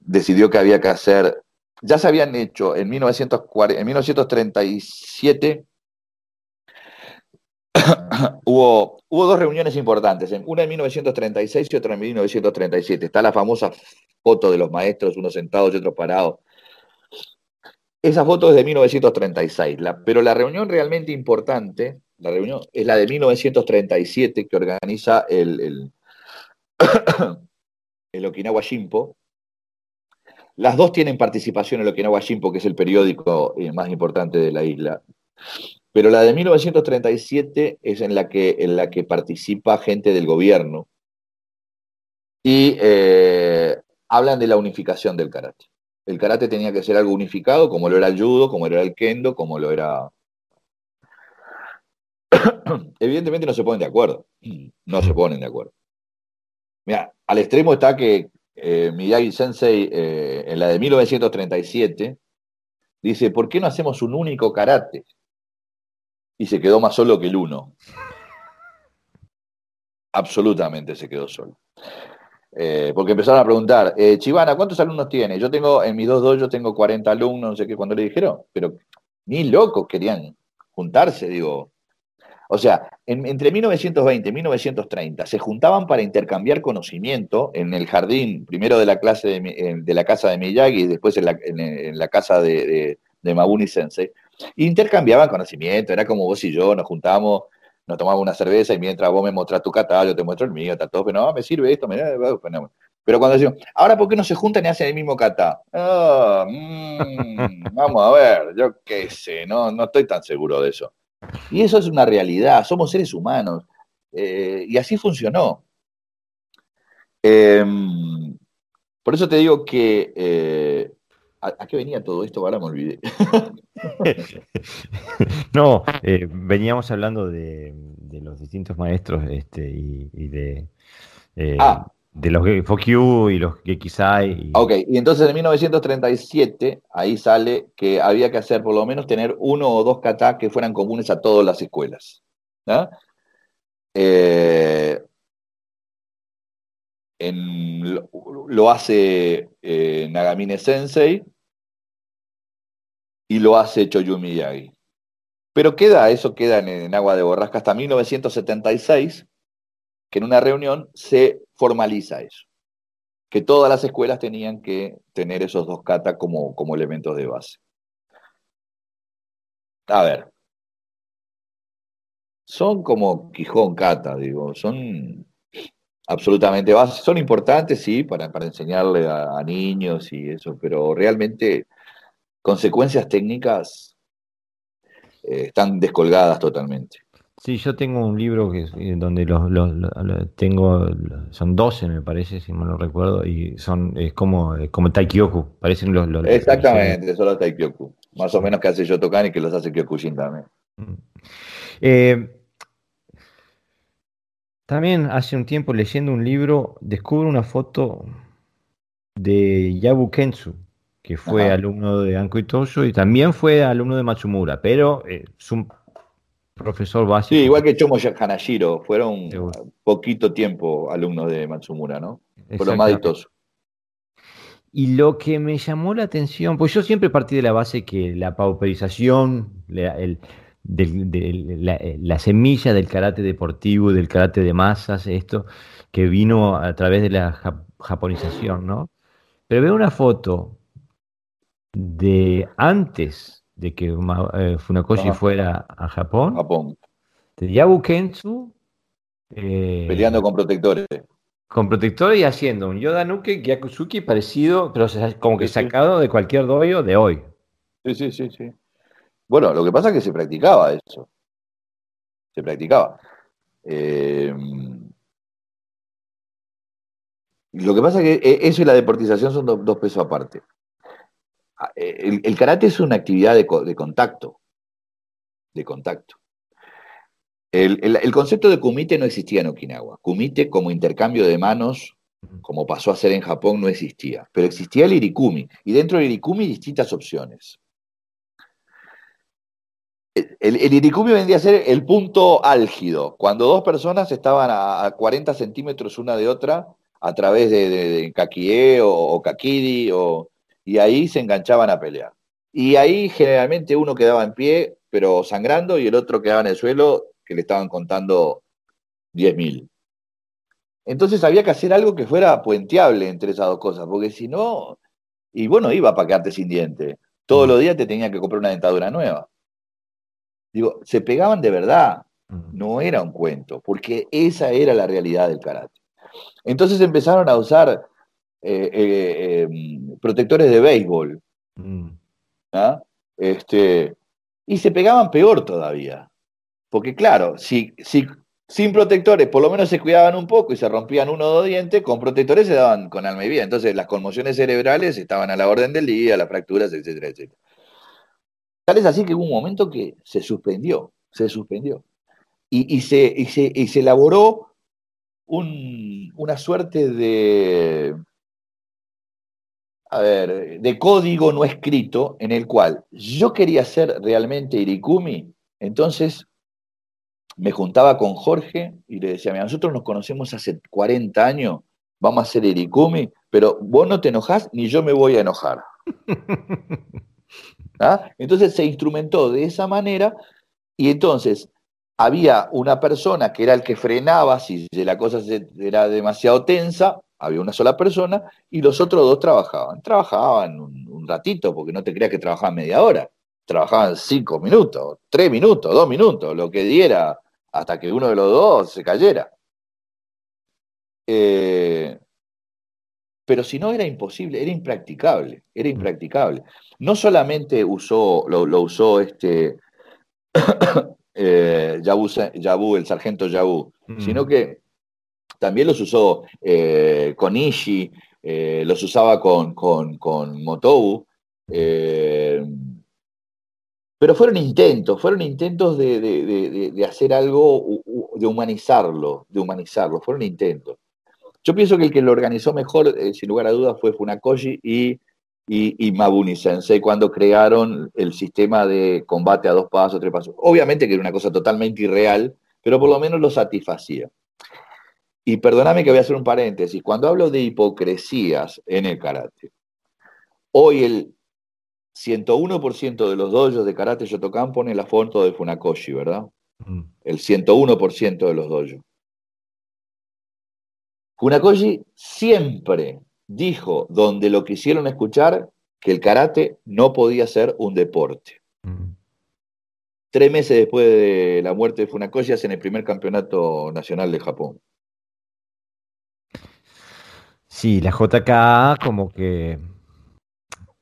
decidió que había que hacer, ya se habían hecho en, 1940, en 1937, <coughs> hubo, hubo dos reuniones importantes, una en 1936 y otra en 1937. Está la famosa foto de los maestros, unos sentados y otros parados. Esa foto es de 1936, pero la reunión realmente importante la reunión es la de 1937 que organiza el, el, <coughs> Okinawa Shimpo. Las dos tienen participación en el Okinawa Shimpo, que es el periódico eh, más importante de la isla. Pero la de 1937 es en la que, en la que participa gente del gobierno y eh, hablan de la unificación del karate. El karate tenía que ser algo unificado, como lo era el judo, como lo era el kendo, como lo era <coughs> evidentemente no se ponen de acuerdo. No se ponen de acuerdo. Mira, al extremo está que eh, Miyagi Sensei, eh, en la de 1937, dice, ¿por qué no hacemos un único karate? Y se quedó más solo que el uno. Absolutamente se quedó solo. Eh, porque empezaron a preguntar, Chivana, ¿cuántos alumnos tiene? Yo tengo, en mis dos dos yo tengo 40 alumnos, no sé qué, cuando le dijeron, pero ni locos querían juntarse, digo, O sea, entre 1920 y 1930 se juntaban para intercambiar conocimiento en el jardín, primero de la, clase de, la casa de Miyagi y después en la, casa de, de, Mabuni Sensei. Intercambiaban conocimiento, era como vos y yo, nos juntamos, nos tomábamos una cerveza y mientras vos me mostrás tu catálogo, yo te muestro el mío, está todo, pero no, me sirve esto, me... Pero cuando decimos, ahora ¿por qué no se juntan y hacen el mismo kata? Ah, mm, <laughs> vamos a ver, yo qué sé, no, no estoy tan seguro de eso. Y eso es una realidad, somos seres humanos. Eh, y así funcionó. Em, por eso te digo que... Eh, ¿a, qué venía todo esto? Ahora me olvidé. <laughs> no, eh, veníamos hablando de, los distintos maestros este, y, de... Ah, de los FOQ y los Gekisai. Ok, y entonces en 1937 ahí sale que había que hacer por lo menos tener uno o dos kata que fueran comunes a todas las escuelas. Eh, lo, hace eh, Nagamine Sensei y lo hace Choyumi Miyagi. Pero queda, eso queda en agua de borrasca hasta 1976, que en una reunión se formaliza eso, que todas las escuelas tenían que tener esos dos kata como, como elementos de base. A ver, son como Quijón kata, digo, son absolutamente bases, son importantes, sí, para, para enseñarle a, niños y eso, pero realmente consecuencias técnicas eh, están descolgadas totalmente. Sí, yo tengo un libro que eh, donde los, tengo, son 12 me parece, si mal no recuerdo, y son, es como, como Taikyoku, parecen los... Exactamente, son los Taikyoku, más o menos que hace Yotokan y que los hace Kyokushin también. Mm. Eh, también hace un tiempo leyendo un libro, descubro una foto de Yabu Kensu, que fue alumno de Anko Itoyo y también fue alumno de Matsumura, pero eh, es un profesor básico. Sí, igual que Chomo Hanashiro, fueron poquito tiempo alumnos de Matsumura, ¿no? Fueron más Y lo que me llamó la atención, pues yo siempre partí de la base que la pauperización, la, la, semilla del karate deportivo, del karate de masas, esto que vino a través de la japonización, ¿no? Pero veo una foto de antes de que eh, Funakoshi fuera a Japón. Japón. De Yabu Kensu. Eh, Peleando con protectores. Con protectores y haciendo un Yoda Nuke Gyakusuki parecido, pero como que sacado de cualquier doyo de hoy. Sí, sí, sí, sí. Bueno, lo que pasa es que se practicaba eso. Se practicaba. Eh, lo que pasa es que eso y la deportización son dos pesos aparte. Ah, eh, el, karate es una actividad de, contacto, de contacto. El, concepto de kumite no existía en Okinawa. Kumite como intercambio de manos, como pasó a ser en Japón, no existía. Pero existía el irikumi. Y dentro del irikumi distintas opciones. El, irikumi vendría a ser el punto álgido. Cuando dos personas estaban a, 40 centímetros una de otra a través de, de, kakie o, o kakiri o y ahí se enganchaban a pelear. Y ahí generalmente uno quedaba en pie, pero sangrando, y el otro quedaba en el suelo, que le estaban contando 10.000. Entonces había que hacer algo que fuera puenteable entre esas dos cosas, porque si no, y bueno, iba para quedarte sin diente. Todos los días te tenía que comprar una dentadura nueva. Digo, se pegaban de verdad, no era un cuento, porque esa era la realidad del karate. Entonces empezaron a usar eh, eh, em, protectores de béisbol. Mm. ¿ah? Este, y se pegaban peor todavía. Porque claro, si, si sin protectores por lo menos se cuidaban un poco y se rompían uno o dos dientes, con protectores se daban con alma y vida. Entonces las conmociones cerebrales estaban a la orden del día, las fracturas, etcétera, etcétera. Tal es así que hubo un momento que se suspendió, se suspendió. Y, se, y se, y se elaboró una suerte de, a ver, de código no escrito en el cual yo quería ser realmente Irikumi, entonces me juntaba con Jorge y le decía, nosotros nos conocemos hace 40 años, vamos a ser Irikumi, pero vos no te enojás ni yo me voy a enojar. <laughs> ¿Ah? Entonces se instrumentó de esa manera y entonces había una persona que era el que frenaba si la cosa era demasiado tensa, había una sola persona y los otros dos trabajaban. Trabajaban un, ratito, porque no te creas que trabajaban media hora. Trabajaban cinco minutos, tres minutos, dos minutos, lo que diera hasta que uno de los dos se cayera. Eh, pero si no era imposible, era impracticable, era impracticable. No solamente usó, lo, usó este <coughs> eh, Yabu, el sargento Yabu, sino que también los usó eh, con Ishi, eh, los usaba con, con, con Motobu. Eh, pero fueron intentos, fueron intentos de, hacer algo, de humanizarlo, de humanizarlo, fueron intentos. Yo pienso que el que lo organizó mejor, sin lugar a dudas, fue Funakoshi y, y, y, Mabuni Sensei cuando crearon el sistema de combate a dos pasos, tres pasos. Obviamente que era una cosa totalmente irreal, pero por lo menos lo satisfacía. Y perdóname que voy a hacer un paréntesis. Cuando hablo de hipocresías en el karate, hoy el 101% de los dojos de karate Shotokan pone la foto de Funakoshi, ¿verdad? Mm. El 101% de los dojos. Funakoshi siempre dijo, donde lo quisieron escuchar, que el karate no podía ser un deporte. Mm. Tres meses después de la muerte de Funakoshi hacen el primer campeonato nacional de Japón. Sí, la JK como que...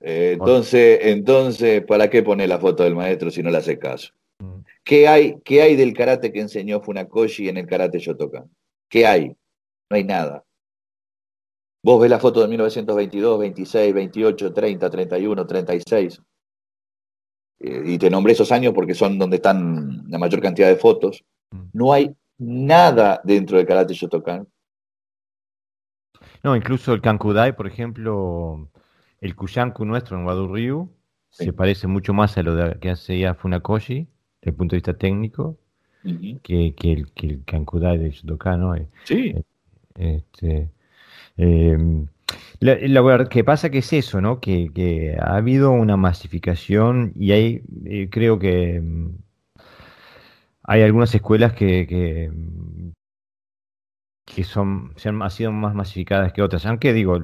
Eh, entonces, entonces, ¿para qué pone la foto del maestro si no le hace caso? Mm. ¿Qué hay, ¿Qué hay del karate que enseñó Funakoshi en el karate Shotokan? ¿Qué hay? No hay nada. Vos ves la foto de 1922, 26, 28, 30, 31, 36. y te nombré esos años porque son donde están la mayor cantidad de fotos. Mm. No hay nada dentro del karate Shotokan no, incluso el Kankudai, por ejemplo, el Kushanku nuestro en Wadu Ryu, se parece mucho más a lo de, que hacía Funakoshi, desde el punto de vista técnico, que, el, que Kankudai de Shotokan, ¿no? Eh, sí. Eh, este, em, lo que pasa que es eso, ¿no? Que, ha habido una masificación y hay, eh, creo que em, hay algunas escuelas que, que son, se han, sido más masificadas que otras. Aunque digo,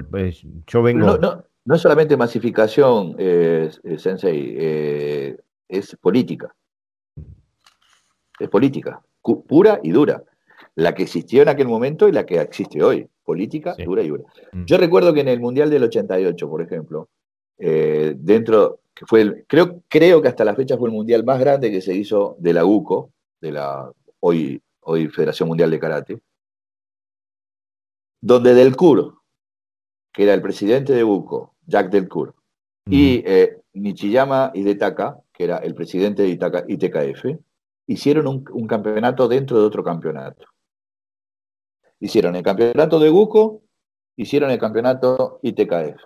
yo vengo... No, no, no es solamente masificación, eh, eh, Sensei, eh, es política. Es política, pura y dura. La que existió en aquel momento y la que existe hoy. Política dura y dura. Mm. Yo recuerdo que en el Mundial del 88, por ejemplo, dentro, que fue el, creo, creo que hasta la fecha fue el Mundial más grande que se hizo de la UCO, de la hoy, hoy Federación Mundial de Karate, donde Delcourt, que era el presidente de Buco, Jack Delcourt, y eh, Nichiyama Hidetaka, que era el presidente de ITKF, hicieron un, campeonato dentro de otro campeonato. Hicieron el campeonato de Buco, hicieron el campeonato ITKF.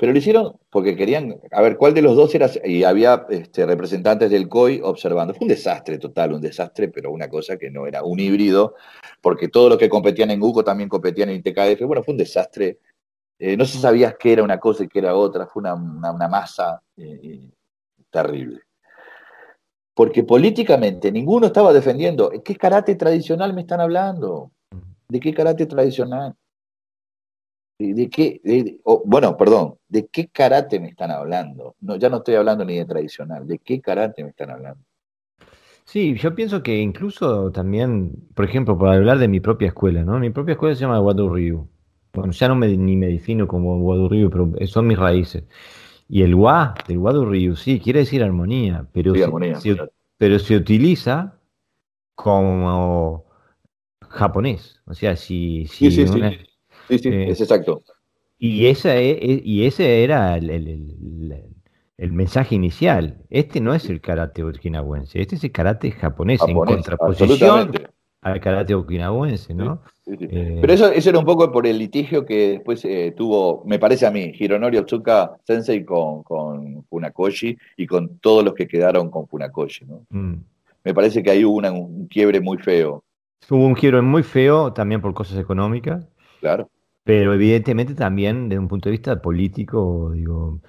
Pero lo hicieron porque querían, a ver, cuál de los dos era, y había este, representantes del COI observando. Fue un desastre total, un desastre, pero una cosa que no era un híbrido, porque todos los que competían en GUCO también competían en ITKF. Bueno, fue un desastre. Eh, no se sabía qué era una cosa y qué era otra, fue una, masa eh, terrible. Porque políticamente ninguno estaba defendiendo. ¿Qué karate tradicional me están hablando? ¿De qué karate tradicional? ¿De qué? bueno, perdón, ¿de qué karate me están hablando? No, ya no estoy hablando ni de tradicional, ¿de qué karate me están hablando? Sí, yo pienso que incluso también, por ejemplo, por hablar de mi propia escuela, ¿no? Mi propia escuela se llama Wadu Ryu. Bueno, ya no me, ni me defino como Wadu Ryu, pero son mis raíces. Y el Wa del Wadu Ryu, sí, quiere decir armonía, pero, se, pero se utiliza como japonés. O sea, si, si sí, sí, Sí, sí, eh, es exacto. Y, esa e, e, y ese era el, mensaje inicial. Este no es el karate okinawense, este es el karate japonés, en contraposición al karate okinawense, ¿no? Eh, Pero eso, eso, era un poco por el litigio que después eh, tuvo, me parece a mí, Hironori Otsuka Sensei con, con Funakoshi y con todos los que quedaron con Funakoshi, ¿no? Mm. Me parece que ahí hubo un quiebre muy feo. Hubo un quiebre muy feo también por cosas económicas. Claro. Pero evidentemente también desde un punto de vista político, digo,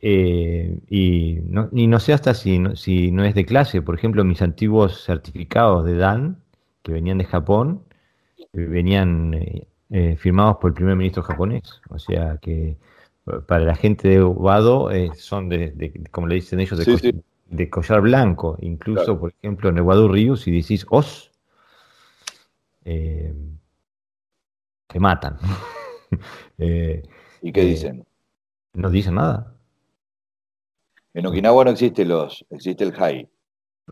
Eh, y, no, no sé hasta si no, si no es de clase. Por ejemplo, mis antiguos certificados de Dan, que venían de Japón, eh, venían eh, firmados por el primer ministro japonés. O sea que para la gente de Wado son de, como le dicen ellos, de, collar blanco. Incluso, por ejemplo, en el Wado Ryu, si decís os, te matan. <laughs> ¿Y qué dicen? No dicen nada. En Okinawa no existe los, existe el high.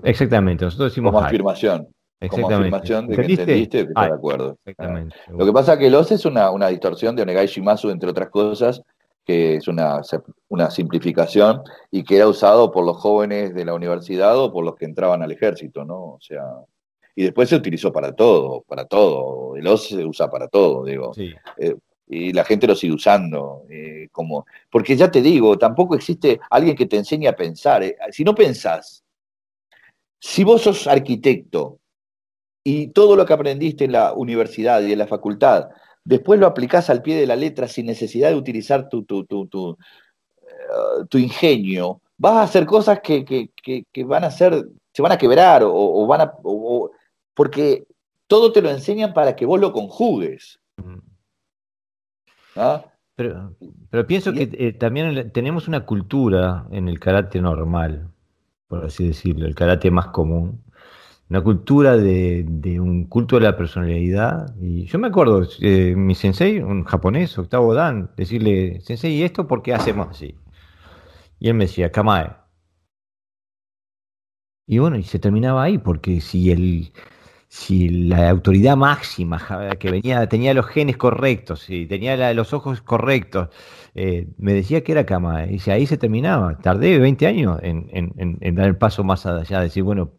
Exactamente, nosotros decimos como afirmación. Como afirmación de que entendiste, que estás de acuerdo. Exactamente. Lo que pasa es que el OS es una, una distorsión de Onegai Shimasu, entre otras cosas, que es una, una simplificación y que era usado por los jóvenes de la universidad o por los que entraban al ejército, ¿no? O sea, y después se utilizó para todo, para todo. El OS se usa para todo, digo. Sí. Eh, y la gente lo sigue usando. Eh, como, porque ya te digo, tampoco existe alguien que te enseñe a pensar. Eh, si no pensás, si vos sos arquitecto y todo lo que aprendiste en la universidad y en la facultad, después lo aplicás al pie de la letra sin necesidad de utilizar tu, tu, tu, tu, ingenio, vas a hacer cosas que, que, que, van a ser, se van a quebrar o, van a... porque todo te lo enseñan para que vos lo conjugues. ¿Ah? Pero, pero pienso que eh, también tenemos una cultura en el karate normal, por así decirlo, el karate más común, una cultura de, un culto de la personalidad. Y yo me acuerdo, eh, mi sensei, un japonés, octavo dan, decirle, sensei, ¿y esto por qué hacemos así? Y él me decía, Kamae. Y bueno, y se terminaba ahí, porque si el, si la autoridad máxima que venía, tenía los genes correctos, si tenía los ojos correctos, eh, me decía que era cama, y ahí se terminaba. Tardé 20 años en, dar el paso más allá, decir, bueno,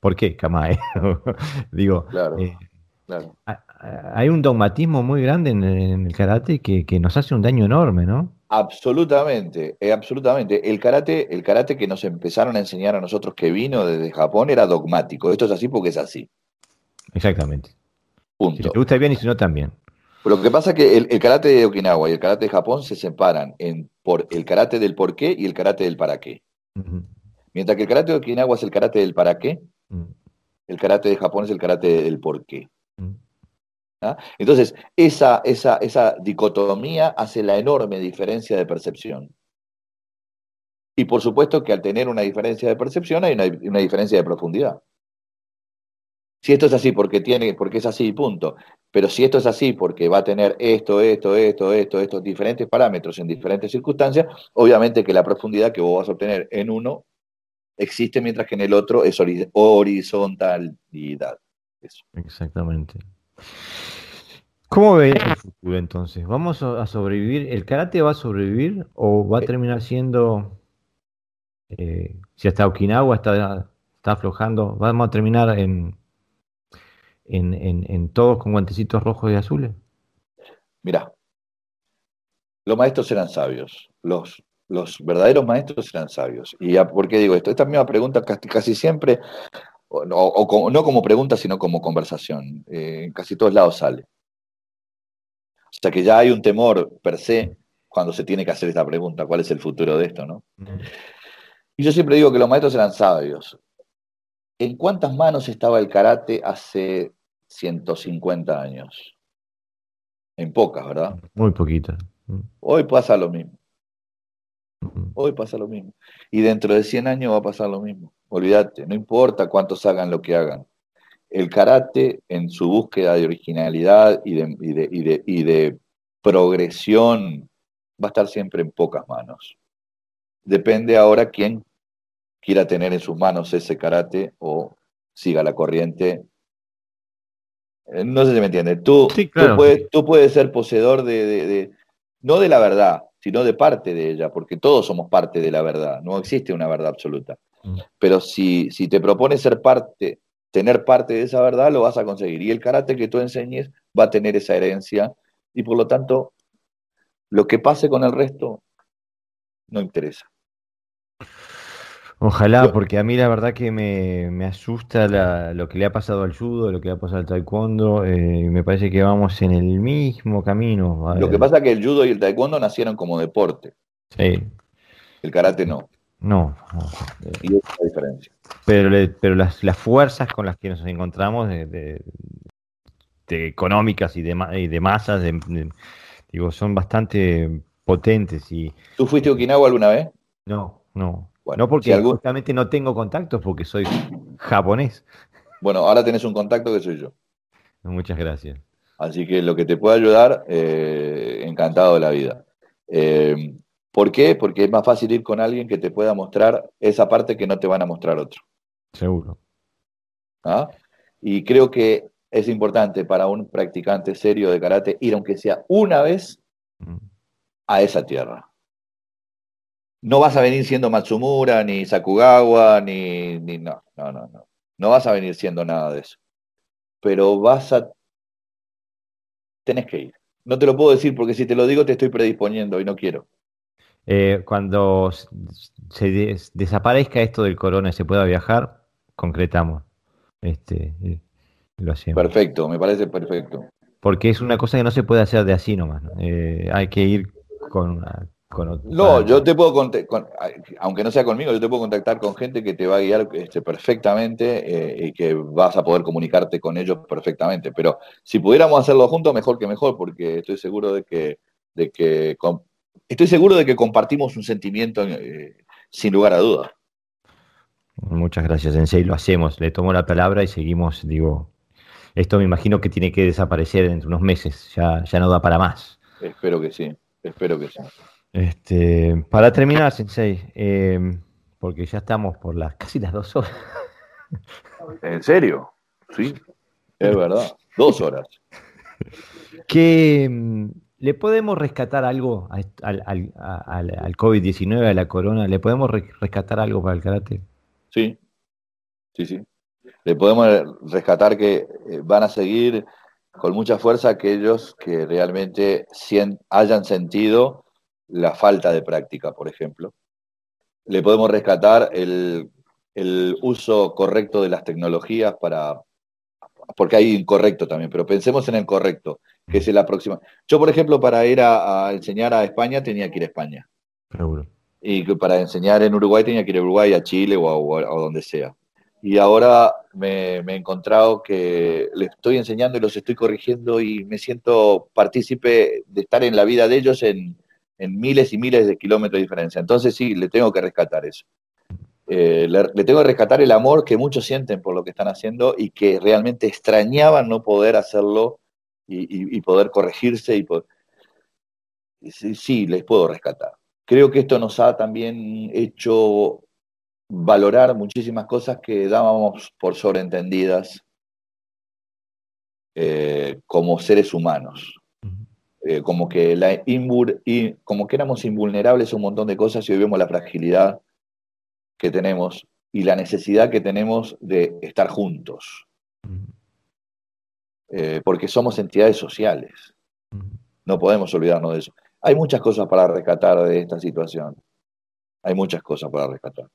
¿por qué cama? <laughs> Digo, eh, hay un dogmatismo muy grande en, el karate que, nos hace un daño enorme, ¿no? Absolutamente, eh, absolutamente. El karate, el karate que nos empezaron a enseñar a nosotros que vino desde Japón era dogmático. Esto es así porque es así. Exactamente. Punto. Si te gusta bien y si no también. Lo que pasa es que el, karate de Okinawa y el karate de Japón se separan en por el karate del por qué y el karate del para qué. Mientras que el karate de Okinawa es el karate del para qué, el karate de Japón es el karate del por qué. ¿Ah? Entonces, esa, esa, esa dicotomía hace la enorme diferencia de percepción. Y por supuesto que al tener una diferencia de percepción hay una diferencia de profundidad. Si esto es así porque tiene, porque es así, punto. Pero si esto es así porque va a tener esto, esto, esto, esto, estos diferentes parámetros en diferentes circunstancias, obviamente que la profundidad que vos vas a obtener en uno existe mientras que en el otro es horizontalidad. Exactamente. ¿Cómo ve el futuro entonces? ¿Vamos a sobrevivir? ¿El karate va a sobrevivir o va a eh. terminar siendo, eh, si hasta Okinawa está, está aflojando, vamos a terminar en en, todos con guantecitos rojos y azules? Mira, los maestros eran sabios, los, los verdaderos maestros eran sabios. ¿Y por qué digo esto? Esta misma pregunta casi, siempre, o, no como pregunta, sino como conversación, eh, en casi todos lados sale. O sea que ya hay un temor per se cuando se tiene que hacer esta pregunta, ¿cuál es el futuro de esto? ¿no? Y yo siempre digo que los maestros eran sabios. ¿En cuántas manos estaba el karate hace 150 años. En pocas, ¿verdad? Muy poquitas. Hoy pasa lo mismo. Hoy pasa lo mismo. Y dentro de 100 años va a pasar lo mismo. Olvídate, no importa cuántos hagan lo que hagan. El karate, en su búsqueda de originalidad y de, y de progresión, va a estar siempre en pocas manos. Depende ahora quién quiera tener en sus manos ese karate o siga la corriente no sé si me entiendes. Tú, tú, puedes, ser poseedor de, no de la verdad, sino de parte de ella, porque todos somos parte de la verdad, no existe una verdad absoluta. Mm. Pero si, si te propones ser parte, tener parte de esa verdad, lo vas a conseguir. Y el carácter que tú enseñes va a tener esa herencia, y por lo tanto, lo que pase con el resto no interesa. Ojalá, porque a mí la verdad que me, asusta lo que le ha pasado al judo, lo que le ha pasado al taekwondo, eh, me parece que vamos en el mismo camino. Lo que pasa es que el judo y el taekwondo nacieron como deporte. Sí. El karate no. No, Y esa es la diferencia. Pero, pero las, las, fuerzas con las que nos encontramos, de, económicas y de, y de masas, digo, son bastante potentes. Y, ¿Tú fuiste a Okinawa alguna vez? No, no. No porque justamente no tengo contactos porque soy japonés. Bueno, ahora tenés un contacto que soy yo. Muchas gracias. Así que lo que te pueda ayudar, eh, encantado de la vida. Eh, ¿Por qué? Porque es más fácil ir con alguien que te pueda mostrar esa parte que no te van a mostrar otro. Seguro. ¿Ah? Y creo que es importante para un practicante serio de karate ir, aunque sea una vez, mm. a esa tierra. No vas a venir siendo Matsumura, ni Sakugawa, ni, ni no, no, no, no. No vas a venir siendo nada de eso. Pero vas a... Tenés que ir. No te lo puedo decir porque si te lo digo te estoy predisponiendo y no quiero. Eh, cuando se desaparezca esto del corona y se pueda viajar, concretamos. Este, lo hacemos. Perfecto, me parece perfecto. Porque es una cosa que no se puede hacer de así nomás. Eh, hay que ir con, no, yo te puedo aunque no sea conmigo, yo te puedo contactar con gente que te va a guiar este, perfectamente eh, y que vas a poder comunicarte con ellos perfectamente. Pero si pudiéramos hacerlo juntos, mejor que mejor, porque estoy seguro de que, de que estoy seguro de que compartimos un sentimiento eh, sin lugar a dudas. Muchas gracias, Sensei. Lo hacemos. Le tomo la palabra y seguimos. Digo, esto me imagino que tiene que desaparecer en unos meses. Ya, ya no da para más. Espero que sí. Espero que sí. Este, para terminar, Sensei, em, porque ya estamos por las casi las dos horas. ¿En serio? Sí, es verdad. Dos horas. ¿Qué em, le podemos rescatar algo al, al, COVID-19, a la corona? ¿Le podemos rescatar algo para el karate? Sí, sí, sí. Le podemos rescatar que eh, van a seguir con mucha fuerza aquellos que realmente hayan sentido la falta de práctica, por ejemplo. Le podemos rescatar el, uso correcto de las tecnologías para, porque hay incorrecto también, pero pensemos en el correcto, que es la próxima. Yo, por ejemplo, para ir a, enseñar a España tenía que ir a España. Seguro. Y para enseñar en Uruguay tenía que ir a Uruguay, a Chile o a, donde sea. Y ahora me, me, he encontrado que les estoy enseñando y los estoy corrigiendo y me siento partícipe de estar en la vida de ellos en, en miles y miles de kilómetros de diferencia. Entonces sí, le tengo que rescatar eso. Eh, le, tengo que rescatar el amor que muchos sienten por lo que están haciendo y que realmente extrañaban no poder hacerlo y, poder corregirse. Y Sí, sí, les puedo rescatar. Creo que esto nos ha también hecho valorar muchísimas cosas que dábamos por sobreentendidas eh, como seres humanos. Eh, como, que la y como que éramos invulnerables a un montón de cosas y hoy vemos la fragilidad que tenemos y la necesidad que tenemos de estar juntos. Eh, porque somos entidades sociales. No podemos olvidarnos de eso. Hay muchas cosas para rescatar de esta situación. Hay muchas cosas para rescatar.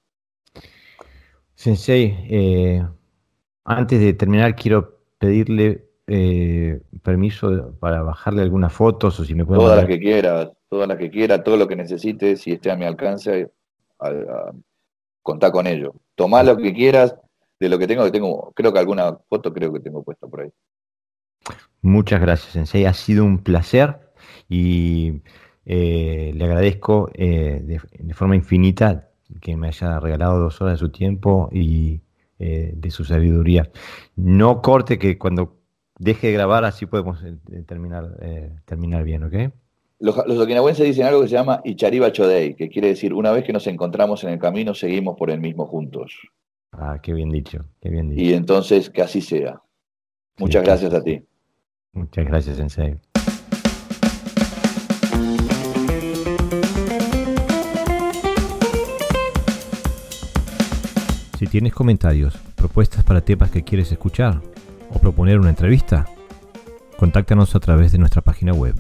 Sensei, eh, antes de terminar, quiero pedirle eh, permiso para bajarle algunas fotos o si me Todas las que quiera, todas las que quiera, todo lo que necesite, si esté a mi alcance, a, contá con ello. Tomá lo que quieras de lo que tengo, que tengo, creo que alguna foto creo que tengo puesta por ahí. Muchas gracias, Sensei. Ha sido un placer y eh, le agradezco eh, de, forma infinita que me haya regalado dos horas de su tiempo y de su sabiduría. No corte que cuando deje de grabar, así podemos eh, eh, terminar, eh, terminar bien, ¿ok? Los, los okinawenses dicen algo que se llama Ichariba Chodei, que quiere decir, una vez que nos encontramos en el camino, seguimos por el mismo juntos. Ah, qué bien dicho, qué bien dicho. Y entonces, que así sea. Muchas gracias a ti. Muchas gracias, Sensei. Si tienes comentarios, propuestas para temas que quieres escuchar, o proponer una entrevista, contáctanos a través de nuestra página web